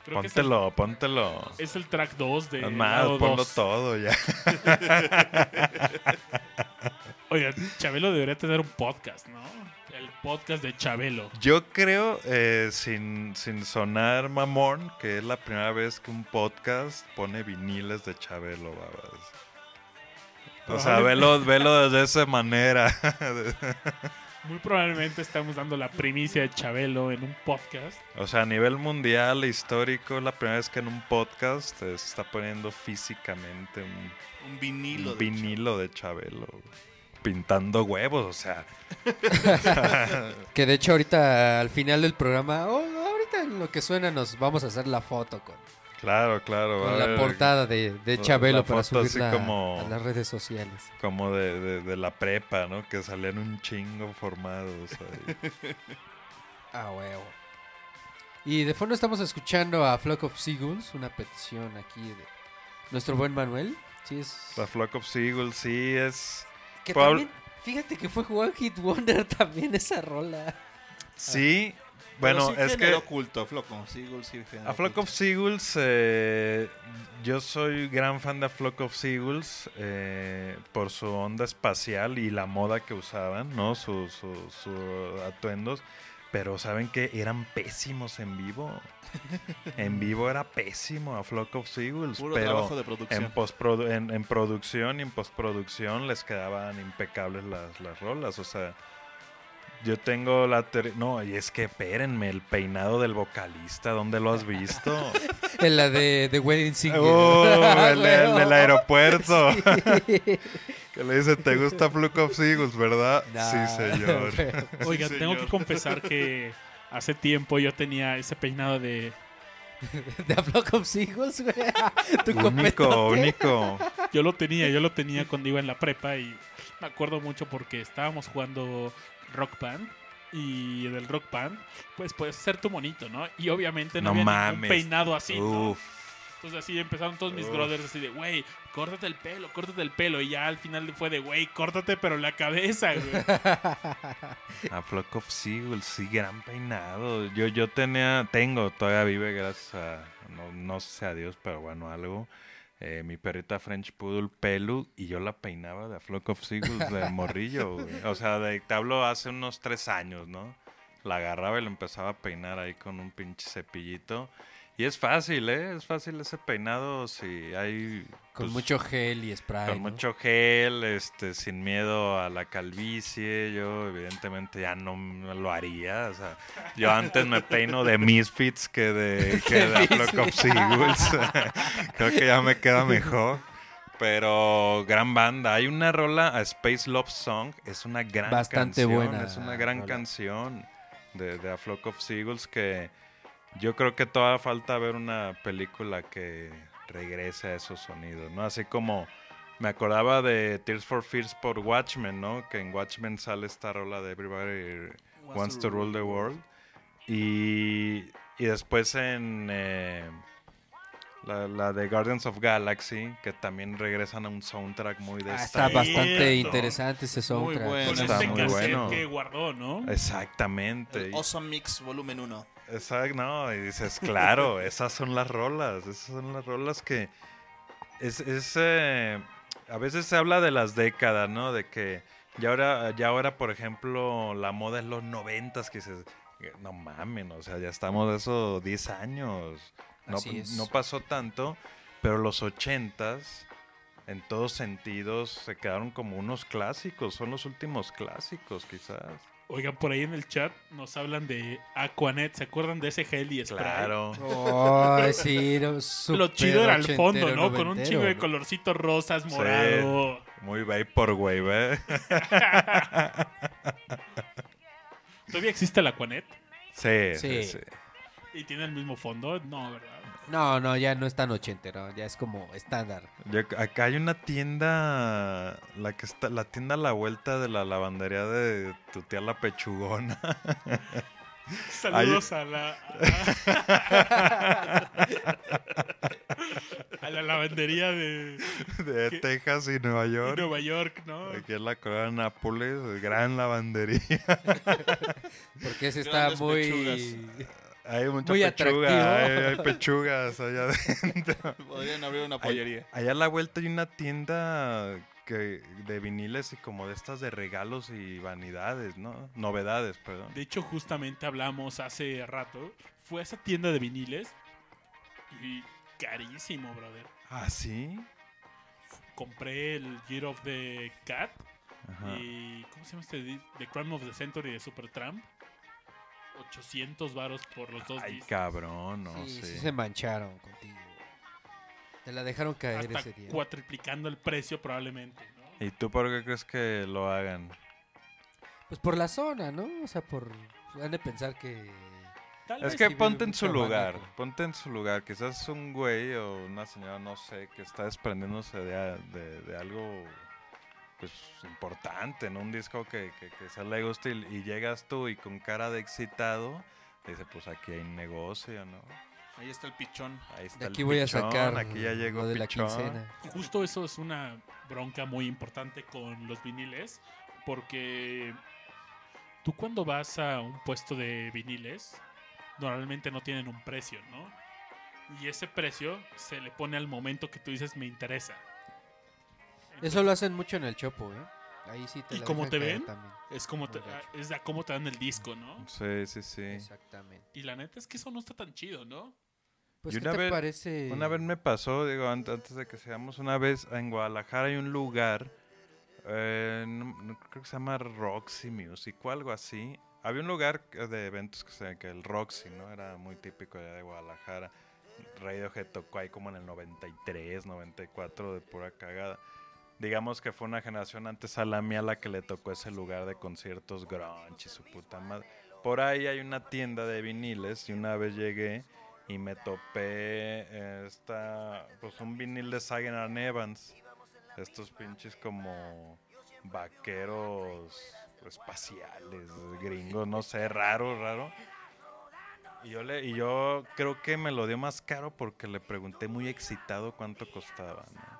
Creo que es el, Póntelo, póntelo. es el track 2 de. Es más, lado ponlo dos. todo ya. Oiga, Chabelo debería tener un podcast, ¿no? El podcast de Chabelo. Yo creo, eh, sin, sin sonar mamón, que es la primera vez que un podcast pone viniles de Chabelo, babas. O sea, velo, velo de esa manera. Muy probablemente estamos dando la primicia de Chabelo en un podcast. O sea, a nivel mundial, histórico, es la primera vez que en un podcast se está poniendo físicamente un, Un vinilo. un de vinilo de Chabelo. Pintando huevos, o sea. Que de hecho ahorita al final del programa, oh, ahorita en lo que suena nos vamos a hacer la foto con, Claro, claro. con la portada de, de Chabelo para subirla como- a las redes sociales. Como de, de- de la prepa, ¿no? Que salían un chingo formados. ahí. Ah, huevo. Y de fondo estamos escuchando a Flock of Seagulls, una petición aquí de nuestro buen Manuel. Sí, es. La Flock of Seagulls, sí, es. Que Pablo- también, fíjate que fue One Hit Wonder también esa rola. Sí, bueno, sí es que. generó culto, Floco. Seagull sí A Flock of Seagulls, eh, yo soy gran fan de A Flock of Seagulls eh, por su onda espacial y la moda que usaban, ¿no? Sus su, su atuendos. Pero saben que eran pésimos en vivo. en vivo era pésimo a Flock of Seagulls. Puro pero trabajo de producción. En, postprodu- en, en producción y en postproducción les quedaban impecables las, las rolas. O sea, yo tengo la... ter- No, y es que espérenme, el peinado del vocalista, ¿dónde lo has visto? En la de, de Wedding Singer. Oh, el, el del aeropuerto. Sí. Que le dice, ¿te gusta Flock of Seagulls, verdad? Nah, sí, señor. Oiga, Sí, tengo señor. que confesar que hace tiempo yo tenía ese peinado de. De A Flock of Seagulls, güey. Tu único, único. Yo lo tenía, yo lo tenía cuando iba en la prepa y me acuerdo mucho porque estábamos jugando Rock Band y del Rock Band, pues puedes ser tu monito, ¿no? Y obviamente no, No había mames. ningún peinado así, ¿no? Entonces así empezaron todos mis Uf. brothers así de, güey, córtate el pelo, córtate el pelo. Y ya al final fue de, güey, córtate pero la cabeza, güey. A Flock of Seagulls, sí, gran peinado. Yo, yo tenía, tengo, todavía vive gracias a, no, no sé a Dios, pero bueno, algo. eh, mi perrita French Poodle Pelu y yo la peinaba de A Flock of Seagulls de morrillo, güey. O sea, de, te hablo hace unos tres años, ¿no? La agarraba y la empezaba a peinar ahí con un pinche cepillito. Y es fácil, ¿eh? Es fácil ese peinado si hay... Con pues, mucho gel y spray. con ¿no? mucho gel, este, sin miedo a la calvicie. Yo, evidentemente, ya no lo haría. O sea, yo antes me peino de Misfits que de, que de Flock of Seagulls. Creo que ya me queda mejor. Pero gran banda. Hay una rola, a Space Love Song. Es una gran Bastante canción. buena Es una gran rola. canción de, de A Flock of Seagulls que yo creo que todavía falta ver una película que regrese a esos sonidos, ¿no? Así como me acordaba de Tears for Fears por Watchmen, ¿no? Que en Watchmen sale esta rola de Everybody Wants to Rule the World. Y, y después en eh, la, la de Guardians of Galaxy, que también regresan a un soundtrack muy de Ah, está bastante interesante ese soundtrack. bueno. Con Está este muy bueno. que guardó, ¿no? Exactamente. El Awesome Mix Volumen 1. Exacto, no, y dices, claro, esas son las rolas, esas son las rolas que es, es, eh, a veces se habla de las décadas, ¿no? De que ya ahora, ya ahora, por ejemplo, la moda es los noventas, que dices, no mamen, o sea, ya estamos de esos 10 años, no, Así es. no pasó tanto, pero los ochentas, en todos sentidos, se quedaron como unos clásicos, son los últimos clásicos, quizás. Oigan, por ahí en el chat nos hablan de Aquanet. ¿Se acuerdan de ese gel y spray? Claro. Sí, no, Lo chido era el fondo, ¿no? Con un chingo de colorcitos rosas, morado. Muy vaporwave, ¿eh? ¿Todavía existe el Aquanet? Sí, sí, Sí. sí. ¿Y tiene el mismo fondo? No, ¿verdad? No, no, ya no es tan ochentero, ya es como estándar. Yo- acá hay una tienda, la que está, la tienda a la vuelta de la lavandería de tu tía la pechugona. Saludos a la. A, la lavandería de de ¿Qué? Texas y Nueva York. Nueva York, ¿no? Aquí en la colonia Nápoles, gran lavandería. Porque ese está Grandes muy... Hay mucha Muy pechuga, hay, atractivo. hay pechugas allá adentro. Podrían abrir una Ahí- pollería. Allá a la vuelta hay una tienda que, de viniles y como de estas de regalos y vanidades, ¿no? Novedades, perdón. De hecho, justamente hablamos hace rato. Fue a esa tienda de viniles y carísimo, brother. ¿Ah, sí? Compré el Year of the Cat Ajá. y. ¿Cómo se llama este? The Crime of the Century de Supertramp. 800 varos por los dos Ay, discos. cabrón, no sí, sé. sí se mancharon contigo. Te la dejaron caer Hasta ese día. cuatriplicando el precio, probablemente. ¿no? ¿Y tú por qué crees que lo hagan? Pues por la zona, ¿no? O sea, por... Han de pensar que... Tal Es vez que ponte en su lugar, ponte en su lugar. Quizás un güey o una señora, no sé, que está desprendiéndose de- de algo pues importante, ¿no? Un disco que, que, que se le gusta y, y llegas tú y con cara de excitado, dice, pues aquí hay negocio, ¿no? Ahí está el pichón. Ahí está De el aquí voy a sacar aquí ya llegó lo de la pichón. quincena. Justo eso es una bronca muy importante con los viniles, porque tú cuando vas a un puesto de viniles, normalmente no tienen un precio, ¿no? Y ese precio se le pone al momento que tú dices me interesa. Eso lo hacen mucho en el Chopo, ¿eh? Ahí sí te ¿Y la cómo te ven? también. Es como te, gacho. es de cómo te dan el disco, ¿no? Sí, sí, sí. Exactamente. Y la neta es que eso no está tan chido, ¿no? Pues, Y ¿qué una te vez- parece? Una vez me pasó, digo, ant- antes de que seamos, una vez en Guadalajara hay un lugar, eh, no- no- creo que se llama Roxy Music o algo así. Había un lugar de eventos que se que el Roxy, ¿no? Era muy típico allá de Guadalajara. Radiohead tocó ahí como en el 93, 94 de pura cagada. Digamos que fue una generación antes a la mía la que le tocó ese lugar de conciertos grunge y su puta madre. Por ahí hay una tienda de viniles y una vez llegué y me topé esta, pues un vinil de Sagan Evans. Estos pinches como vaqueros espaciales, gringos, no sé, raro, raro. Y yo, le, y yo creo que me lo dio más caro porque le pregunté muy excitado cuánto costaba. ¿no?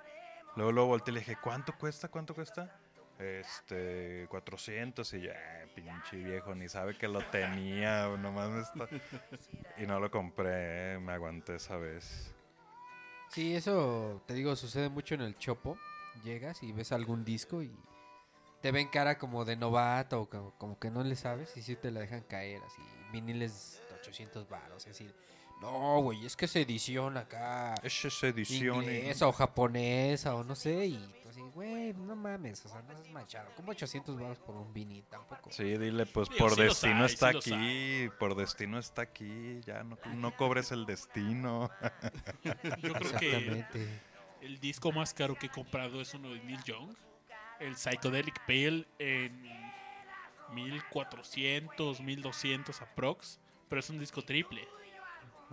Luego, luego volteé y le dije, ¿cuánto cuesta? ¿Cuánto cuesta? Este, 400 y "Eh, pinche viejo, ni sabe que lo tenía, nomás me está... Y no lo compré, me aguanté esa vez. Sí, eso te digo, sucede mucho en el Chopo. Llegas y ves algún disco y te ven cara como de novato o como, que no le sabes y sí te la dejan caer así. Viniles de 800 baros, así. No, güey, es que es edición acá. Es esa edición. Inglesa o japonesa o no sé. Y tú así, güey, no mames, o sea, no es manchado. Como 800 baros por un vinil tampoco. Sí, dile, pues por sí destino está sí aquí, por destino está aquí, ya no, no cobres el destino. Yo creo que Exactamente. el disco más caro que he comprado es uno de Neil Young, el Psychedelic Pale en 1400, 1200 aprox, pero es un disco triple.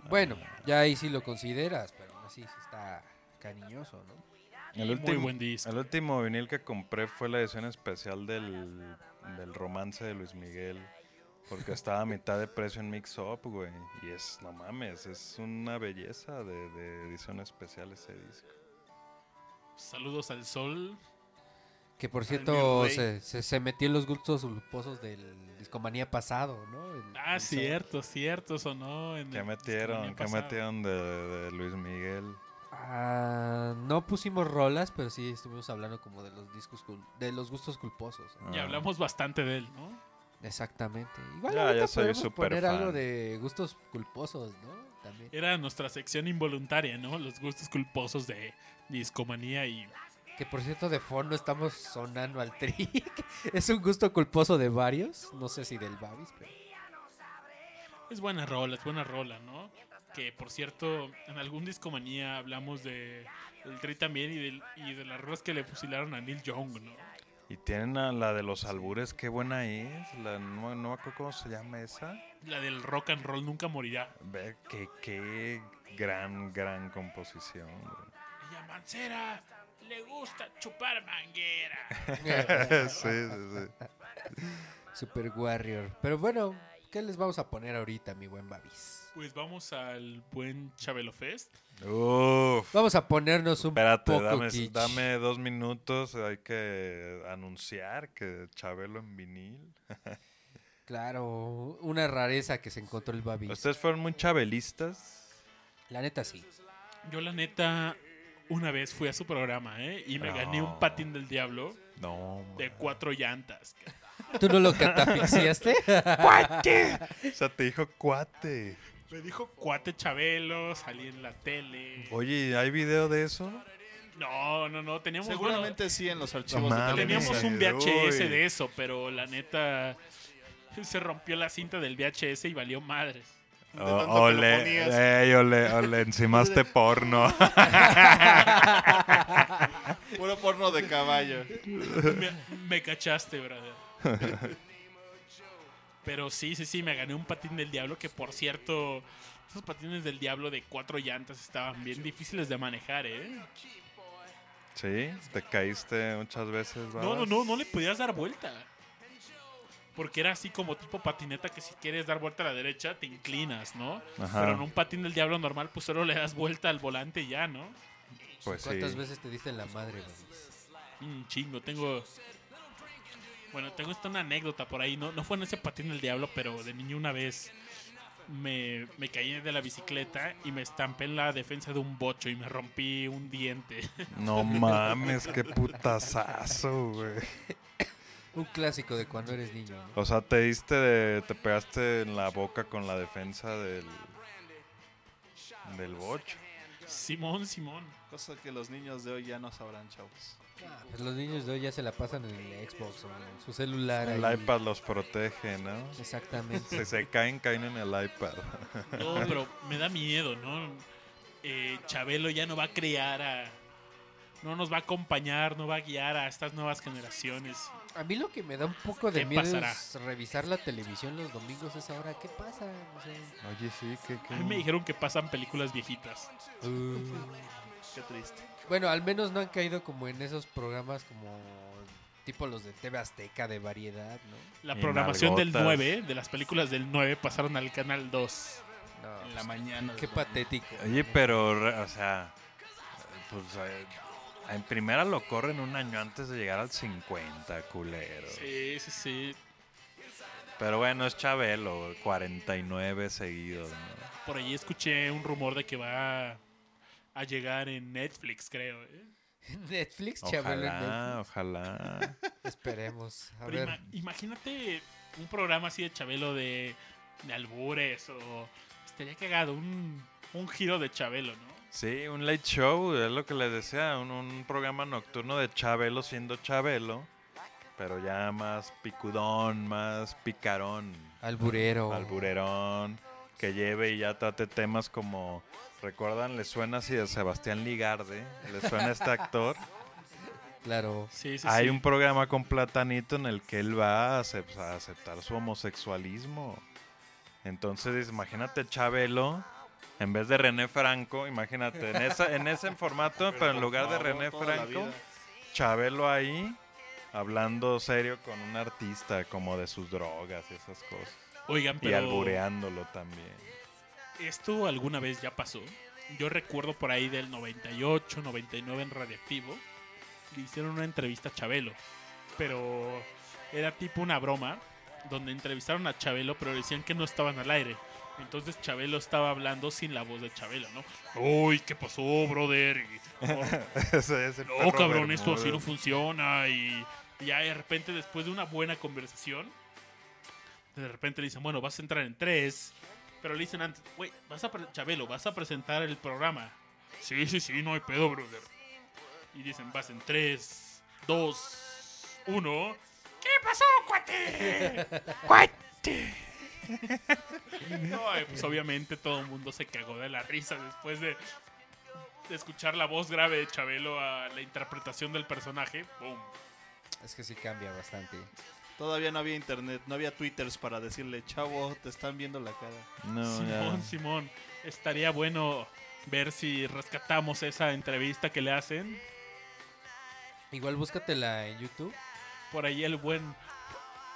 Bueno, ya ahí sí lo consideras, pero aún así sí está cariñoso, ¿no? El Muy último, buen disco. el último vinil que compré fue la edición especial del, del romance de Luis Miguel. Porque estaba a mitad de precio en Mix Up, güey. Y es, no mames, es una belleza de, de edición especial ese disco. Saludos al sol. Que por cierto se, se, se metió en los gustos culposos del Discomanía pasado, ¿no? El- Ah, el cierto, cierto, sonó en ¿Qué el metieron? ¿Qué metieron de, de Luis Miguel? Ah, no pusimos rolas, pero sí estuvimos hablando como de los discos cul- de los gustos culposos. ¿no? Y Ah. hablamos bastante de él, ¿no? Exactamente. Igual Ya, ahorita ya soy podemos súper poner algo fan. de gustos culposos, ¿no? También. Era nuestra sección involuntaria, ¿no? Los gustos culposos de discomanía y Que por cierto de fondo estamos sonando al trick. es un gusto culposo de varios, no sé si del Babis, pero es buena rola, es buena rola, ¿no? Que por cierto, en algún discomanía hablamos de el Tri también y, del- y de las rolas que le fusilaron a Neil Young, ¿no? Y tienen a la de los albures, qué buena es. La, no, no me acuerdo cómo se llama esa. La del rock and roll nunca morirá. Ve, qué, qué gran, gran composición. güey. Ella Mancera le gusta chupar manguera. sí, sí, sí. Super Warrior. Pero bueno, ¿qué les vamos a poner ahorita, mi buen Babis? Pues vamos al buen Chabelo Fest. Uf. Vamos a ponernos un Espérate, poco dame, kitsch. dame dos minutos. Hay que anunciar que Chabelo en vinil. Claro, una rareza que se encontró el Babis. ¿Ustedes fueron muy chabelistas? La neta sí. Yo la neta una vez fui a su programa, ¿eh? Y me gané un No. patín del diablo No. de cuatro llantas. ¿Tú no lo catafixiaste? ¡Cuate! O sea, te dijo cuate. Me dijo cuate Chabelo, salí en la tele. Oye, ¿hay video de eso? No, no, no, teníamos Seguramente sí en los archivos No de. Teníamos un VHS Uy. de eso, pero la neta se rompió la cinta del VHS y valió madres. De tanto que lo Oh, ole, ponías. ey, ole, ole, encimaste porno. Puro porno de caballo. Me, me cachaste, brother. Pero sí, sí, sí, me gané un patín del diablo que por cierto, esos patines del diablo de cuatro llantas estaban bien difíciles de manejar, ¿eh? Sí, te caíste muchas veces. No, no, babas? no, no le podías dar vuelta. Porque era así como tipo patineta que si quieres dar vuelta a la derecha te inclinas, ¿no? Ajá. Pero en un patín del diablo normal pues solo le das vuelta al volante y ya, ¿no? Pues sí. ¿Cuántas veces te diste la madre, Babis? Un chingo, tengo... Bueno, tengo esta una anécdota por ahí. No, no fue en ese patín del diablo, pero de niño una vez me, me caí de la bicicleta y me estampé en la defensa de un bocho y me rompí un diente. No mames, qué putazazo, güey. Un clásico de cuando eres niño, ¿no? O sea, te diste de, te pegaste en la boca con la defensa del del bocho. Simón, Simón. Cosa que los niños de hoy ya no sabrán, chavos. Ah, pues los niños de hoy ya se la pasan en el Xbox o en su celular. El ahí. iPad los protege, ¿no? Exactamente. Si se caen, caen en el iPad. No, pero me da miedo, ¿no? Eh, Chabelo ya no va a crear a... No nos va a acompañar, no va a guiar a estas nuevas generaciones. A mí lo que me da un poco de ¿Qué miedo pasará? es revisar la televisión los domingos es ahora. ¿Qué pasa? O sea, Oye, sí, que... A mí me dijeron que pasan películas viejitas. uh, Qué triste. bueno, al menos no han caído como en esos programas como tipo los de TV Azteca de variedad, ¿no? La Y programación del nalgotas. 9, de las películas del 9, pasaron al canal 2. No, En la pues, mañana. Qué patético. Oye, pero, o sea, pues eh, en primera lo corren un año antes de llegar al 50, culero. Sí, sí, sí. Pero bueno, es Chabelo, 49 seguidos, ¿no? Por ahí escuché un rumor de que va a llegar en Netflix, creo. ¿eh? Netflix, Chabelo en Ojalá, Netflix. ojalá. Esperemos. A Pero ver. ima- imagínate un programa así de Chabelo de, de albures o... Estaría cagado, un, un giro de Chabelo, ¿no? Sí, un late show, es lo que les decía, un, un programa nocturno de Chabelo siendo Chabelo, pero ya más picudón, más picarón. Alburero. Alburerón, que lleve y ya trate temas como, ¿recuerdan? ¿Le suena así de Sebastián Ligarde? ¿Le suena este actor? Claro. Sí, sí, Hay sí. un programa con Platanito en el que él va a aceptar su homosexualismo. Entonces, imagínate Chabelo, en vez de René Franco, imagínate, en, esa, en ese formato, pero, en lugar de René Franco. Chabelo ahí, hablando serio con un artista, como de sus drogas y esas cosas. Oigan, Y pero... albureándolo también. Esto alguna vez ya pasó. Yo recuerdo por ahí del 98, 99 en Radioactivo. Le hicieron una entrevista a Chabelo. Pero era tipo una broma. Donde entrevistaron a Chabelo, pero decían que no estaban al aire. Entonces Chabelo estaba hablando sin la voz de Chabelo, ¿no? Uy, ¿qué pasó, brother? Y, Ese es el no, cabrón, esto así no funciona. Y, y ya de repente, después de una buena conversación, de repente le dicen, bueno, vas a entrar en tres. Pero le dicen antes, güey, vas a Chabelo, vas a presentar el programa. Sí, sí, sí, no hay pedo, brother. Y dicen, vas en tres, dos, uno. ¿Qué pasó, cuate? ¡Cuate! No, pues obviamente todo el mundo se cagó de la risa después de, de escuchar la voz grave de Chabelo a la interpretación del personaje. ¡Boom! Es que sí cambia bastante. Todavía no había internet, no había twitters para decirle, chavo, te están viendo la cara. No, Simón, ya. Simón, estaría bueno ver si rescatamos esa entrevista que le hacen. Igual búscatela en YouTube. Por ahí el buen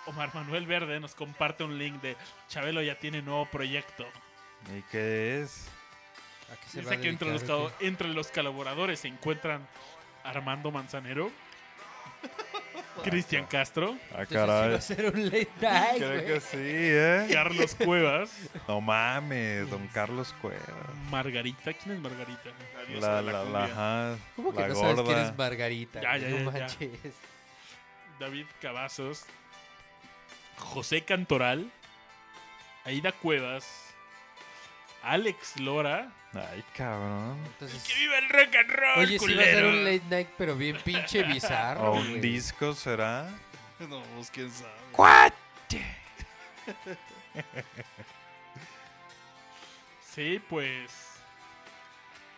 Omar Manuel Verde nos comparte un link de Chabelo ya tiene nuevo proyecto. ¿Y qué es? ¿A qué se va a Dice que entre los, entre colaboradores se encuentran Armando Manzanero, Cristian Castro, Ah, Entonces sí va caray. a ser un late night, Creo que sí, ¿eh? Carlos Cuevas, No mames, don Carlos Cuevas. Margarita. ¿Quién es Margarita? La diosa La, de la la, cumbia. la, ajá, ¿Cómo que la no sabes quién gorda. es Margarita? Ya, güey? ya, no manches. David Cavazos, José Cantoral, Aida Cuevas, Alex Lora. Ay, cabrón. Entonces, ¡Que viva el rock and roll, oye, sí va a ser un late night, pero bien pinche bizarro. ¿O un güey. disco será? No, pues quién sabe. Sí, pues.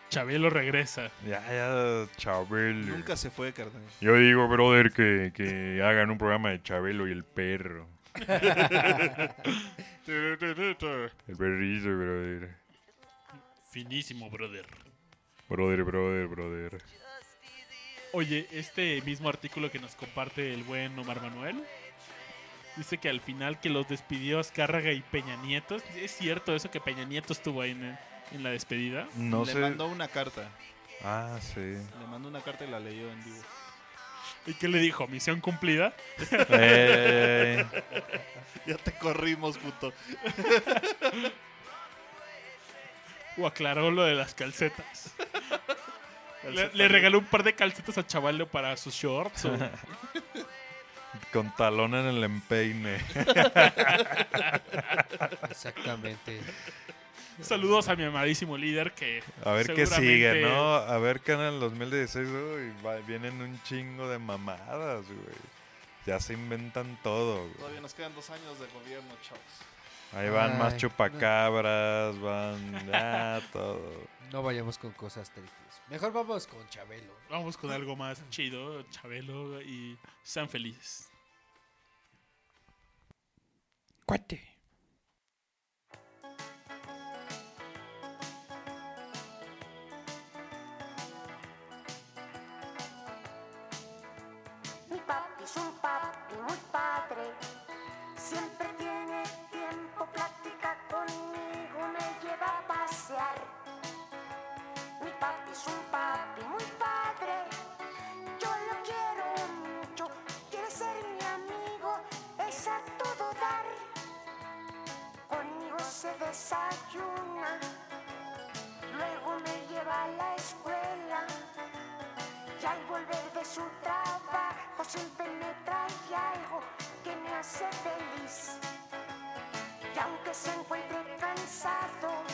Chabelo regresa. Ya, ya, Chabelo. Nunca se fue, carnal. Yo digo, brother, que, que hagan un programa de Chabelo y el perro. El perrito, brother. Finísimo, brother. Brother, brother, brother. Oye, este mismo artículo que nos comparte el buen Omar Manuel dice que al final que los despidió Azcárraga y Peña Nieto. ¿Es cierto eso que Peña Nieto estuvo ahí en, en la despedida? No Le sé. mandó una carta. Ah, sí. Le mandó una carta y la leyó en vivo. ¿Y qué le dijo? ¿Misión cumplida? Ey. Ya te corrimos, puto. ¿O aclaró lo de las calcetas? Le, le regaló un par de calcetas a Chavallo para sus shorts. o- Con talón en el empeine. Exactamente. Saludos a mi amadísimo líder que. A ver qué sigue, ¿no? A ver que en el 2016 uy, va- vienen un chingo de mamadas, güey. Ya se inventan todo, güey. Todavía nos quedan dos años de gobierno, chavos. Ahí van más Ay, chupacabras, van ya todo. No vayamos con cosas tristes. Mejor vamos con Chabelo. Vamos con algo más chido, Chabelo, y sean felices. Cuate. Mi papi es un papi muy padre. Siempre tiene tiempo, plática conmigo, me lleva a pasear. Mi papi es un papi muy padre. Yo lo quiero mucho, quiere ser mi amigo, es a todo dar. Conmigo se desayuna, luego me lleva a la escuela y al volver de su trabajo siempre me trae algo que me hace feliz. Y aunque se encuentre cansado,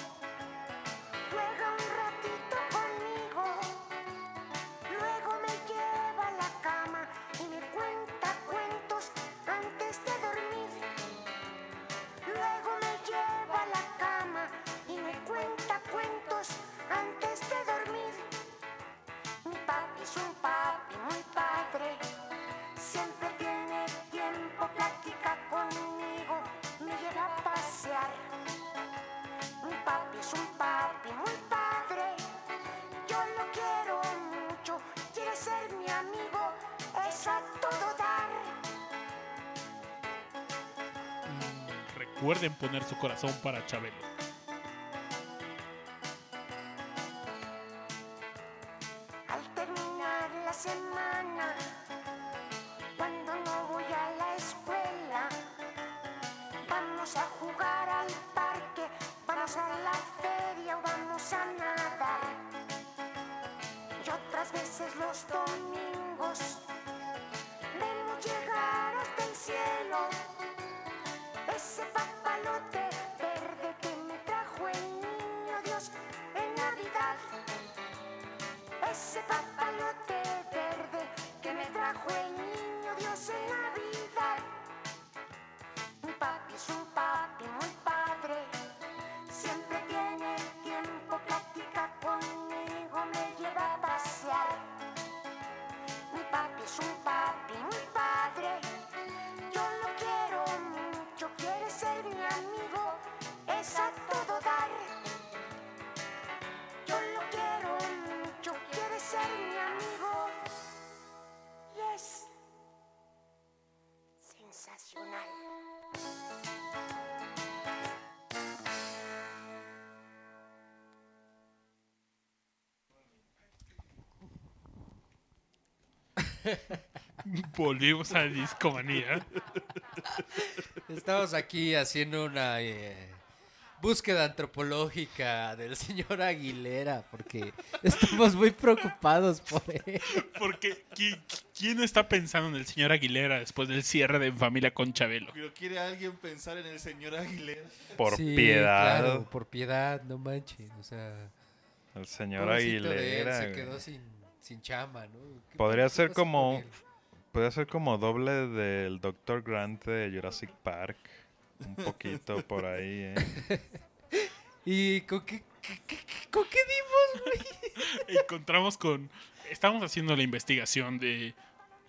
Recuerden poner su corazón para Chabelo. Volvimos a Discomanía. Estamos aquí haciendo una eh, búsqueda antropológica del señor Aguilera porque estamos muy preocupados por él. Porque ¿qui- ¿quién está pensando en el señor Aguilera después del cierre de En Familia con Chabelo? Pero quiere alguien pensar en el señor Aguilera. Por Sí, piedad. claro, por piedad, no manches. O sea, El señor él, Aguilera. se quedó sin, sin chama, ¿no? ¿Qué- Podría ser como. Podría ser como doble del Dr. Grant de Jurassic Park. Un poquito por ahí, ¿eh? ¿Y con qué, qué- qué- qué- con qué dimos, güey? Encontramos con... Estamos haciendo la investigación de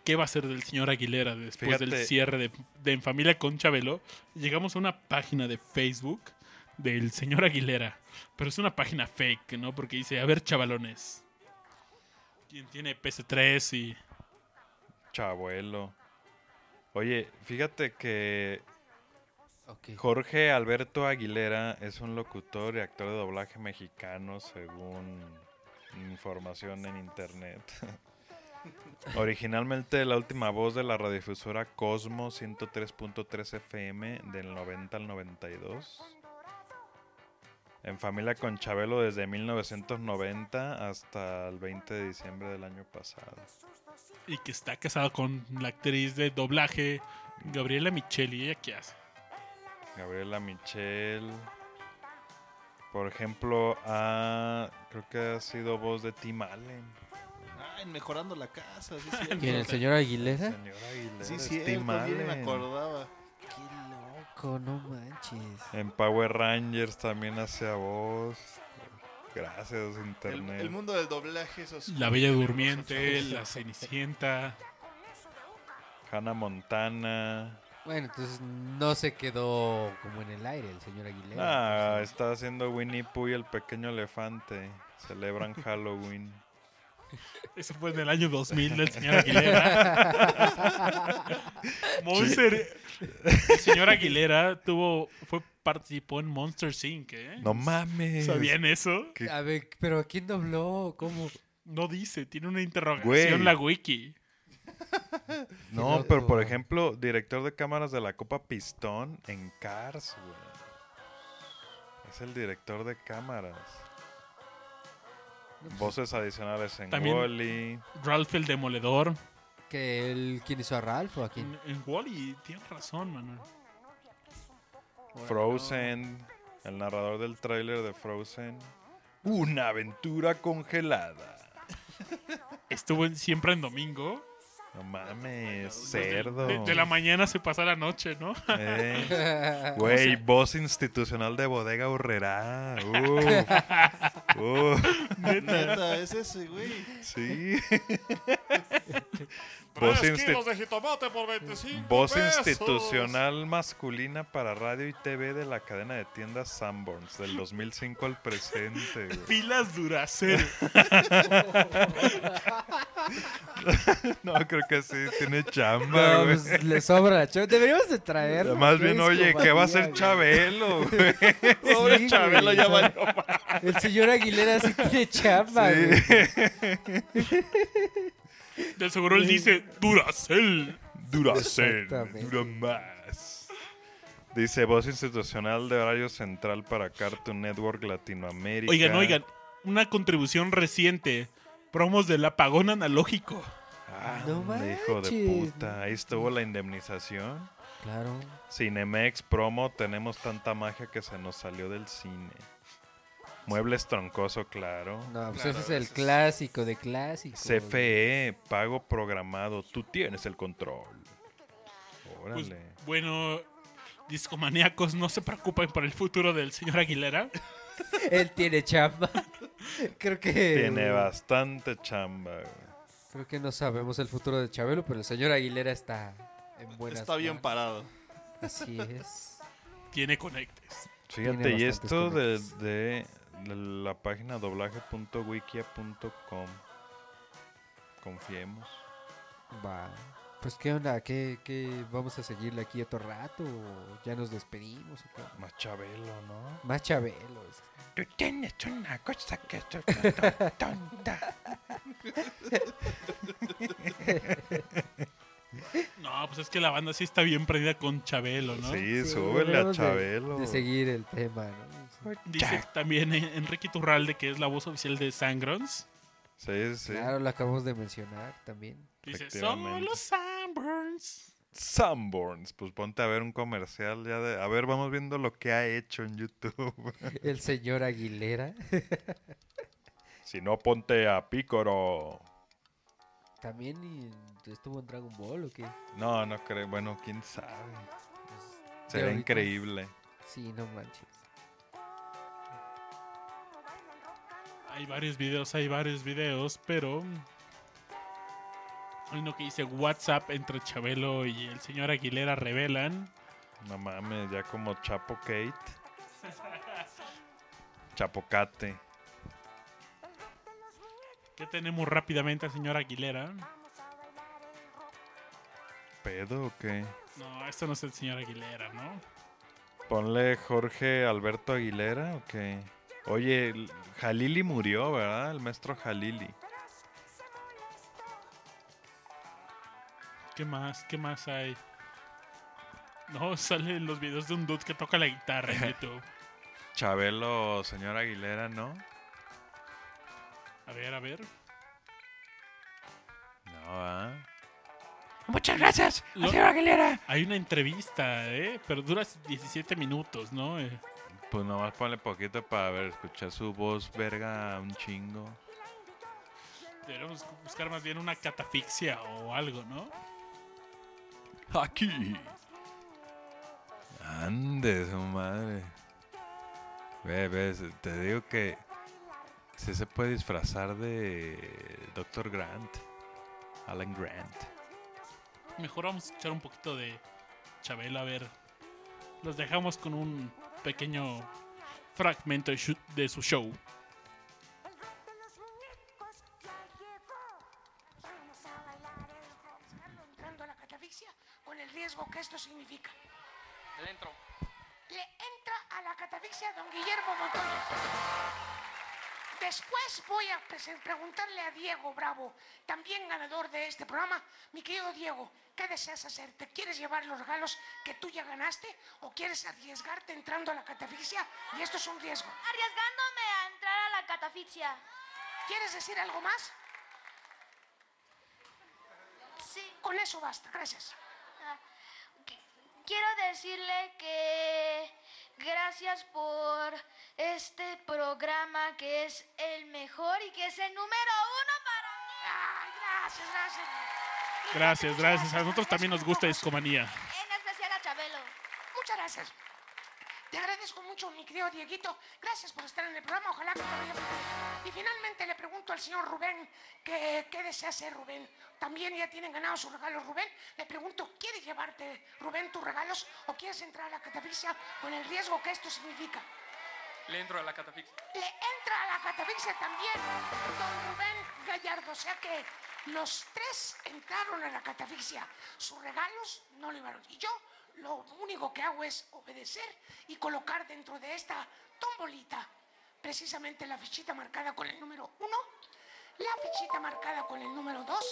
qué va a ser del señor Aguilera después del cierre de, de En Familia con Chabelo. Llegamos a una página de Facebook del señor Aguilera. Pero es una página fake, ¿no? Porque dice, a ver, chavalones. ¿Quién tiene PC3 y... Chabuelo. Oye, fíjate que. Jorge Alberto Aguilera es un locutor y actor de doblaje mexicano, según información en internet. Originalmente la última voz de la radiodifusora Cosmo 103.3 FM del 90 al 92. En familia con Chabelo desde 1990 hasta el 20 de diciembre del año pasado. y que está casado con la actriz de doblaje Gabriela Micheli. ¿Ella qué hace? Gabriela Michel. Por ejemplo, ha- creo que ha sido voz de Tim Allen. Ay, mejorando la casa. Sí, cierto. ¿Quién, el señor Aguilera? Señor Aguilera, Sí, bien me Allen. acordaba. Qué loco, no manches. En Power Rangers también hace voz. Gracias, El, internet. el mundo del doblaje, esos La Bella Durmiente, La Cenicienta. Hannah Montana. Bueno, entonces no se quedó como en el aire el señor Aguilera. Ah, entonces- está haciendo Winnie Pooh y el pequeño elefante. Celebran Halloween. Eso fue en el año 2000 del señor Aguilera. Monster. El señor Aguilera tuvo, fue, participó en Monster Inc. ¿eh? No mames. ¿Sabían eso? ¿Qué? A ver, pero ¿quién dobló? ¿Cómo? No dice, tiene una interrogación Güey. la wiki. No, pero por ejemplo, director de cámaras de la Copa Pistón en Cars, güey. Es el director de cámaras. Voces adicionales en También- Wally. Ralph el Demoledor. que el, ¿Quién hizo a Ralph o a quién? En, en Wally, tienes razón, Manuel. Frozen. El narrador del tráiler de Frozen. Una aventura congelada. Estuvo en- siempre en domingo. No mames, cerdo. De, de la mañana se pasa a la noche, ¿no? Eh, Güey, voz institucional de Bodega Urrera. Uf. Uf. Neta, es ese, güey. Sí. voz, insti- de jitomate por 25 voz institucional masculina para radio y TV de la cadena de tiendas Sanborns del 2005 al presente. güey. Pilas Duracell. No, creo que sí, tiene chamba, No, güey. pues, le sobra. Deberíamos de traerlo. Más bien, oye, ¿qué va a güey. Chabelo, güey? Sí, Pobre güey, Chabelo ya valió El señor Aguilera sí tiene chamba, Sí. güey. Del seguro él dice Duracell. Duracell, Exactamente. dura más. Dice voz institucional de horario central para Cartoon Network Latinoamérica. Oigan, oigan, una contribución reciente. Promos del apagón analógico. Ah, No hijo de puta. Ahí estuvo la indemnización. Claro. Cinemex promo, tenemos tanta magia que se nos salió del cine. Muebles troncoso, claro. No, pues Claro, ese es el clásico de clásicos. CFE, pago programado. Tú tienes el control. Pues, Órale. bueno, discomaníacos, no se preocupen por el futuro del señor Aguilera. Él tiene chamba. Creo que. Tiene bastante chamba. güey. Creo que no sabemos el futuro de Chabelo, pero el señor Aguilera está en buenas Está bien manos. parado. Así es. Tiene conectes. Fíjate, Tiene y esto de, de- la página doblaje.wikia.com. Confiemos. Va. Pues, ¿qué onda? ¿Qué, qué vamos a seguirle aquí otro rato? ¿O ya nos despedimos? o qué? Más Chabelo, ¿no? Más Chabelos. Tú tienes una cosa que es tonta. No, pues es que la banda sí está bien prendida con Chabelo, ¿no? Sí, Sí, súbele a deberíamos de- Chabelo. De, seguir el tema, ¿no? Dice también Enrique Turralde, que es la voz oficial de Sangrons. Sí, sí. Claro, lo acabamos de mencionar también. Dice, son los Sanborns. Sanborns. Pues ponte a ver un comercial ya de... A ver, vamos viendo lo que ha hecho en YouTube. El señor Aguilera. si no, ponte a Pícoro. También y- estuvo en Dragon Ball o qué? No, no creo. Bueno, quién sabe. Pues, ahorita- increíble. Sí, no manches. Hay varios videos, hay varios videos, pero... Hay uno que dice WhatsApp entre Chabelo y el señor Aguilera revelan. No mames, ya como Chapo Kate. Chapocate. ¿Qué tenemos rápidamente al señor Aguilera? ¿Pedo o qué? No, esto no es el señor Aguilera, ¿no? Ponle Jorge Alberto Aguilera o qué? Oye, Jalili murió, ¿verdad? El maestro Jalili. ¿Qué más? ¿Qué más hay? No, salen los videos de un dude que toca la guitarra en YouTube. Chabelo, señor Aguilera, ¿no? A ver, a ver. No, ¿ah? Muchas gracias, Lo- señor Aguilera. Hay una entrevista, ¿eh? Pero dura 17 minutos, ¿no? Eh, Pues nomás ponle poquito para ver, escuchar su voz verga un chingo. deberíamos buscar más bien una catafixia o algo, ¿no? Aquí. Ande, su madre. Ve, te digo que sí se puede disfrazar de Dr. Grant. Alan Grant. Mejor vamos a escuchar un poquito de Chabelo, a ver. Los dejamos con un pequeño fragmento de, su show. entrando a la catafixia con el riesgo que esto significa. Le entro. Le entra a la catafixia don Guillermo Montoya. Después voy a preguntarle a Diego Bravo, también ganador de este programa. Mi querido Diego, ¿qué deseas hacer? ¿Te quieres llevar los regalos que tú ya ganaste o quieres arriesgarte entrando a la catafixia? Y esto es un riesgo. Arriesgándome a entrar a la catafixia. ¿Quieres decir algo más? Sí. Con eso basta, gracias. Ah, qu- Quiero decirle que gracias por este programa que es el mejor y que es el número uno para mí. Ay, gracias, gracias. Gracias, gracias. A nosotros también nos gusta Discomanía. En especial a Chabelo. Muchas gracias. Te agradezco mucho, mi querido Dieguito. Gracias por estar en el programa. Ojalá que te vaya bien. Y finalmente le pregunto al señor Rubén que, qué desea hacer, Rubén. También ya tienen ganado sus regalos, Rubén. Le pregunto, ¿quieres llevarte, Rubén, tus regalos o quieres entrar a la catafixia con el riesgo que esto significa? Le entro a la catafixia. Le entra a la catafixia también don Rubén Gallardo. O sea que los tres entraron a la catafixia. Sus regalos no llevaron. Y yo lo único que hago es obedecer y colocar dentro de esta tombolita precisamente la fichita marcada con el número uno, la fichita marcada con el número dos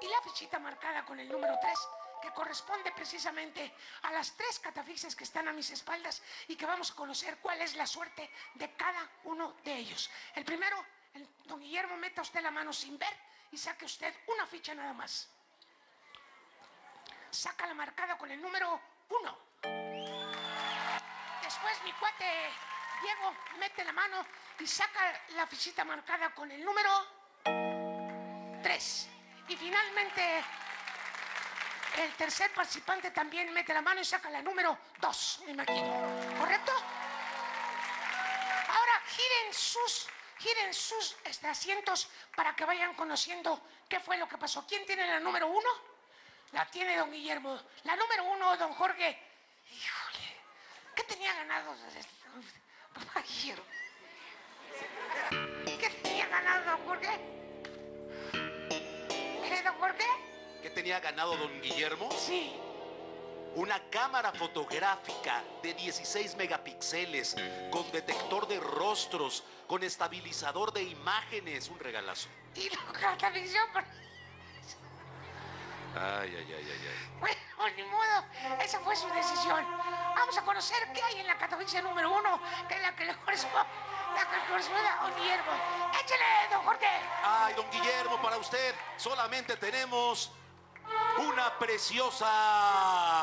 y la fichita marcada con el número tres que corresponde precisamente a las tres catafixias que están a mis espaldas y que vamos a conocer cuál es la suerte de cada uno de ellos. El primero, don Guillermo, meta usted la mano sin ver y saque usted una ficha nada más. Saca la marcada con el número uno. Después mi cuate Diego mete la mano y saca la fichita marcada con el número 3. Y finalmente el tercer participante también mete la mano y saca la número 2, me imagino. ¿Correcto? Ahora giren sus, giren sus asientos para que vayan conociendo qué fue lo que pasó. ¿Quién tiene la número 1? La tiene don Guillermo. La número 1, don Jorge. Híjole, ¿qué tenía ganado papá Guillermo? ¿Qué tenía ganado don Jorge? ¿Eh, don Jorge? ¿Qué tenía ganado don Guillermo? Sí. Una cámara fotográfica de 16 megapíxeles, con detector de rostros, con estabilizador de imágenes, un regalazo. Y la pero- Ay, ay, ay, ay, ay. Bueno, ni modo, esa fue su decisión. Vamos a conocer qué hay en la catafixia número uno, que es la que le corresponde, la que le corresponde a don Guillermo. Échale, don Jorge. Ay, don Guillermo, para usted solamente tenemos una preciosa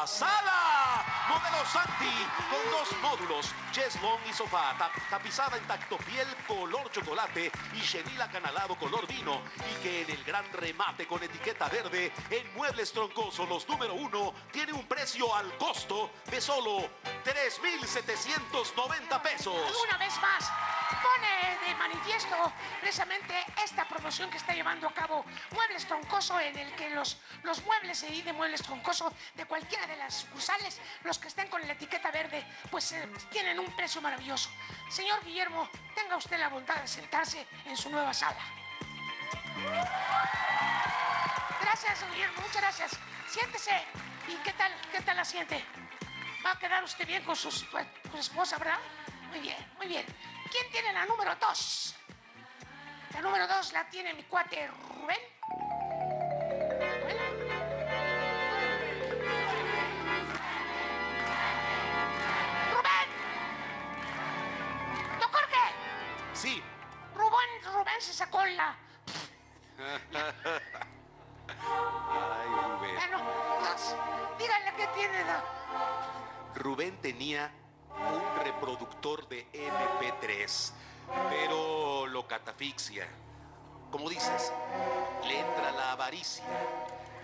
sala. Modelo Santi, con dos módulos, cheslón y sofá, tap- tapizada en tacto piel color chocolate y chenil acanalado color vino. Y que en el gran remate con etiqueta verde, en Muebles Troncoso, los número uno, tiene un precio al costo de solo 3,790 pesos. Una vez más, pone de manifiesto precisamente esta promoción que está llevando a cabo Muebles Troncoso, en el que los, los muebles ahí de Muebles Troncoso de cualquiera de las sucursales, los que estén con la etiqueta verde, pues eh, tienen un precio maravilloso. Señor Guillermo, tenga usted la bondad de sentarse en su nueva sala. Gracias, Guillermo, muchas gracias. Siéntese. ¿Y qué tal, qué tal la siente? Va a quedar usted bien con, con su esposa, ¿verdad? Muy bien, muy bien. ¿Quién tiene la número dos? La número dos la tiene mi cuate Rubén. Rubén. Sí. Rubén, Rubén se sacó la... Ay, Rubén. Bueno, pues, díganle qué tiene. don- Rubén tenía un reproductor de MP3, pero lo catafixia. Como dices, le entra la avaricia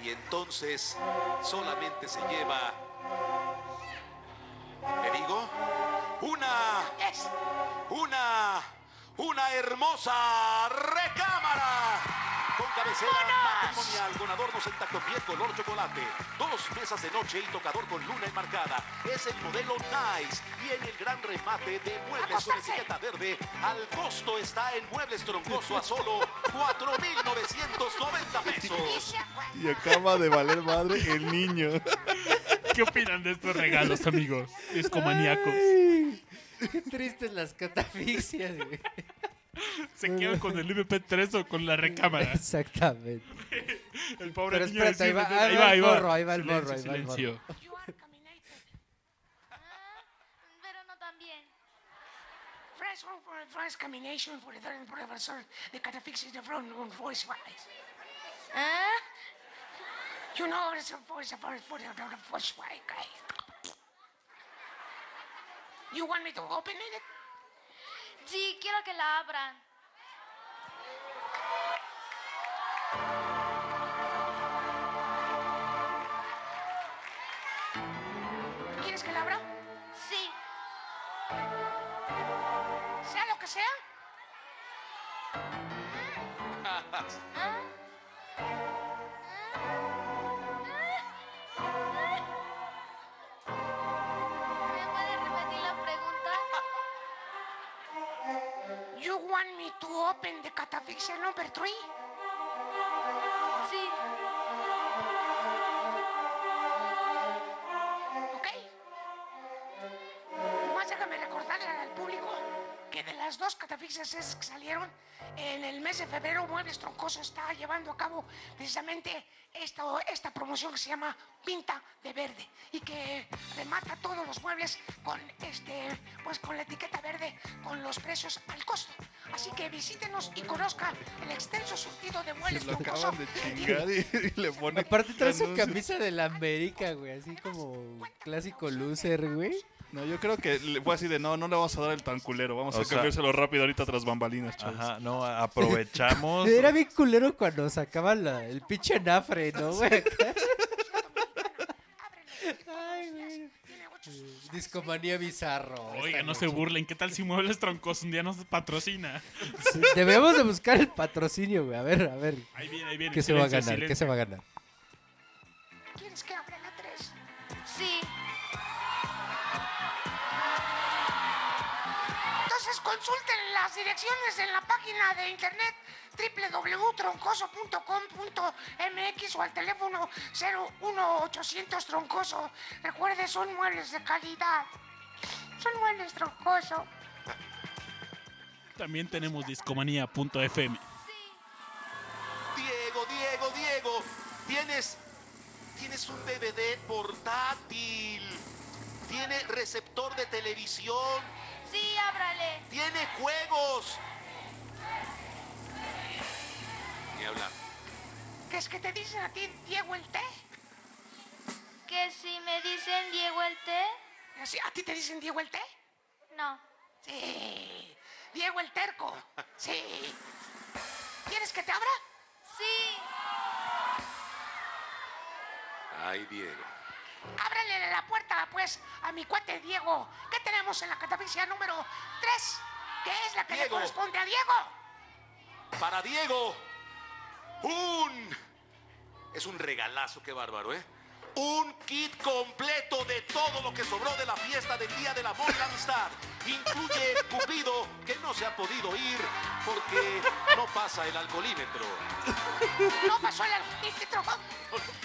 y entonces solamente se lleva, ¿le digo? Una, una, una hermosa recámara con cabecera matrimonial con adornos en tacto piel color chocolate, dos mesas de noche y tocador con luna enmarcada. Es el modelo Nice y en el gran remate de muebles con etiqueta verde, al costo está en Muebles Troncoso a solo 4,990 pesos. Y acaba de valer madre el niño. ¿Qué opinan de estos regalos, amigos? Discomaníacos. Qué tristes las catafixias, güey. se queda con el MP3 o con la recámara. Exactamente. El pobre Pero niño espérate, ahí va, ahí va el ahí va el morro, ahí Silencio, va el no tan bien. Fresh one for advanced combination for the third professor. The the front on voice wise. ¿Eh? You know it's a voice for for the voice wise guy. You want me to open it? Sí, quiero que la abran. ¿Quieres que la abra? Sí. Sea lo que sea. ¿Me want me to open the catafixia number three? Dos catafixias esas que salieron en el mes de febrero, Muebles Troncoso está llevando a cabo precisamente esta, esta promoción que se llama Pinta de Verde y que remata todos los muebles con este pues con la etiqueta verde con los precios al costo. Así que visítenos y conozca el extenso surtido de muebles Se lo Troncoso. acaban de chingar y, y le pone. Aparte trae su anuncio. camisa de la América, güey, así como clásico loser, güey. No, yo creo que fue así de no, no le vamos a dar el tan culero. Vamos O a sea- cambiárselo rápido ahorita tras bambalinas, chavos. Ajá, no, aprovechamos. Era bien culero cuando sacaban la- el pinche nafre, ¿no, güey? Ay, güey. Discomanía bizarro. Oiga, no se burlen. ¿Qué tal si Muebles Troncos un día nos patrocina? Sí, Debemos de buscar el patrocinio, güey. A ver, a ver. Ahí viene, ahí viene. ¿Qué se va a Silencio, ganar? ¿Qué se va a ganar? ¿Quieres que abra consulten las direcciones en la página de internet www.troncoso.com.mx o al teléfono 01800 Troncoso. Recuerde, son muebles de calidad. Son muebles Troncoso. También tenemos discomanía.fm. Diego, Diego, Diego, tienes, tienes un DVD portátil. Tiene receptor de televisión. Sí, ábrale. Tiene juegos. Ni hablar. ¿Qué es que te dicen a ti, Diego el té? Que si me dicen Diego el té, Así, ¿A ti te dicen Diego el té? no. Sí. Diego el terco. Sí. ¿Quieres que te abra? Sí. Ay, Diego. Ábrele la puerta, pues, a mi cuate Diego. ¿Qué tenemos en la catafixia número 3? Que es la que le corresponde a Diego. Para Diego, un... Es un regalazo, qué bárbaro, ¿eh? Un kit completo de todo lo que sobró de la fiesta del Día del Amor y la Amistad. Incluye Cupido, que no se ha podido ir porque no pasa el alcoholímetro. No pasó el alcoholímetro.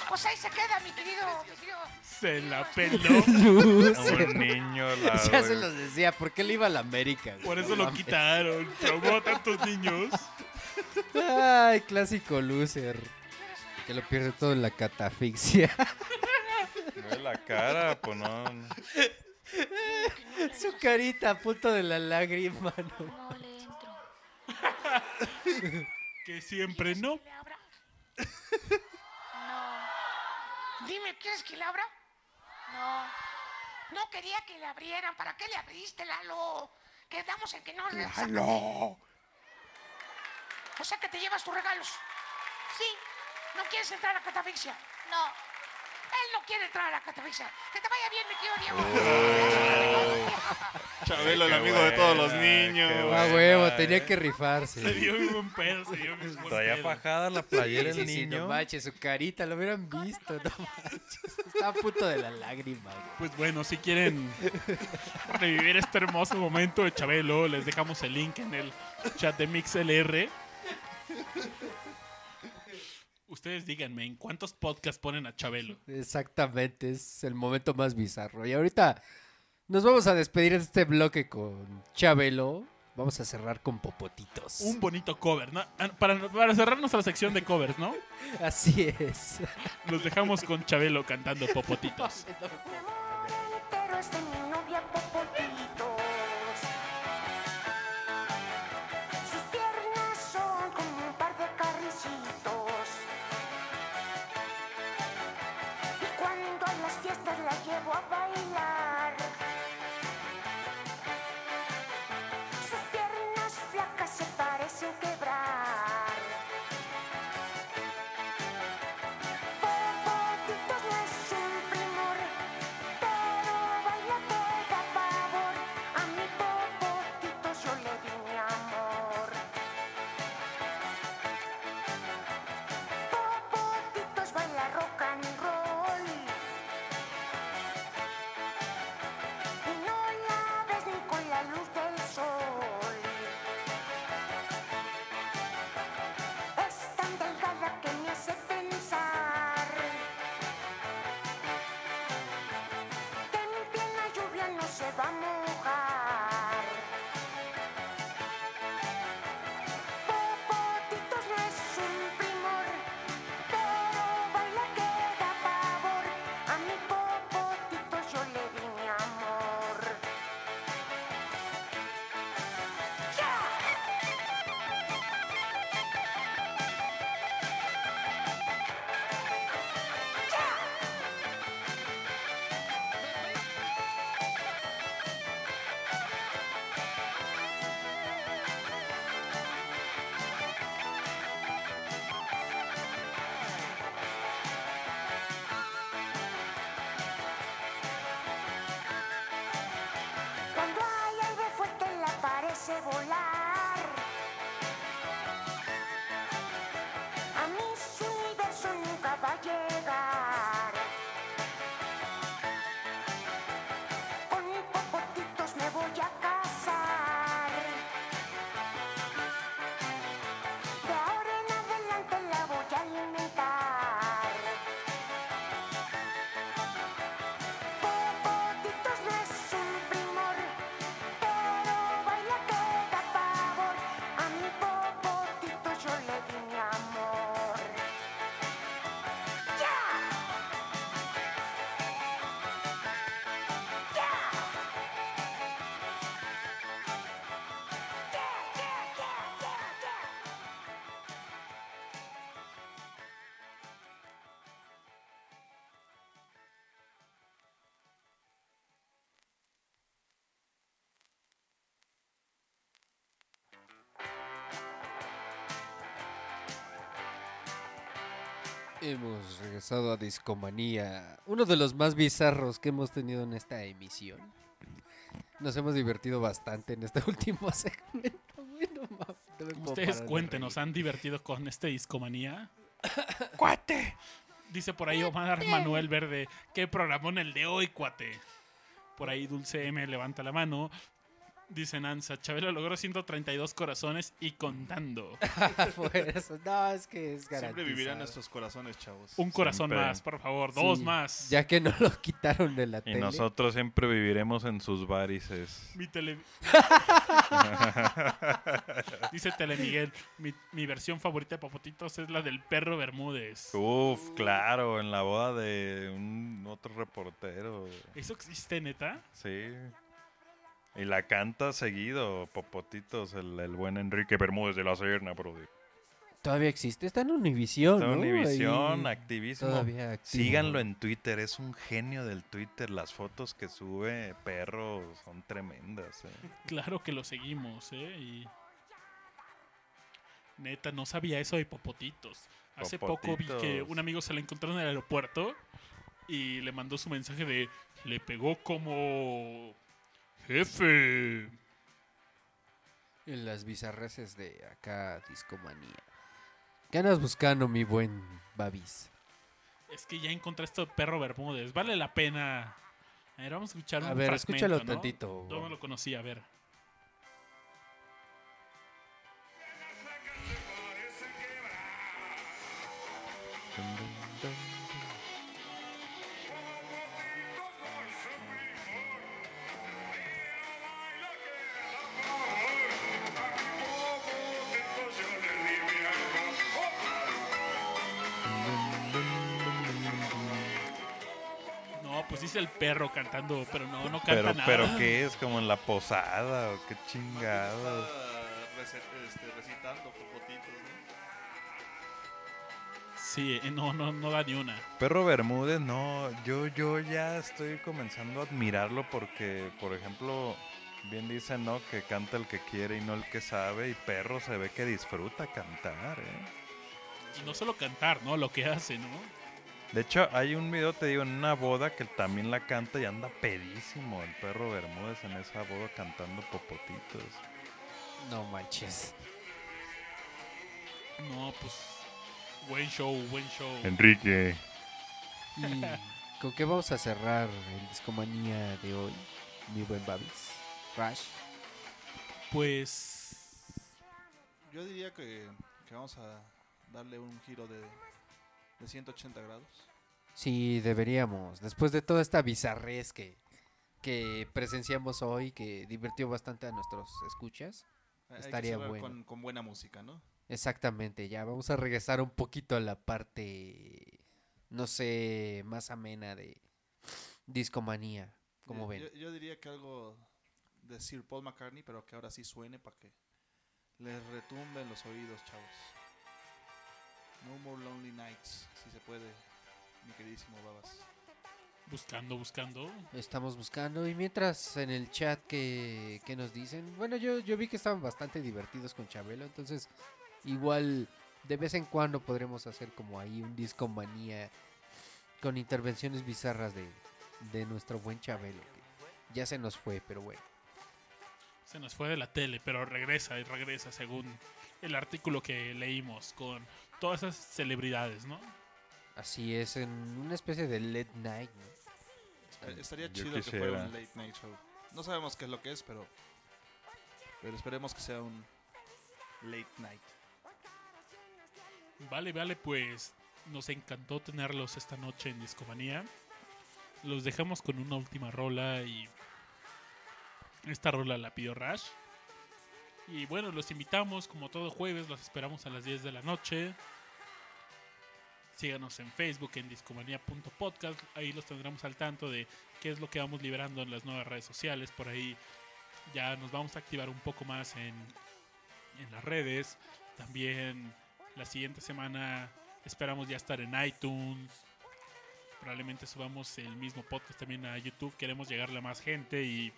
Pues ahí se queda, mi querido. mi querido- Se la peló. Un niño la Ya se los decía, ¿por qué le iba a la América? güey? Por eso No lo mames. quitaron. Traumó a tantos niños. Ay, clásico loser. Que lo pierde todo en la catafixia. Ve la cara, pues no. no. Su carita a punto de la lágrima, ¿no? No le entro. Que siempre no. ¿Le abra? No. Dime, ¿quieres que le abra? No. No quería que le abrieran. ¿Para qué le abriste, Lalo? Quedamos en que no le ¡Lalo! O sea que te llevas tus regalos. Sí. ¿No quieres entrar a la catafixia? No. Él no quiere entrar a la catafixia. Que te vaya bien, mi querido Diego. Chabelo, el amigo de todos los niños. qué A buena, huevo, tenía que Se rifarse. dio un buen pedo, se dio un buen Traía fajada la playera el sí, sí, niño. no manches, su carita, lo hubieran visto, no manches. Estaba a punto de la lágrima, güey. Pues bueno, si quieren revivir este hermoso momento de Chabelo, les dejamos el link en el chat de MixLR. Ustedes díganme, ¿en cuántos podcasts ponen a Chabelo? Exactamente, es el momento más bizarro. Y ahorita nos vamos a despedir de este bloque con Chabelo. Vamos a cerrar con popotitos. Un bonito cover, ¿no? Ah, Para, para cerrar nuestra sección de covers, ¿no? Así es. Los dejamos con Chabelo cantando Popotitos. Hemos regresado a Discomanía, uno de los más bizarros que hemos tenido en esta emisión. Nos hemos divertido bastante en este último segmento. Bueno, no Ustedes cuéntenos, ¿han divertido con este discomanía? ¡Cuate! Dice por ahí Omar Manuel Verde. ¿Qué programón el de hoy, cuate? Por ahí Dulce M levanta la mano. Dice Nanza, Chabelo logró 132 corazones y contando. Por eso, no, es que es Siempre garantizado. vivirán nuestros corazones, chavos. Un corazón Siempre. más, por favor, dos Sí, más. Ya que no lo quitaron de la Y tele. nosotros siempre viviremos en sus varices. Mi tele... Dice Telemiguel, mi, mi versión favorita de Popotitos es la del perro Bermúdez. Uf, claro, en la boda de un otro reportero. ¿Eso existe, neta? Sí. Y la canta seguido, Popotitos, el, el buen Enrique Bermúdez de la Serna, brother. Todavía existe, está en Univisión, Está ¿no? Univisión, Ahí, activísimo. Todavía activo. Síganlo en Twitter, es un genio del Twitter. Las fotos que sube, perros, son tremendas. eh. Claro que lo seguimos, ¿eh? Y... Neta, no sabía eso de Popotitos. Hace poco vi que un amigo se la encontró en el aeropuerto y le mandó su mensaje de le pegó como jefe. En las bizarreces de acá, Discomanía. ¿Qué andas buscando, mi buen Babis? Es que ya encontré esto de perro Bermúdez. Vale la pena. A ver, vamos a escuchar A un ver, fragmento, escúchalo ¿no? tantito. Yo no lo conocía, a ver. pues dice el perro cantando, pero no, no canta Pero, nada. pero ¿qué es? ¿Como en la posada o qué chingados? Este, recitando popotitos, ¿no? Sí, eh, no, no, no da ni una. Perro Bermúdez, no, yo, yo ya estoy comenzando a admirarlo porque, por ejemplo, bien dicen, ¿no? Que canta el que quiere y no el que sabe, y Perro se ve que disfruta cantar, ¿eh? Y no solo cantar, ¿no? Lo que hace, ¿no? De hecho, hay un video, te digo, en una boda que también la canta y anda pedísimo el Perro Bermúdez en esa boda cantando popotitos. No manches. No, pues. Buen show, buen show. Enrique. ¿Y con qué vamos a cerrar el Discomanía de hoy, mi buen Babis? Rash. Pues. Yo diría que, que vamos a darle un giro de, de 180 grados. Sí, deberíamos. Después de toda esta bizarrez que, que presenciamos hoy, que divirtió bastante a nuestros escuchas, Hay- estaría bueno. Con, con buena música, ¿no? Exactamente, ya vamos a regresar un poquito a la parte, no sé, más amena de discomanía, como yo, ven. Yo, yo diría que algo de Sir Paul McCartney, pero que ahora sí suene para que les retumbe en los oídos, chavos. No More Lonely Nights, si se puede, mi queridísimo Babas. Buscando, buscando. Estamos buscando y mientras en el chat que, que nos dicen, bueno, yo, yo vi que estaban bastante divertidos con Chabelo, entonces igual de vez en cuando podremos hacer como ahí un discomanía con intervenciones bizarras de, de nuestro buen Chabelo, que ya se nos fue, pero bueno. Se nos fue de la tele, pero regresa y regresa según el artículo que leímos con todas esas celebridades, ¿no? Así es, en una especie de late night. ¿no? Eh, Estaría Yo chido que fuera un late night show. No sabemos qué es lo que es, pero, pero esperemos que sea un late night. Vale, vale, pues nos encantó tenerlos esta noche en Discomanía. Los dejamos con una última rola y esta rola la pidió Rash. Y bueno, los invitamos como todo jueves, los esperamos a las 10 de la noche. Síganos en Facebook en discomanía.podcast, ahí los tendremos al tanto de qué es lo que vamos liberando en las nuevas redes sociales. Por ahí ya nos vamos a activar un poco más en, en las redes. También la siguiente semana esperamos ya estar en iTunes. Probablemente subamos el mismo podcast también a YouTube. Queremos llegarle a más gente y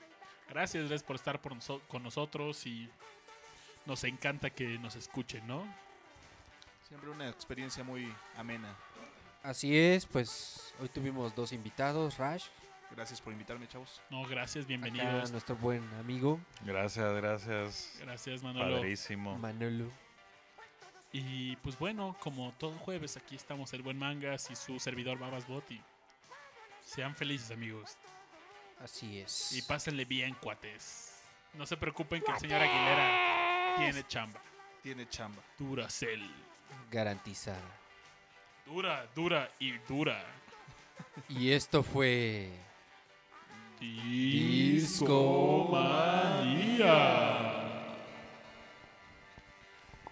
gracias por estar por noso- con nosotros y nos encanta que nos escuchen, ¿no? Siempre una experiencia muy amena. Así es, pues hoy tuvimos dos invitados, Rash, Gracias por invitarme, chavos. No, gracias, acá bienvenidos. nuestro buen amigo Gracias, gracias. Gracias, Manolo. Padrísimo. Manolo. Y pues bueno, como todo jueves aquí estamos el buen Mangas y su servidor Babasbot y sean felices amigos. Así es. Y pásenle bien, cuates. No se preocupen que el señor Aguilera tiene chamba. Tiene chamba. Duracel. Garantizada. Dura, dura y dura. Y esto fue Discomanía.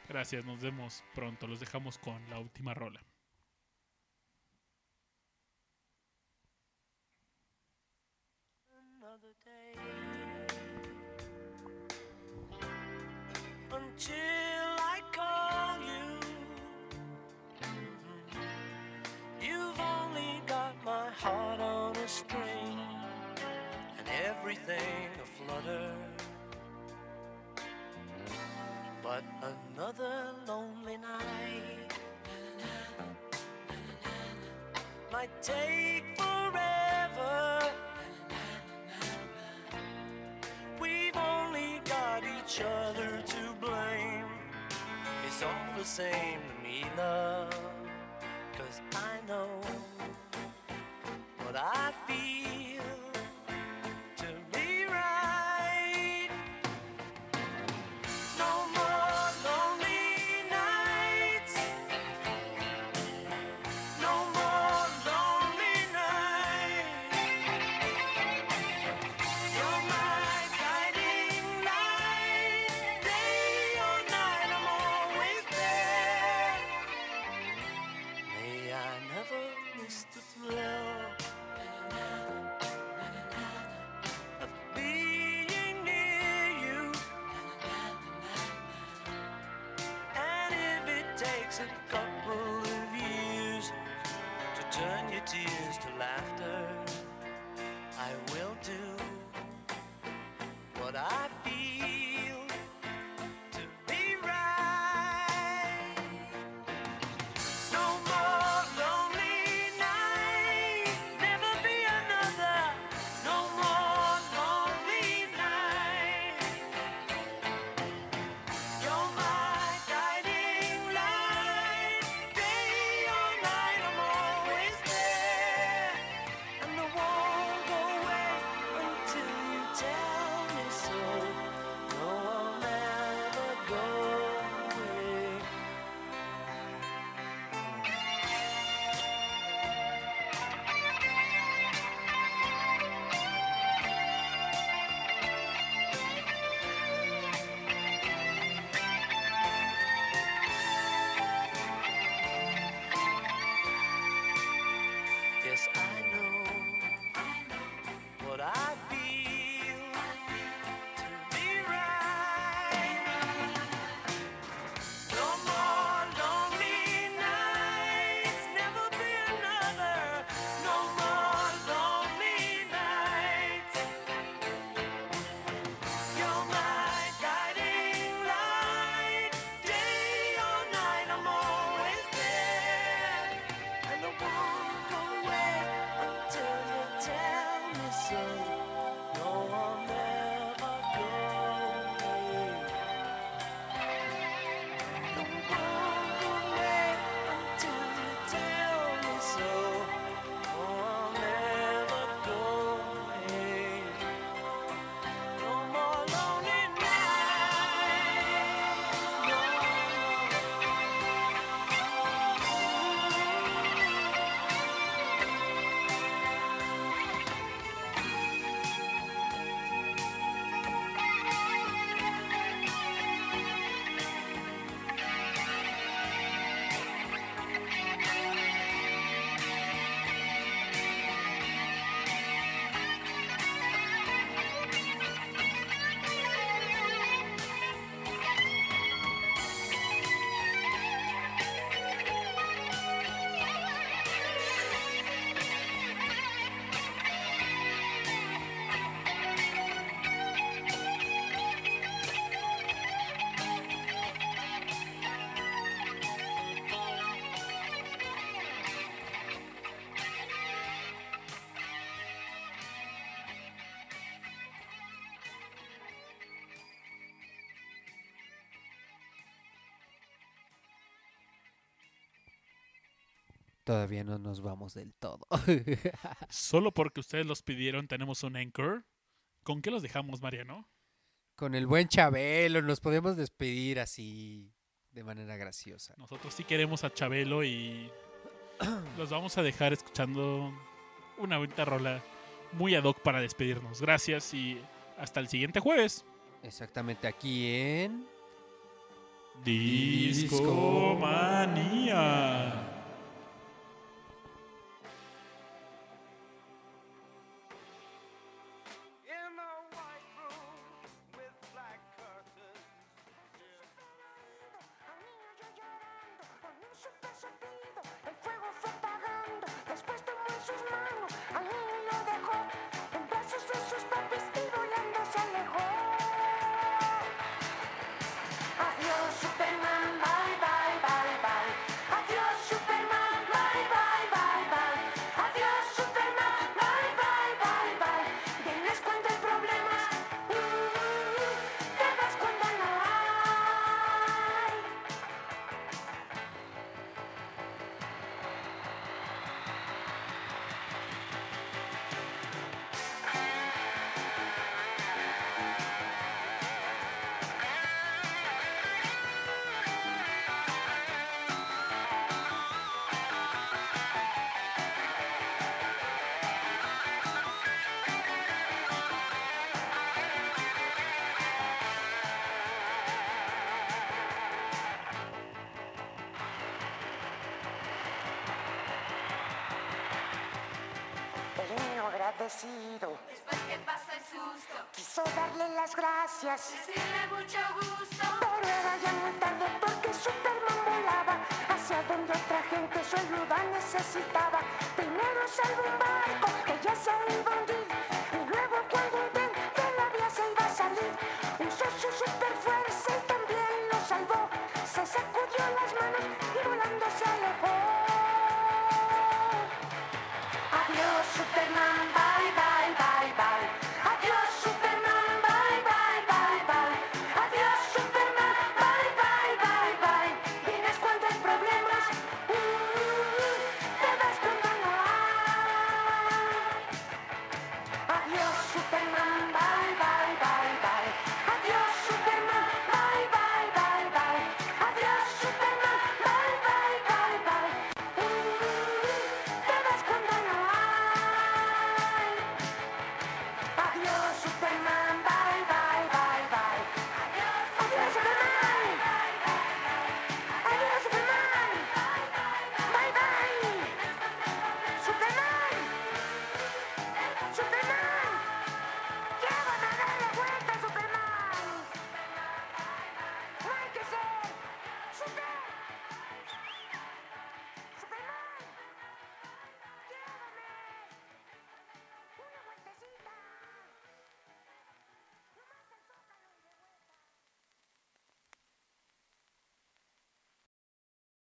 Gracias, nos vemos pronto. Los dejamos con la última rola. Until I call you. You've only got my heart on a string and everything aflutter. But another lonely night might take forever. We've only got each other. It's all the same to me, love. Cause I know what I feel todavía no nos vamos del todo. Solo porque ustedes los pidieron, tenemos un anchor. ¿Con qué los dejamos, Mariano? Con el buen Chabelo, nos podemos despedir así de manera graciosa. Nosotros sí queremos a Chabelo y los vamos a dejar escuchando una bonita rola muy ad hoc para despedirnos. Gracias y hasta el siguiente jueves. Exactamente aquí en Discomanía. Gracias, decirle mucho gusto. pero era ya muy tarde porque Superman volaba hacia donde otra gente su ayuda necesitaba. Primero salvó un barco que ya se iba